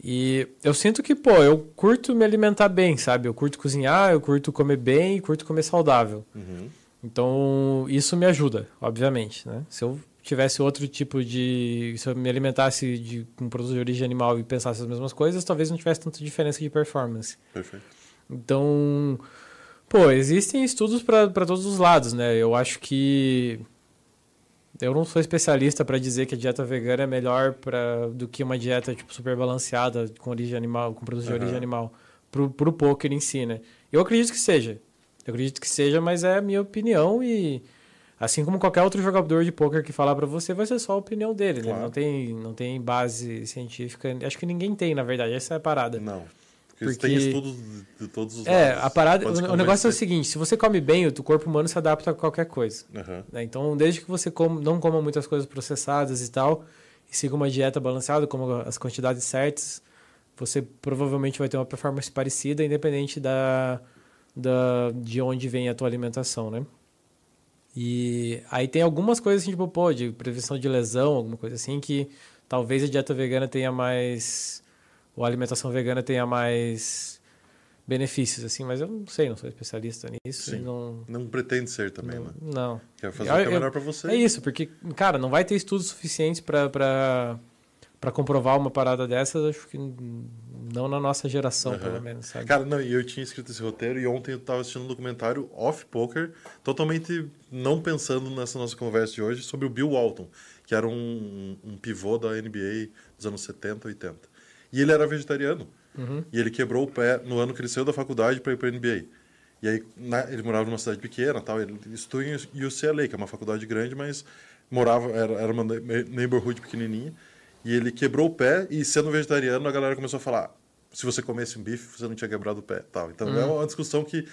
S3: E eu sinto que, pô, eu curto me alimentar bem, sabe? Eu curto cozinhar, eu curto comer bem, curto comer saudável. Uhum. Então, isso me ajuda, obviamente, né? Se eu tivesse outro tipo de... Se eu me alimentasse de, com produtos de origem animal e pensasse as mesmas coisas, talvez não tivesse tanta diferença de performance.
S2: Perfeito.
S3: Então, pô, existem estudos para todos os lados, né? Eu acho que eu não sou especialista para dizer que a dieta vegana é melhor pra, do que uma dieta tipo super balanceada com origem animal, com produtos uhum. de origem animal pro, pro poker em si, né? Eu acredito que seja. Eu acredito que seja, mas é a minha opinião e assim como qualquer outro jogador de poker que falar para você, vai ser só a opinião dele, né? claro. né? Não tem não tem base científica. Acho que ninguém tem, na verdade, essa é a parada.
S2: Não. Porque, porque tem estudos de todos os
S3: É, lados. a parada, o, o negócio é o seguinte, se você come bem, o teu corpo humano se adapta a qualquer coisa. Uhum. Né? Então, desde que você come, não coma muitas coisas processadas e tal, e siga uma dieta balanceada, como as quantidades certas, você provavelmente vai ter uma performance parecida, independente da, da de onde vem a tua alimentação, né? E aí tem algumas coisas assim, tipo, pô, de prevenção de lesão, alguma coisa assim, que talvez a dieta vegana tenha mais ou a alimentação vegana tenha mais benefícios, assim, mas eu não sei, não sou especialista nisso.
S2: Sim.
S3: Não,
S2: não pretende ser também,
S3: não,
S2: né?
S3: Não.
S2: Quer fazer eu, o que é melhor para você.
S3: É isso, porque, cara, não vai ter estudos suficientes para para comprovar uma parada dessas, acho que não na nossa geração, uhum. pelo menos, sabe?
S2: Cara, não, e eu tinha escrito esse roteiro e ontem eu estava assistindo um documentário off poker, totalmente não pensando nessa nossa conversa de hoje, sobre o Bill Walton, que era um, um pivô da NBA dos anos 70, 80. E ele era vegetariano. Uhum. E ele quebrou o pé no ano que ele saiu da faculdade para ir para a NBA. E aí, na, ele morava numa cidade pequena, tal, ele estudou em UCLA, que é uma faculdade grande, mas morava, era, era uma neighborhood pequenininha. E ele quebrou o pé e, sendo vegetariano, a galera começou a falar: se você comesse um bife, você não tinha quebrado o pé. Tal. Então, uhum. é uma discussão que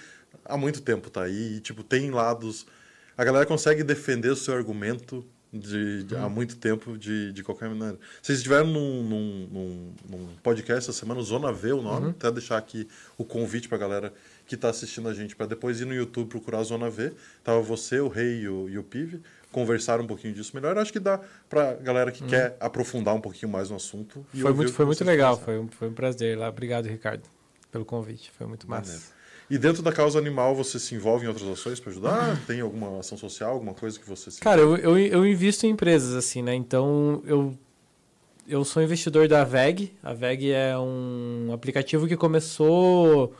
S2: há muito tempo tá aí. E, tipo, tem lados. A galera consegue defender o seu argumento de, de há muito tempo de, de qualquer maneira. Vocês estiveram num, num, num, num, podcast essa semana, Zona V, o nome. Uhum. Até deixar aqui o convite para a galera que está assistindo a gente para depois ir no YouTube procurar Zona V. Tava você, o Rei e o, e o Pive. Conversaram um pouquinho disso melhor. Acho que dá para galera que uhum. quer aprofundar um pouquinho mais no assunto.
S3: foi muito, foi muito legal. Foi um, foi um prazer lá. Obrigado, Ricardo, pelo convite. Foi muito massa. Maneiro.
S2: E dentro da causa animal, você se envolve em outras ações para ajudar? (clears throat) Tem alguma ação social, alguma coisa que você se
S3: Cara, eu, eu, eu, invisto em empresas, assim, né? Então, eu, eu sou investidor da VEG. A VEG é um aplicativo que começou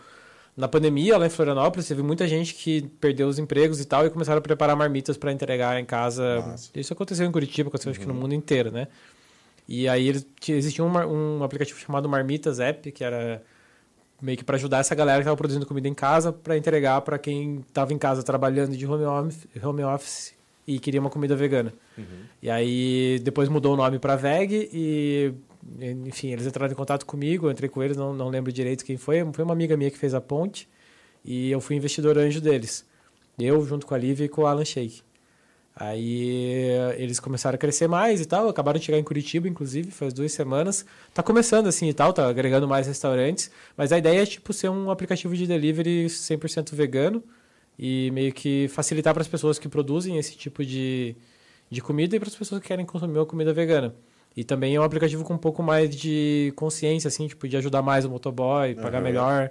S3: na pandemia lá em Florianópolis, teve muita gente que perdeu os empregos e tal e começaram a preparar marmitas para entregar em casa.
S2: Massa.
S3: Isso aconteceu em Curitiba, aconteceu acho que no mundo inteiro, né? E aí existia um, um aplicativo chamado Marmitas App, que era meio que para ajudar essa galera que estava produzindo comida em casa para entregar para quem estava em casa trabalhando de home office, home office e queria uma comida vegana. E aí depois mudou o nome para Veg e enfim, eles entraram em contato comigo, eu entrei com eles, não, não lembro direito quem foi, foi uma amiga minha que fez a ponte e eu fui investidor anjo deles. Eu junto com a Lívia e com o Alan Sheik. Aí eles começaram a crescer mais e tal, acabaram de chegar em Curitiba, inclusive, faz duas semanas. Tá começando assim e tal, tá agregando mais restaurantes, mas a ideia é tipo ser um aplicativo de delivery 100% vegano e meio que facilitar para as pessoas que produzem esse tipo de, de comida e para as pessoas que querem consumir uma comida vegana. E também é um aplicativo com um pouco mais de consciência, assim, tipo, de ajudar mais o motoboy, pagar
S2: Aham.
S3: melhor,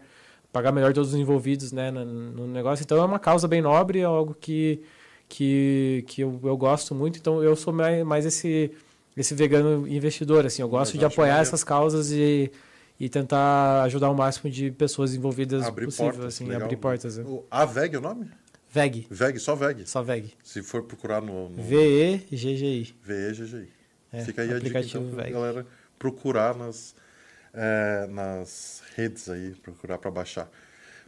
S3: pagar melhor todos os envolvidos, né, no, no negócio. Então é uma causa bem nobre, é algo que, que, que eu, eu gosto muito. Então eu sou mais, mais esse, esse vegano investidor, assim. Eu gosto de apoiar essas causas e, e tentar ajudar o máximo de pessoas envolvidas
S2: Abrir
S3: possível,
S2: portas,
S3: assim,
S2: legal.
S3: abrir portas. né?
S2: O- A VEG é o nome?
S3: Veg,
S2: VEG, só VEG.
S3: só Veg.
S2: Se for procurar no, no
S3: V-E-G-G-I.
S2: VEGGI.
S3: É,
S2: Fica aí a dica então, pra galera procurar nas, é, nas redes aí, procurar para baixar.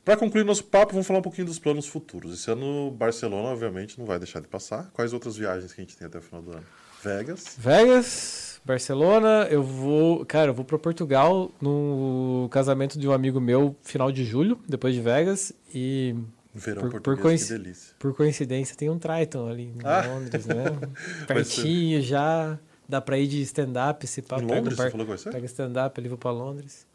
S2: Para concluir nosso papo, vamos falar um pouquinho dos planos futuros. Esse ano, Barcelona, obviamente, não vai deixar de passar. Quais outras viagens que a gente tem até o final do ano? Vegas.
S3: Vegas, Barcelona, eu vou, cara, eu vou para Portugal no casamento de um amigo meu final de julho, depois de Vegas e
S2: Verão
S3: Por- por
S2: delícia.
S3: por coincidência tem um Triton ali em
S2: Ah.
S3: Londres, né? (laughs) Pertinho já, dá para ir de stand-up, se pá,
S2: Em Londres,
S3: par-
S2: você falou que vai ser?
S3: Pega stand-up ali vou para Londres.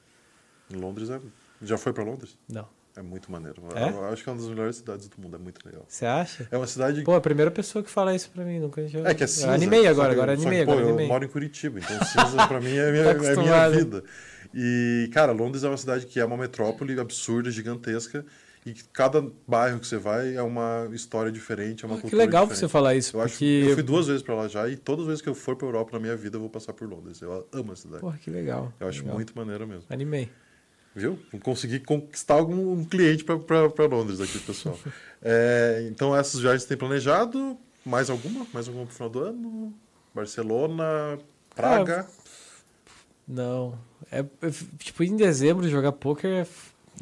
S2: Em Londres, é... já foi para Londres?
S3: Não.
S2: É muito maneiro.
S3: É?
S2: Eu acho que é uma das melhores cidades do mundo, é muito legal.
S3: Você acha?
S2: É uma cidade...
S3: Pô, a primeira pessoa que fala isso pra mim, nunca já...
S2: É que é
S3: Eu
S2: cinza.
S3: Animei
S2: só
S3: agora,
S2: que-
S3: agora
S2: só que,
S3: animei,
S2: pô,
S3: agora
S2: eu
S3: animei.
S2: moro em Curitiba, então cinza pra mim é (laughs) minha,
S3: Tá
S2: é minha vida. E, cara, Londres é uma cidade que é uma metrópole absurda, gigantesca, e que cada bairro que você vai é uma história diferente, é uma
S3: que
S2: cultura
S3: legal
S2: diferente.
S3: você falar isso,
S2: Eu, acho,
S3: porque...
S2: eu fui duas vezes pra lá já, e todas as vezes que eu for pra Europa na minha vida, eu vou passar por Londres. Eu amo a cidade.
S3: Porra, que legal.
S2: eu acho
S3: legal.
S2: muito maneiro mesmo.
S3: Animei.
S2: Viu? Consegui conquistar algum um cliente para Londres aqui, pessoal. (laughs) É, então, essas viagens tem planejado? Mais alguma? Mais alguma pro final do ano? Barcelona, Praga?
S3: Não. É, é, tipo, em dezembro jogar poker é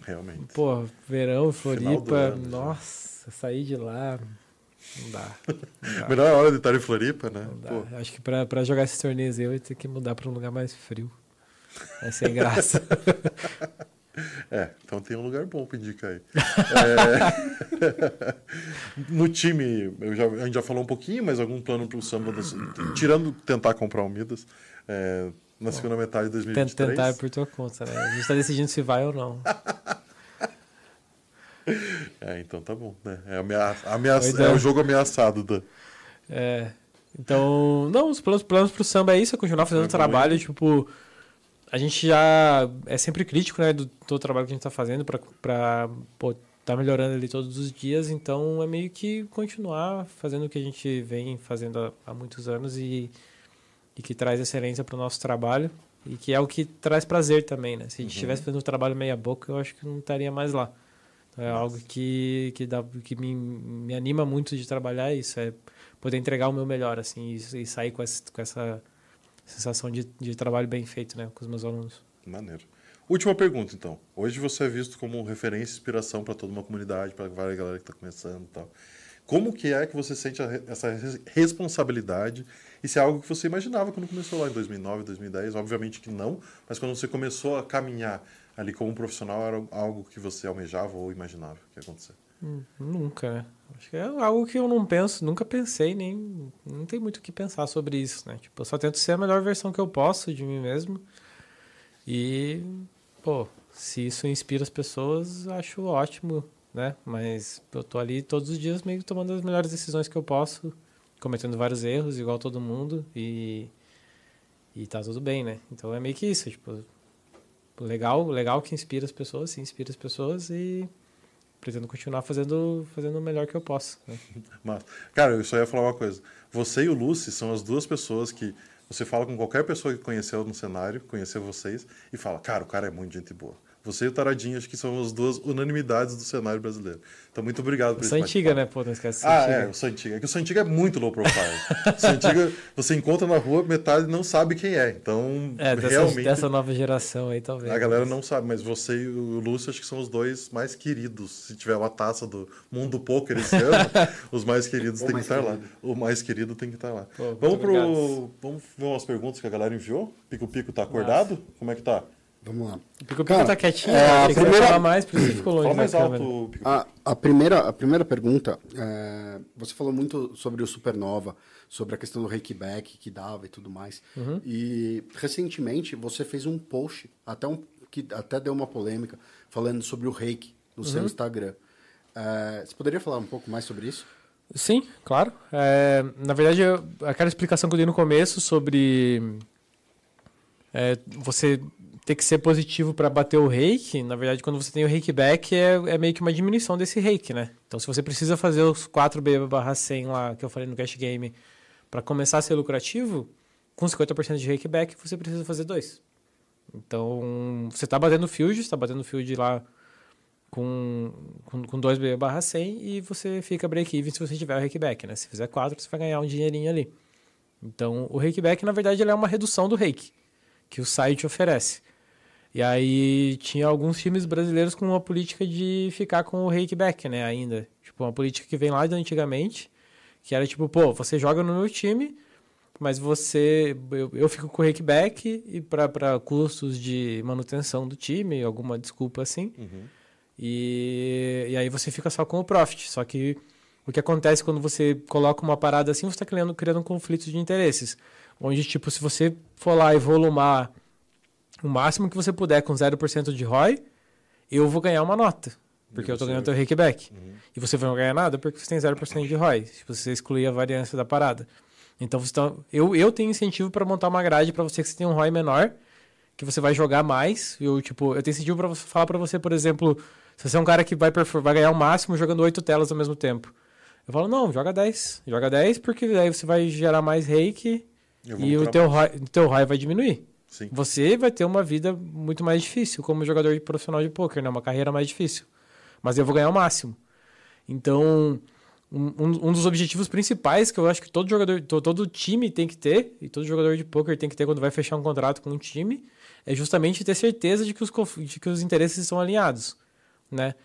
S2: Realmente.
S3: Pô, verão, Floripa,
S2: ano, já.
S3: nossa, sair de lá, não dá. Não dá,
S2: Melhor hora de estar em Floripa, né?
S3: não dá.
S2: Pô,
S3: Acho que pra jogar esses torneios aí eu ia ter que mudar pra um lugar mais frio. É sem graça. (laughs)
S2: é, então tem um lugar bom pra indicar aí. É, (laughs) no time, já, a gente já falou um pouquinho, mas algum plano pro samba, das- tirando tentar comprar o Midas, é, na segunda metade de
S3: Tent-
S2: 2023.
S3: Tentar por tua conta, né? A gente tá decidindo se vai ou não. (laughs)
S2: É, então tá bom, né? É, ameaça, ameaça,
S3: é.
S2: é o jogo ameaçado da.
S3: É. Então, não, os planos, planos pro samba é isso, é continuar fazendo
S2: É bom,
S3: trabalho, tipo, a gente já é sempre crítico, né, do todo o trabalho que a gente tá fazendo pra, pra pô, tá melhorando ali todos os dias, então é meio que continuar fazendo o que a gente vem fazendo há, há muitos anos e, e que traz excelência pro nosso trabalho e que é o que traz prazer também, né? Se a gente estivesse fazendo um trabalho meia boca, eu acho que não estaria mais lá. Então, é algo que, que, dá, que me, me anima muito de trabalhar, é isso é poder entregar o meu melhor, assim, e, e sair com essa, com essa sensação de, de trabalho bem feito, né, com os meus alunos.
S2: Maneiro. Última pergunta, então. Hoje você é visto como referência e inspiração para toda uma comunidade, para várias galera que está começando e tal. Como que é que você sente essa res- responsabilidade? E se é algo que você imaginava quando começou lá em 2009, 2010? Obviamente que não, mas quando você começou a caminhar ali como profissional, era algo que você almejava ou imaginava que ia acontecer?
S3: Hum, Nunca, né? Acho que é algo que eu não penso, nunca pensei, nem. Não tem muito o que pensar sobre isso, né? Tipo, eu só tento ser a melhor versão que eu posso de mim mesmo. E, pô, se isso inspira as pessoas, acho ótimo, né? Mas eu tô ali todos os dias meio que tomando as melhores decisões que eu posso, cometendo vários erros, igual todo mundo, e. E tá tudo bem, né? Então é meio que isso, tipo. Legal, legal que inspira as pessoas, inspira as pessoas e pretendo continuar fazendo, fazendo o melhor que eu posso. Né? (laughs)
S2: Mas, cara, eu só ia falar uma coisa. Você e o Lucy são as duas pessoas que você fala com qualquer pessoa que conheceu no cenário, conheceu vocês, e fala, cara, o cara é muito gente boa. Você e o Taradinho, acho que são as duas unanimidades do cenário brasileiro. Então, muito obrigado por
S3: isso. Santiga, né? Pô, não esquece.
S2: Ah, é, o Santiga. É que o Santiga é muito low profile. o Santiga, você encontra na rua, metade não sabe quem é. Então,
S3: é, dessa,
S2: realmente.
S3: dessa nova geração aí, talvez.
S2: A galera não sabe, mas você e o Lúcio acho que são os dois mais queridos. Se tiver uma taça do Mundo Poker esse (laughs) ano, os mais queridos têm que estar querido. lá. O mais querido tem que estar lá. Pô, vamos pro. Vamos ver umas perguntas que a galera enviou? Pico Pico tá acordado? Nossa. Como é que tá?
S4: Vamos lá.
S3: O Pico Pico tá quietinho, é, a primeira... falar mais, por isso ficou longe
S2: Fala mais alto,
S4: Pico a, a, primeira, a primeira pergunta, é, você falou muito sobre o Supernova, sobre a questão do rakeback que dava e tudo mais. Uhum. E recentemente você fez um post, até um, que até deu uma polêmica, falando sobre o rake no uhum. seu Instagram. É, você poderia falar um pouco mais sobre isso?
S3: Sim, claro. É, na verdade, eu, aquela explicação que eu dei no começo sobre é, você ter que ser positivo para bater o reiki, na verdade, quando você tem o reiki back, é, é meio que uma diminuição desse reiki, né? Então, se você precisa fazer os 4B barra 100 lá, que eu falei no cash game, para começar a ser lucrativo, com 50% de reiki back, você precisa fazer dois. Então, você está batendo field, está batendo field lá com, com, com 2B barra 100 e você fica break-even se você tiver o reiki back, né? Se fizer 4, você vai ganhar um dinheirinho ali. Então, o reiki back, na verdade, é uma redução do reiki que o site oferece. E aí tinha alguns times brasileiros com uma política de ficar com o rake back, né, ainda. Tipo, uma política que vem lá de antigamente, que era tipo, pô, você joga no meu time, mas você eu, eu fico com o rake back e para custos de manutenção do time, alguma desculpa assim. Uhum. E, e aí você fica só com o profit. Só que o que acontece quando você coloca uma parada assim, você está criando, criando um conflito de interesses. Onde, tipo, se você for lá e volumar o máximo que você puder com 0% de ROI, eu vou ganhar uma nota. Porque eu estou ganhando teu rakeback. Uhum. E você vai não ganhar nada porque você tem 0% de ROI. Se você excluir a variância da parada. Então, você tá, eu, eu tenho incentivo para montar uma grade para você que você tem um ROI menor, que você vai jogar mais. Eu, tipo, eu tenho incentivo para falar para você, por exemplo, se você é um cara que vai, vai ganhar o máximo jogando 8 telas ao mesmo tempo. Eu falo, não, joga 10. Joga 10 porque aí você vai gerar mais rake e o teu, ROI, o teu ROI vai diminuir. Sim. Você vai ter uma vida muito mais difícil como jogador de profissional de poker, né? Uma carreira mais difícil. Mas eu vou ganhar o máximo. Então, um, um dos objetivos principais que eu acho que todo jogador, todo time tem que ter, e todo jogador de poker tem que ter quando vai fechar um contrato com um time, é justamente ter certeza de que os, de que os interesses estão alinhados, né?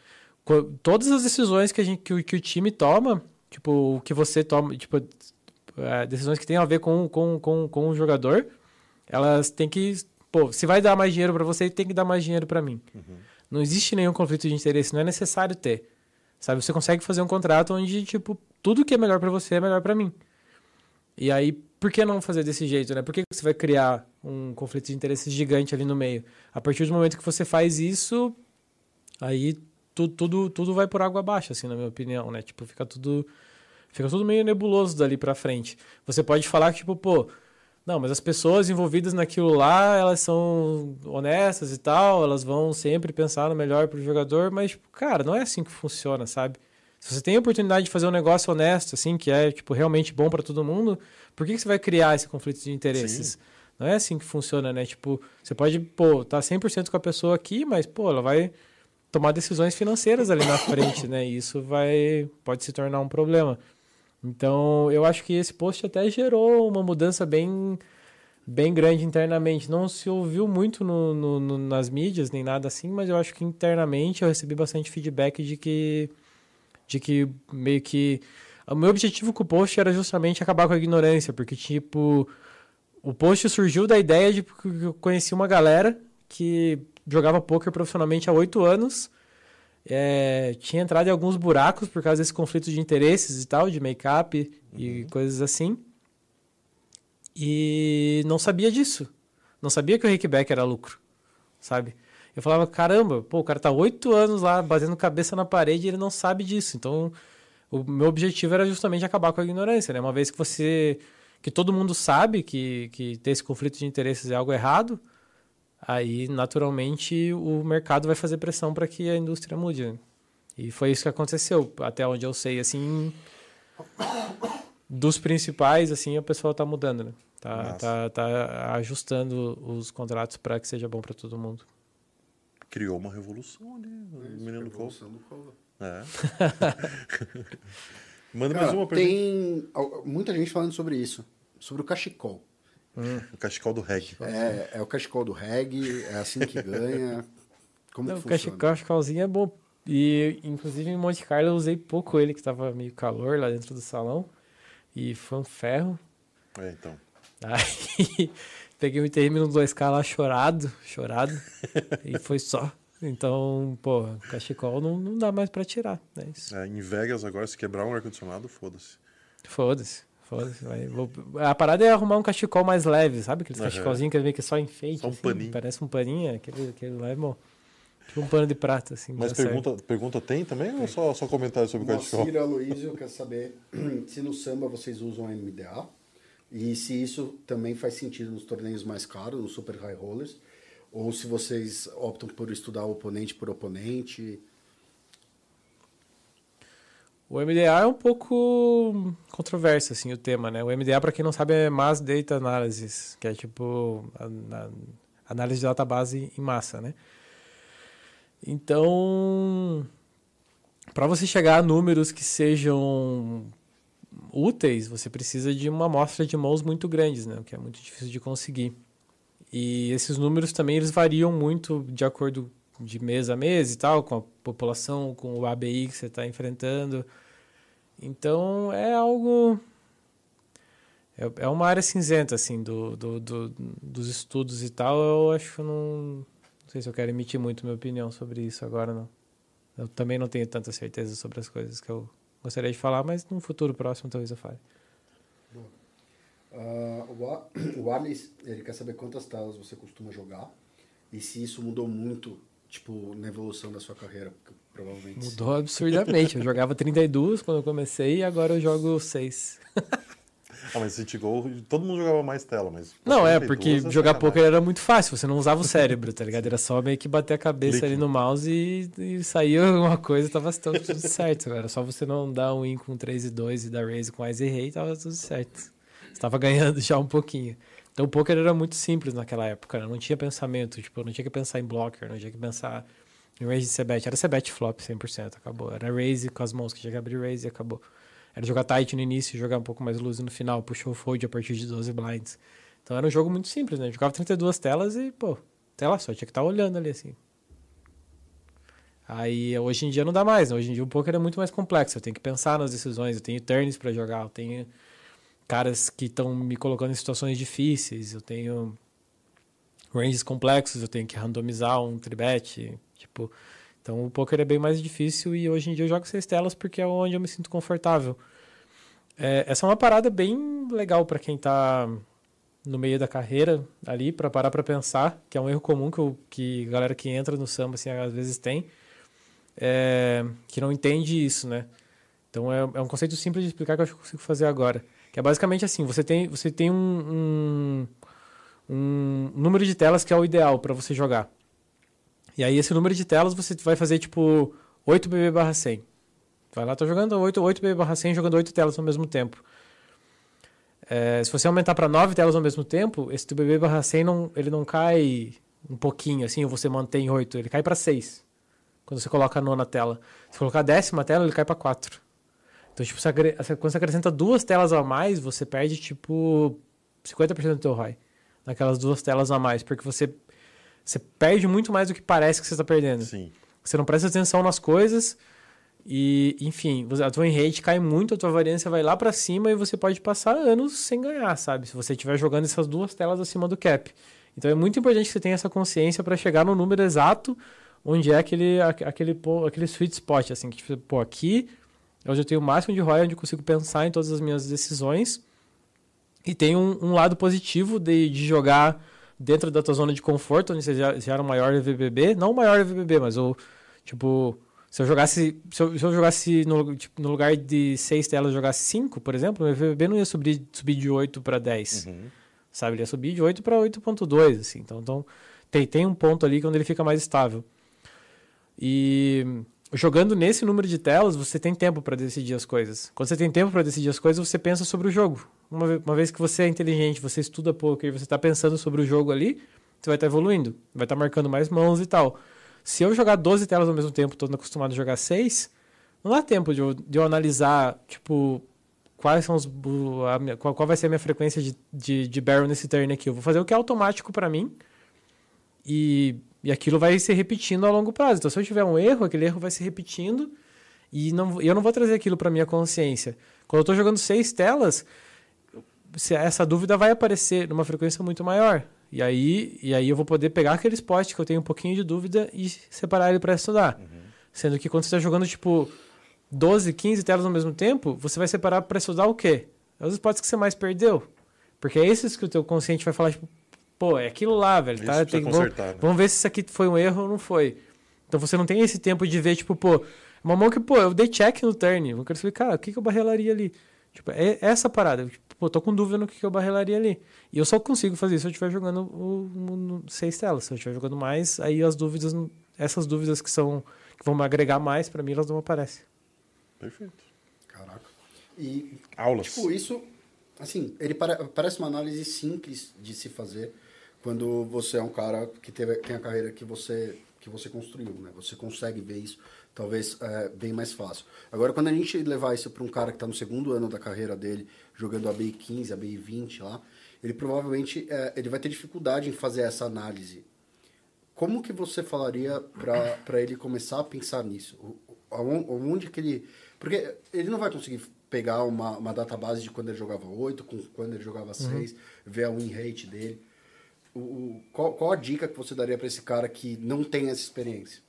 S3: Todas as decisões que, a gente, que, o, que o time toma, tipo, o que você toma, tipo, é, decisões que têm a ver com, com, com, com o jogador, elas têm que. Pô, se vai dar mais dinheiro para você, tem que dar mais dinheiro para mim. Uhum. Não existe nenhum conflito de interesse, não é necessário ter. Sabe? Você consegue fazer um contrato onde, tipo, tudo que é melhor para você é melhor para mim. E aí, por que não fazer desse jeito, né? Por que você vai criar um conflito de interesses gigante ali no meio? A partir do momento que você faz isso, aí tudo, tudo, tudo vai por água abaixo, assim, na minha opinião, né? Tipo, fica tudo, fica tudo meio nebuloso dali pra frente. Você pode falar que, tipo, pô, não, mas as pessoas envolvidas naquilo lá, elas são honestas e tal, elas vão sempre pensar no melhor para o jogador, mas, tipo, cara, não é assim que funciona, sabe? Se você tem a oportunidade de fazer um negócio honesto, assim, que é, tipo, realmente bom para todo mundo, por que, que você vai criar esse conflito de interesses? Sim. Não é assim que funciona, né? Tipo, você pode, pô, tá 100% com a pessoa aqui, mas, pô, ela vai tomar decisões financeiras ali na frente, né? E isso vai, pode se tornar um problema. Então, eu acho que esse post até gerou uma mudança bem, bem grande internamente. Não se ouviu muito no, no, no, nas mídias, nem nada assim, mas eu acho que internamente eu recebi bastante feedback de que, de que meio que. O meu objetivo com o post era justamente acabar com a ignorância, porque, tipo, o post surgiu da ideia de que eu conheci uma galera que jogava poker profissionalmente há oito anos é, tinha entrado em alguns buracos por causa desse conflito de interesses e tal, de make-up uhum. e coisas assim. E não sabia disso. Não sabia que o Rickback era lucro, sabe? Eu falava, caramba, pô, o cara tá oito anos lá batendo cabeça na parede e ele não sabe disso. Então, o meu objetivo era justamente acabar com a ignorância, né? Uma vez que você... que todo mundo sabe que, que ter esse conflito de interesses é algo errado, aí naturalmente o mercado vai fazer pressão para que a indústria mude. E foi isso que aconteceu, até onde eu sei, assim, dos principais, assim, a pessoa está mudando, né? Tá, tá, tá ajustando os contratos para que seja bom para todo mundo.
S2: criou uma revolução ali, o menino Cole.
S4: Evolução do Cole.
S2: É. (laughs) Manda
S4: Cara,
S2: mais uma pergunta.
S4: tem muita gente falando sobre isso. Sobre o cachecol.
S2: O cachecol do reggae.
S4: É, é o cachecol do reggae, é assim que (laughs) ganha. Como
S3: Não,
S4: que
S3: o
S4: funciona?
S3: cachecol, cachecolzinho é bom. E, inclusive, em Monte Carlo eu usei pouco ele, que tava meio calor lá dentro do salão. E foi um ferro.
S2: É, então.
S3: Aí (laughs) peguei o ITM no 2K lá chorado, chorado. (laughs) e foi só. Então, pô, cachecol não, não dá mais pra tirar. É isso.
S2: É, em Vegas agora, se quebrar um ar-condicionado, foda-se.
S3: Foda-se. Foda-se. vai. Vou- A parada é arrumar um cachecol mais leve, sabe? Aqueles
S2: Aham.
S3: cachecolzinhos que é meio que só enfeite.
S2: Só um
S3: assim,
S2: paninho.
S3: Parece um paninho, aquele, aquele lá é bom. Tipo um pano de prata, assim.
S2: Mas
S3: certo.
S2: pergunta, pergunta tem também ou só, só comentário sobre o cachecol?
S4: Moacir Aloysio quer saber (clears throat) se no samba vocês usam MDA e se isso também faz sentido nos torneios mais caros, nos super high rollers, ou se vocês optam por estudar oponente por oponente.
S3: O MDA é um pouco controverso, assim, o tema, né? O MDA, para quem não sabe, é Mass Data Analysis, que é tipo análise de database em massa, né? Então, para você chegar a números que sejam úteis, você precisa de uma amostra de mãos muito grandes, né? O que é muito difícil de conseguir. E esses números também eles variam muito de acordo de mês a mês e tal, com população, com o ABI que você está enfrentando. Então é algo. É, é uma área cinzenta, assim, do, do, do- dos estudos e tal. Eu acho que não. Não sei se eu quero emitir muito minha opinião sobre isso agora, não. Eu também não tenho tanta certeza sobre as coisas que eu gostaria de falar, mas num futuro próximo talvez eu fale.
S4: O A- (coughs) o Arles, ele quer saber quantas telas você costuma jogar e se isso mudou muito, tipo, na evolução da sua carreira, porque provavelmente sim.
S3: Mudou absurdamente. Eu jogava 32 quando eu comecei e agora eu jogo 6.
S2: Ah, mas City Goal, todo mundo jogava mais tela, mas...
S3: Não, é,
S2: 32
S3: porque
S2: é
S3: jogar poker era muito fácil, você não usava o cérebro, tá ligado? Era só meio que bater a cabeça ali no mouse e, e saía alguma coisa, tava tava tudo certo. Era só você não dar um win com 3 e 2 e dar raise com Ice e Rei, tava tudo certo. Você tava ganhando já um pouquinho. Então o poker era muito simples naquela época, né? não tinha pensamento, tipo, eu não tinha que pensar em blocker, não tinha que pensar em raise de C-bet. Era C-bet flop 100%, acabou. Era raise com as mãos que tinha que abrir raise e acabou. Era jogar tight no início, jogar um pouco mais luz no final, puxou o fold a partir de 12 blinds. Então era um jogo muito simples, né? Eu jogava 32 telas e, pô, tela só, tinha que estar olhando ali assim. Aí hoje em dia não dá mais, né? Hoje em dia o poker é muito mais complexo. Eu tenho que pensar nas decisões, eu tenho turns pra jogar, eu tenho caras que estão me colocando em situações difíceis, eu tenho ranges complexos, eu tenho que randomizar um tribet, tipo, então o poker é bem mais difícil e hoje em dia eu jogo seis telas porque é onde eu me sinto confortável. É, essa é uma parada bem legal para quem tá no meio da carreira ali, para parar para pensar, que é um erro comum que, eu, que galera que entra no samba assim, às vezes tem, é, que não entende isso, né? Então é, é um conceito simples de explicar que eu acho que eu consigo fazer agora. Que é basicamente assim, você tem, você tem um, um, um número de telas que é o ideal para você jogar. E aí esse número de telas você vai fazer tipo 8 BB barra 100. Vai lá, tô jogando 8, 8 BB barra 100, jogando 8 telas ao mesmo tempo. É, se você aumentar para 9 telas ao mesmo tempo, esse BB barra 100 não, não cai um pouquinho assim, ou você mantém 8, ele cai para 6. Quando você coloca a nona tela. Se colocar a décima tela, ele cai para 4. Então, tipo, você quando você acrescenta duas telas a mais, você perde, tipo, 50% do teu ROI. Naquelas duas telas a mais. Porque você, você perde muito mais do que parece que você está perdendo.
S2: Sim.
S3: Você não presta atenção nas coisas e, enfim, a tua rate cai muito, a tua variância vai lá pra cima e você pode passar anos sem ganhar, sabe? Se você estiver jogando essas duas telas acima do cap. Então é muito importante que você tenha essa consciência para chegar no número exato onde é aquele, aque- aquele, aquele sweet spot, assim, que tipo, pô, aqui é onde eu tenho o máximo de ROI, onde eu consigo pensar em todas as minhas decisões e tem um, um lado positivo de, de jogar dentro da tua zona de conforto, onde você já, já era o maior EVBB, não o maior EVBB, mas o, tipo, se eu jogasse, se eu, se eu jogasse no, tipo, no lugar de seis telas, eu jogasse cinco, por exemplo, o EVBB não ia subir, subir de 8 para 10,
S2: Uhum.
S3: sabe? Ele ia subir de 8 para 8.2, assim, então, então tem, tem um ponto ali que onde ele fica mais estável. E jogando nesse número de telas, você tem tempo para decidir as coisas. Quando você tem tempo para decidir as coisas, você pensa sobre o jogo. Uma, uma vez que você é inteligente, você estuda poker e você está pensando sobre o jogo ali, você vai estar evoluindo, vai estar marcando mais mãos e tal. se eu jogar 12 telas ao mesmo tempo, tô acostumado a jogar 6, não dá tempo de eu, de eu analisar, tipo, quais são os. A qual, qual vai ser a minha frequência de, de, de barrel nesse turn aqui. Eu vou fazer o que é automático para mim. E, e aquilo vai se repetindo a longo prazo. Então, se eu tiver um erro, aquele erro vai se repetindo. E não, eu não vou trazer aquilo para minha consciência. Quando eu estou jogando seis telas, essa dúvida vai aparecer numa frequência muito maior. E aí, e aí eu vou poder pegar aquele spot que eu tenho um pouquinho de dúvida e separar ele para estudar. Uhum. Sendo que quando você está jogando, tipo, 12, 15 telas ao mesmo tempo, você vai separar para estudar o quê? É os spots que você mais perdeu. Porque é esses que o teu consciente vai falar, tipo, pô, é aquilo lá, velho. Tá? Tem, vamos, né? vamos ver se isso aqui foi um erro ou não foi. Então você não tem esse tempo de ver, tipo, pô, uma mão que, pô, eu dei check no turn. Eu quero saber, cara, o que, que eu barrelaria ali? Tipo, é essa parada. Tipo, pô, tô com dúvida no que, que eu barrelaria ali. E eu só consigo fazer isso se eu estiver jogando o, o, o, seis telas. Se eu estiver jogando mais, aí as dúvidas, essas dúvidas que são que vão me agregar mais, para mim, elas não aparecem.
S2: Perfeito.
S4: Caraca. E,
S2: Aulas.
S4: Tipo, isso, assim, ele para, parece uma análise simples de se fazer quando você é um cara que teve, tem a carreira que você, que você construiu, né? Você consegue ver isso, talvez, é, bem mais fácil. Agora, quando a gente levar isso para um cara que está no segundo ano da carreira dele, jogando a BI 15, a BI 20 lá, ele provavelmente é, ele vai ter dificuldade em fazer essa análise. Como que você falaria para ele começar a pensar nisso? Onde que ele porque ele não vai conseguir pegar uma, uma database de quando ele jogava 8, com quando ele jogava 6, uhum. ver a win rate dele. O, qual, qual a dica que você daria para esse cara que não tem essa experiência?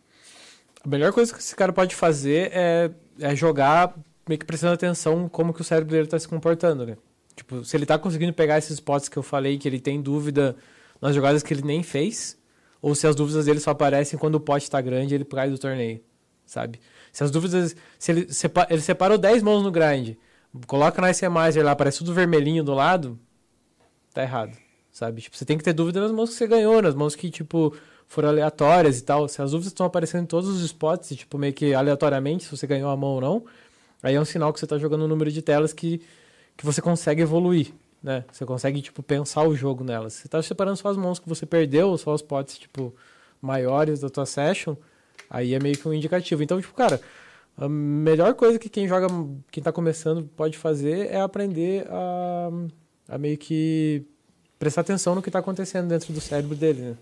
S3: A melhor coisa que esse cara pode fazer é, é jogar meio que prestando atenção como que o cérebro dele está se comportando, né? Tipo, se ele está conseguindo pegar esses spots que eu falei, que ele tem dúvida nas jogadas que ele nem fez, ou se as dúvidas dele só aparecem quando o pote está grande e ele cai do torneio, sabe? Se as dúvidas. Se ele, ele separou 10 mãos no grind, coloca na SMizer lá, aparece tudo vermelhinho do lado, tá errado. Sabe? Tipo, você tem que ter dúvida nas mãos que você ganhou, nas mãos que, tipo, foram aleatórias e tal. Se as dúvidas estão aparecendo em todos os spots, tipo, meio que aleatoriamente, se você ganhou a mão ou não, aí é um sinal que você tá jogando um número de telas que, que você consegue evoluir. Né? Você consegue, tipo, pensar o jogo nelas. Você tá separando só as mãos que você perdeu, só os potes, tipo, maiores da tua session. Aí é meio que um indicativo. Então, tipo, cara, a melhor coisa que quem joga, quem tá começando pode fazer é aprender a, a meio que prestar atenção no que tá acontecendo dentro do cérebro dele, né?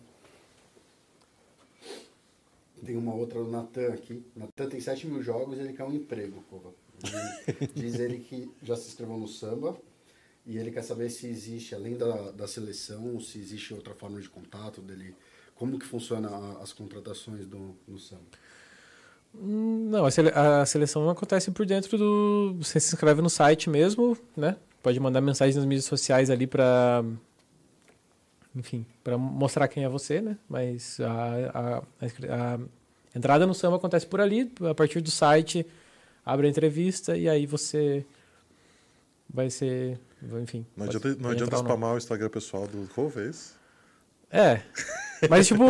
S4: Tem uma outra do Natan aqui. Natan tem 7 mil jogos e ele quer um emprego. Diz ele que já se inscreveu no samba e ele quer saber se existe, além da, da seleção, se existe outra forma de contato dele como que funciona as contratações do, no samba?
S3: Hum, não, a seleção acontece por dentro do. Você se inscreve no site mesmo, né? Pode mandar mensagem nas mídias sociais ali para. Enfim, para mostrar quem é você, né? Mas a, a, a, entrada no samba acontece por ali, a partir do site, abre a entrevista e aí você vai ser. Enfim.
S2: Não adianta, não adianta spamar o Instagram pessoal do Cove, é?
S3: É. Mas, tipo,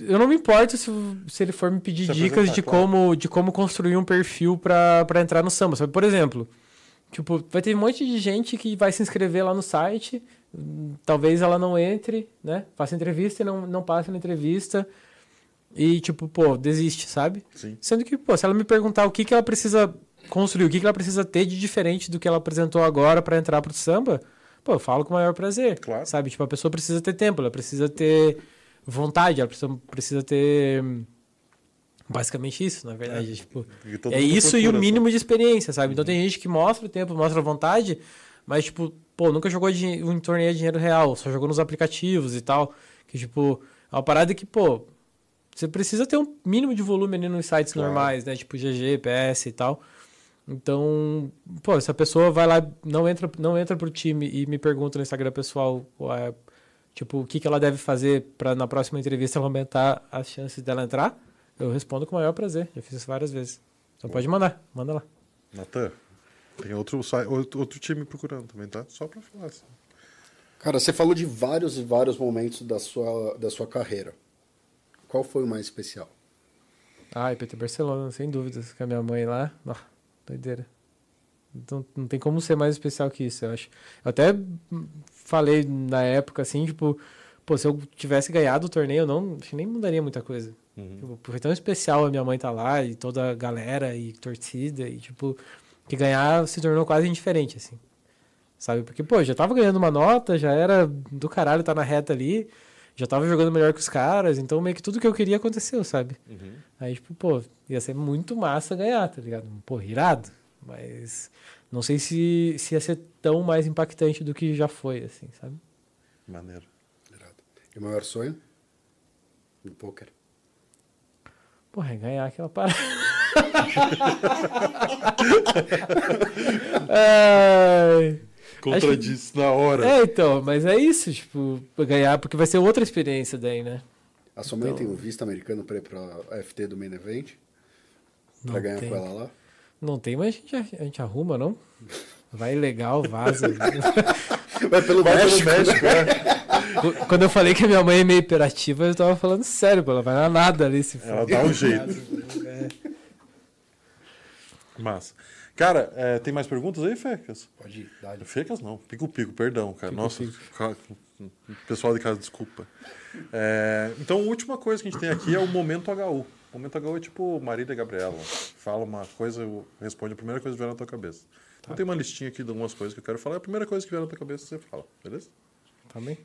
S3: eu não me importo se, se ele for me pedir dicas de, claro. como, de como construir um perfil para entrar no samba. Sabe? Por exemplo, tipo, vai ter um monte de gente que vai se inscrever lá no site, talvez ela não entre, né? Faça entrevista e não, não passe na entrevista. E, tipo, pô, desiste, sabe?
S2: Sim.
S3: Sendo que, pô, se ela me perguntar o que, que ela precisa construir, o que, que ela precisa ter de diferente do que ela apresentou agora para entrar pro samba, pô, eu falo com o maior prazer.
S2: Claro.
S3: Sabe? Tipo, a pessoa precisa ter tempo, ela precisa ter vontade, ela precisa, precisa ter. Basicamente isso, na verdade. É, tipo, é isso e o mínimo de experiência, sabe? Então tem gente que mostra o tempo, mostra a vontade, mas, tipo, pô, nunca jogou um torneio de dinheiro real, só jogou nos aplicativos e tal. Que, tipo, é uma parada que, pô, você precisa ter um mínimo de volume ali nos sites claro. normais, né? Tipo GG, PS e tal. Então, pô, se a pessoa vai lá, não entra, não entra pro time e me pergunta no Instagram pessoal, é, tipo, o que, que ela deve fazer para na próxima entrevista aumentar as chances dela entrar, eu respondo com o maior prazer. Já fiz isso várias vezes. Então pode mandar, manda lá.
S2: Natan, tem outro, outro, outro time procurando também, tá? Só para falar assim.
S4: Cara, você falou de vários e vários momentos da sua, da sua carreira. Qual foi o mais especial?
S3: Ah, PT Barcelona, sem dúvidas. Com a minha mãe lá. Oh, doideira. Então, não tem como ser mais especial que isso, eu acho. Eu até falei na época, assim, tipo, pô, se eu tivesse ganhado o torneio, eu não, acho que nem mudaria muita coisa.
S2: Uhum.
S3: Tipo, foi tão especial a minha mãe tá lá e toda a galera e torcida e tipo que ganhar se tornou quase indiferente assim. Sabe? Porque pô, já tava ganhando uma nota, já era do caralho tá na reta ali, já tava jogando melhor que os caras, então meio que tudo que eu queria aconteceu, sabe?
S2: Uhum.
S3: Aí tipo, pô, ia ser muito massa ganhar, tá ligado? Pô, irado, mas não sei se, se ia ser tão mais impactante do que já foi assim, sabe?
S2: Maneiro.
S4: Irado. E o maior sonho? No poker.
S3: Porra, é ganhar aquela parada. (laughs) Ai.
S2: Contradisse na hora.
S3: É, então, mas é isso, tipo, ganhar, porque vai ser outra experiência daí, né?
S4: A sua mãe
S3: Então-
S4: tem um visto americano pra ir pra FT do Main Event? Pra
S3: Não
S4: ganhar
S3: tem.
S4: com ela lá?
S3: Não tem, mas a gente, a gente arruma, não? Vai legal, vaza. (laughs)
S4: Vai pelo
S2: Vai pelo
S4: México.
S2: México, é.
S3: Quando eu falei que a minha mãe é meio hiperativa, eu tava falando sério, pô, ela vai na nada ali se
S2: Ela
S3: for.
S2: dá um jeito.
S3: É.
S2: Massa. Cara, é, tem mais perguntas aí, Fecas?
S4: Pode ir, dá
S2: Fecas não, pico-pico, perdão, cara.
S3: Pico,
S2: Nossa,
S3: pico.
S2: pessoal de casa, desculpa. É, então, a última coisa que a gente tem aqui é o Momento HU. O Momento HU é tipo Marília e Gabriela. Fala uma coisa, responde a primeira coisa que vier na tua cabeça. Então, tem uma listinha aqui de algumas coisas que eu quero falar. A primeira coisa que vier na tua cabeça, você fala, beleza?
S3: Tá bem?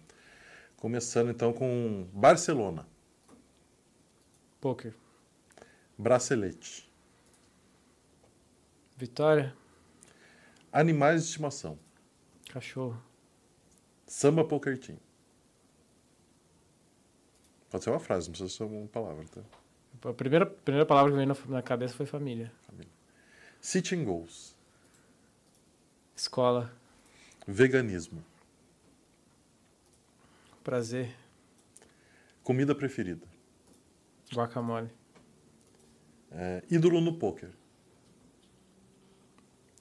S2: Começando, então, com Barcelona.
S3: Poker.
S2: Bracelete.
S3: Vitória.
S2: Animais de estimação.
S3: Cachorro.
S2: Samba Poker Team. Pode ser uma frase, não precisa ser uma palavra, tá?
S3: A primeira, primeira palavra que veio na, na cabeça foi família.
S2: Sitting Goals.
S3: Escola.
S2: Veganismo.
S3: Prazer.
S2: Comida preferida.
S3: Guacamole.
S2: É, ídolo no poker.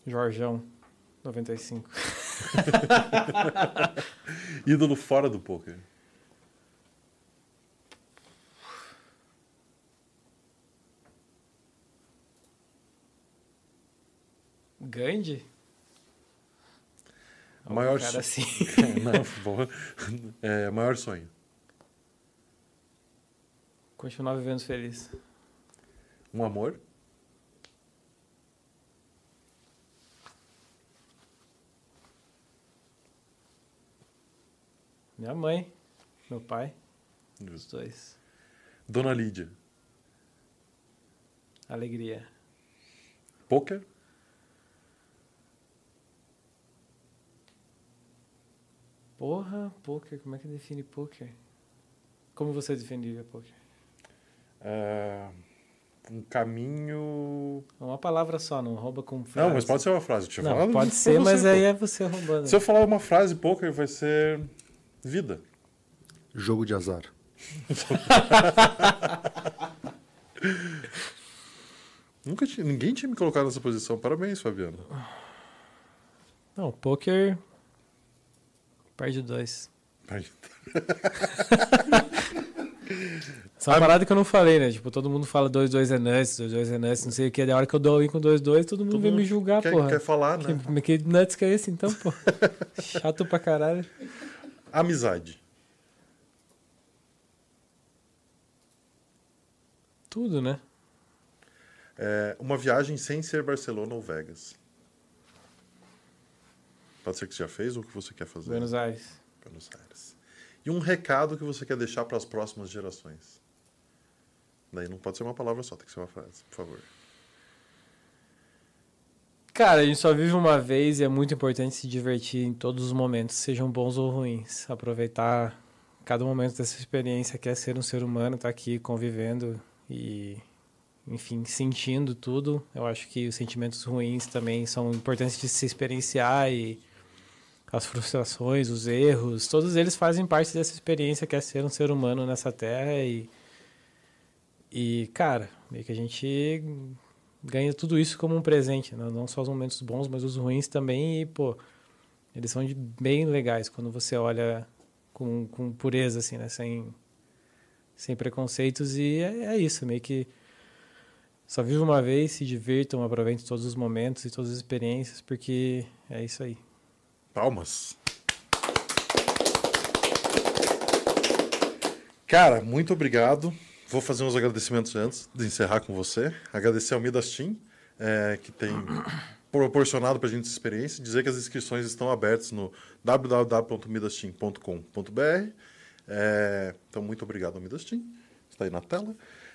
S3: Jorjão. 95. (laughs)
S2: Ídolo fora do poker.
S3: Gandhi?
S2: Maior
S3: cara assim. (laughs)
S2: Não, boa. É, maior sonho.
S3: Continuar vivendo feliz.
S2: Um amor.
S3: Minha mãe. Meu pai. Os dois.
S2: Dona Lídia.
S3: Alegria.
S2: Poker.
S3: Porra, poker. Como é que define poker? Como você definiria poker?
S2: É, um caminho.
S3: Uma palavra só, não rouba com frase.
S2: Não, mas pode ser uma frase.
S3: Não, pode ser, mas aí é você roubando.
S2: Se eu falar uma frase poker, vai ser vida.
S4: Jogo de azar. (laughs)
S2: Nunca tinha, ninguém tinha me colocado nessa posição. Parabéns, Fabiano.
S3: Não, poker. Perde dois.
S2: Ai, (laughs)
S3: Essa é uma parada que eu não falei, né? Tipo, todo mundo fala 2-2 é nuts, 2-2 é nuts, não sei o que. Da hora que eu dou in com 2-2, todo mundo
S2: Todo
S3: vem
S2: mundo
S3: me julgar,
S2: quer,
S3: porra.
S2: quer falar, né?
S3: Que, que nuts que é esse então, pô? (laughs) Chato pra caralho.
S2: Amizade.
S3: Tudo, né?
S2: É, uma viagem sem ser Barcelona ou Vegas. Pode ser que você já fez ou que você quer fazer?
S3: Buenos Aires.
S2: Buenos Aires. E um recado que você quer deixar para as próximas gerações. Daí não pode ser uma palavra só, tem que ser uma frase, por favor.
S3: Cara, a gente só vive uma vez e é muito importante se divertir em todos os momentos, sejam bons ou ruins. Aproveitar cada momento dessa experiência que é ser um ser humano, estar aqui convivendo e, enfim, sentindo tudo. Eu acho que os sentimentos ruins também são importantes de se experienciar e as frustrações, os erros, todos eles fazem parte dessa experiência que é ser um ser humano nessa terra e e cara, meio que a gente ganha tudo isso como um presente, né? não só os momentos bons, mas os ruins também e pô, eles são de- bem legais quando você olha com, com pureza assim, né, sem sem preconceitos e é, é isso, meio que só vive uma vez, se divirtam, aproveitem todos os momentos e todas as experiências, porque é isso aí.
S2: Palmas. Cara, muito obrigado. Vou fazer uns agradecimentos antes de encerrar com você. Agradecer ao Midas Team, é, que tem (clears throat) proporcionado para a gente essa experiência. Dizer que as inscrições estão abertas no www.midasteam.com.br. É, então, muito obrigado ao Midas Team. Está aí na tela.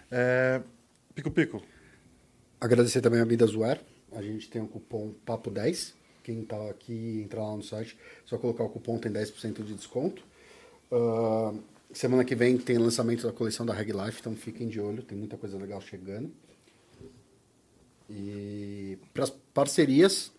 S2: É, Pico Pico.
S4: Agradecer também a Midasware. A gente tem o um cupom PAPO10. Quem está aqui entrar lá no site, só colocar o cupom tem 10% de desconto. Uh, semana que vem tem lançamento da coleção da Reg Life, então fiquem de olho, tem muita coisa legal chegando. E para as parcerias,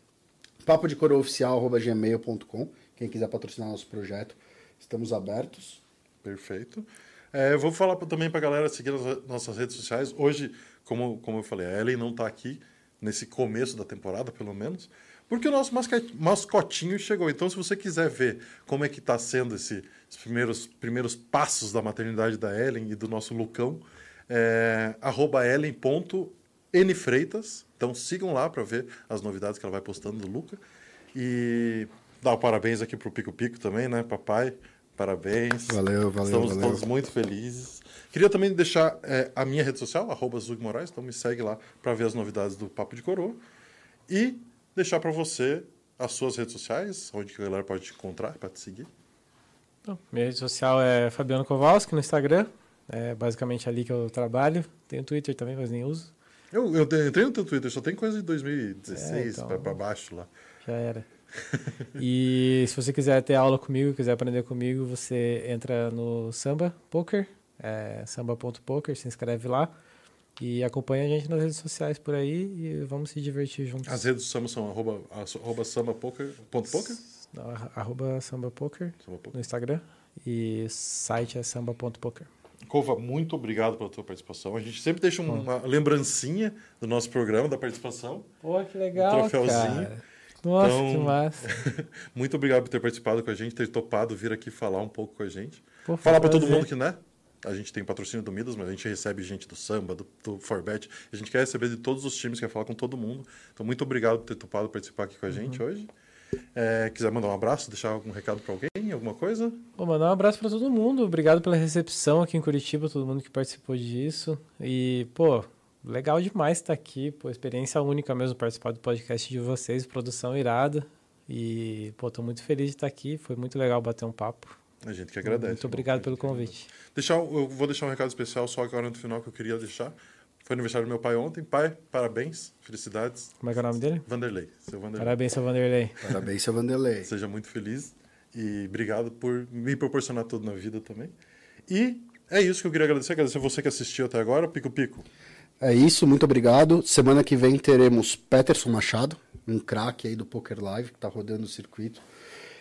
S4: papo de gmail.com. Quem quiser patrocinar nosso projeto, estamos abertos.
S2: Perfeito. É, eu vou falar também para a galera seguir as nossas redes sociais. Hoje, como, como eu falei, a Ellen não está aqui nesse começo da temporada, pelo menos, porque o nosso mascotinho chegou. Então, se você quiser ver como é que está sendo esse, esses primeiros, primeiros passos da maternidade da Ellen e do nosso Lucão, é, ellen.nfreitas. Então, sigam lá para ver as novidades que ela vai postando do Luca. E dar o parabéns aqui para o Pico Pico também, né, papai? Parabéns.
S4: Valeu, valeu.
S2: Estamos
S4: valeu.
S2: todos muito felizes. Queria também deixar é, a minha rede social, arroba Zug Moraes, então me segue lá para ver as novidades do Papo de Coroa. E deixar para você as suas redes sociais, onde que a galera pode te encontrar para te seguir.
S3: Então, minha rede social é Fabiano Kowalski no Instagram. É basicamente ali que eu trabalho. Tenho Twitter também, mas nem uso.
S2: Eu, eu entrei no teu Twitter, só tem coisa de 2016 é, então, para baixo lá.
S3: Já era. (laughs) e se você quiser ter aula comigo, quiser aprender comigo, você entra no Samba Poker, é, samba.poker, se inscreve lá e acompanha a gente nas redes sociais por aí e vamos se divertir juntos.
S2: As redes do Samba são arroba, arroba sambapoker, ponto poker?
S3: Não, arroba sambapoker no Instagram e site é samba.poker.
S2: Cova, muito obrigado pela tua participação. A gente sempre deixa uma lembrancinha do nosso programa, da participação.
S3: Pô, que legal, um troféuzinho. Cara. Nossa, então, que massa. (laughs)
S2: muito obrigado por ter participado com a gente, ter topado vir aqui falar um pouco com a gente. Pô, falar para todo mundo que, né? A gente tem patrocínio do Midas, mas a gente recebe gente do Samba, do, do Forbet. A gente quer receber de todos os times, quer falar com todo mundo. Então, muito obrigado por ter topado participar aqui com a gente uhum. hoje. É, quiser mandar um abraço, deixar algum recado para alguém, alguma coisa?
S3: Vou mandar um abraço para todo mundo. Obrigado pela recepção aqui em Curitiba, todo mundo que participou disso. E, pô, legal demais estar aqui, pô, experiência única mesmo participar do podcast de vocês, produção irada. E, pô, tô muito feliz de estar aqui, foi muito legal bater um papo.
S2: A gente que agradece.
S3: Muito obrigado pelo convite.
S2: Deixar, eu vou deixar um recado especial só agora no final que eu queria deixar. Foi aniversário do meu pai ontem. Pai, parabéns, felicidades.
S3: Como é que é o nome dele?
S2: Vanderlei. Seu Vanderlei.
S3: Parabéns, seu Vanderlei.
S4: Parabéns, seu Vanderlei. (laughs)
S2: Seja muito feliz e obrigado por me proporcionar tudo na vida também. E é isso que eu queria agradecer. Agradecer você que assistiu até agora. Pico Pico.
S4: É isso, muito obrigado. Semana que vem teremos Peterson Machado, um craque aí do Poker Live, que está rodando o circuito.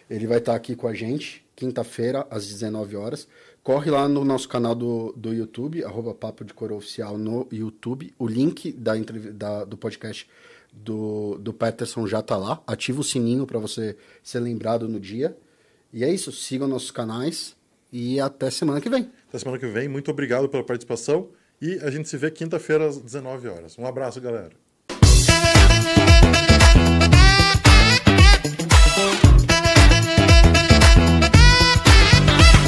S4: Ele vai estar tá aqui com a gente, quinta-feira, às 19 horas. Corre lá no nosso canal do, do YouTube, arroba Papo de Coro Oficial no YouTube. O link da, da, do podcast do, do Peterson já está lá. Ativa o sininho para você ser lembrado no dia. E é isso, sigam nossos canais e até semana que vem.
S2: Até semana que vem, muito obrigado pela participação e a gente se vê quinta-feira às 19 horas. Um abraço, galera.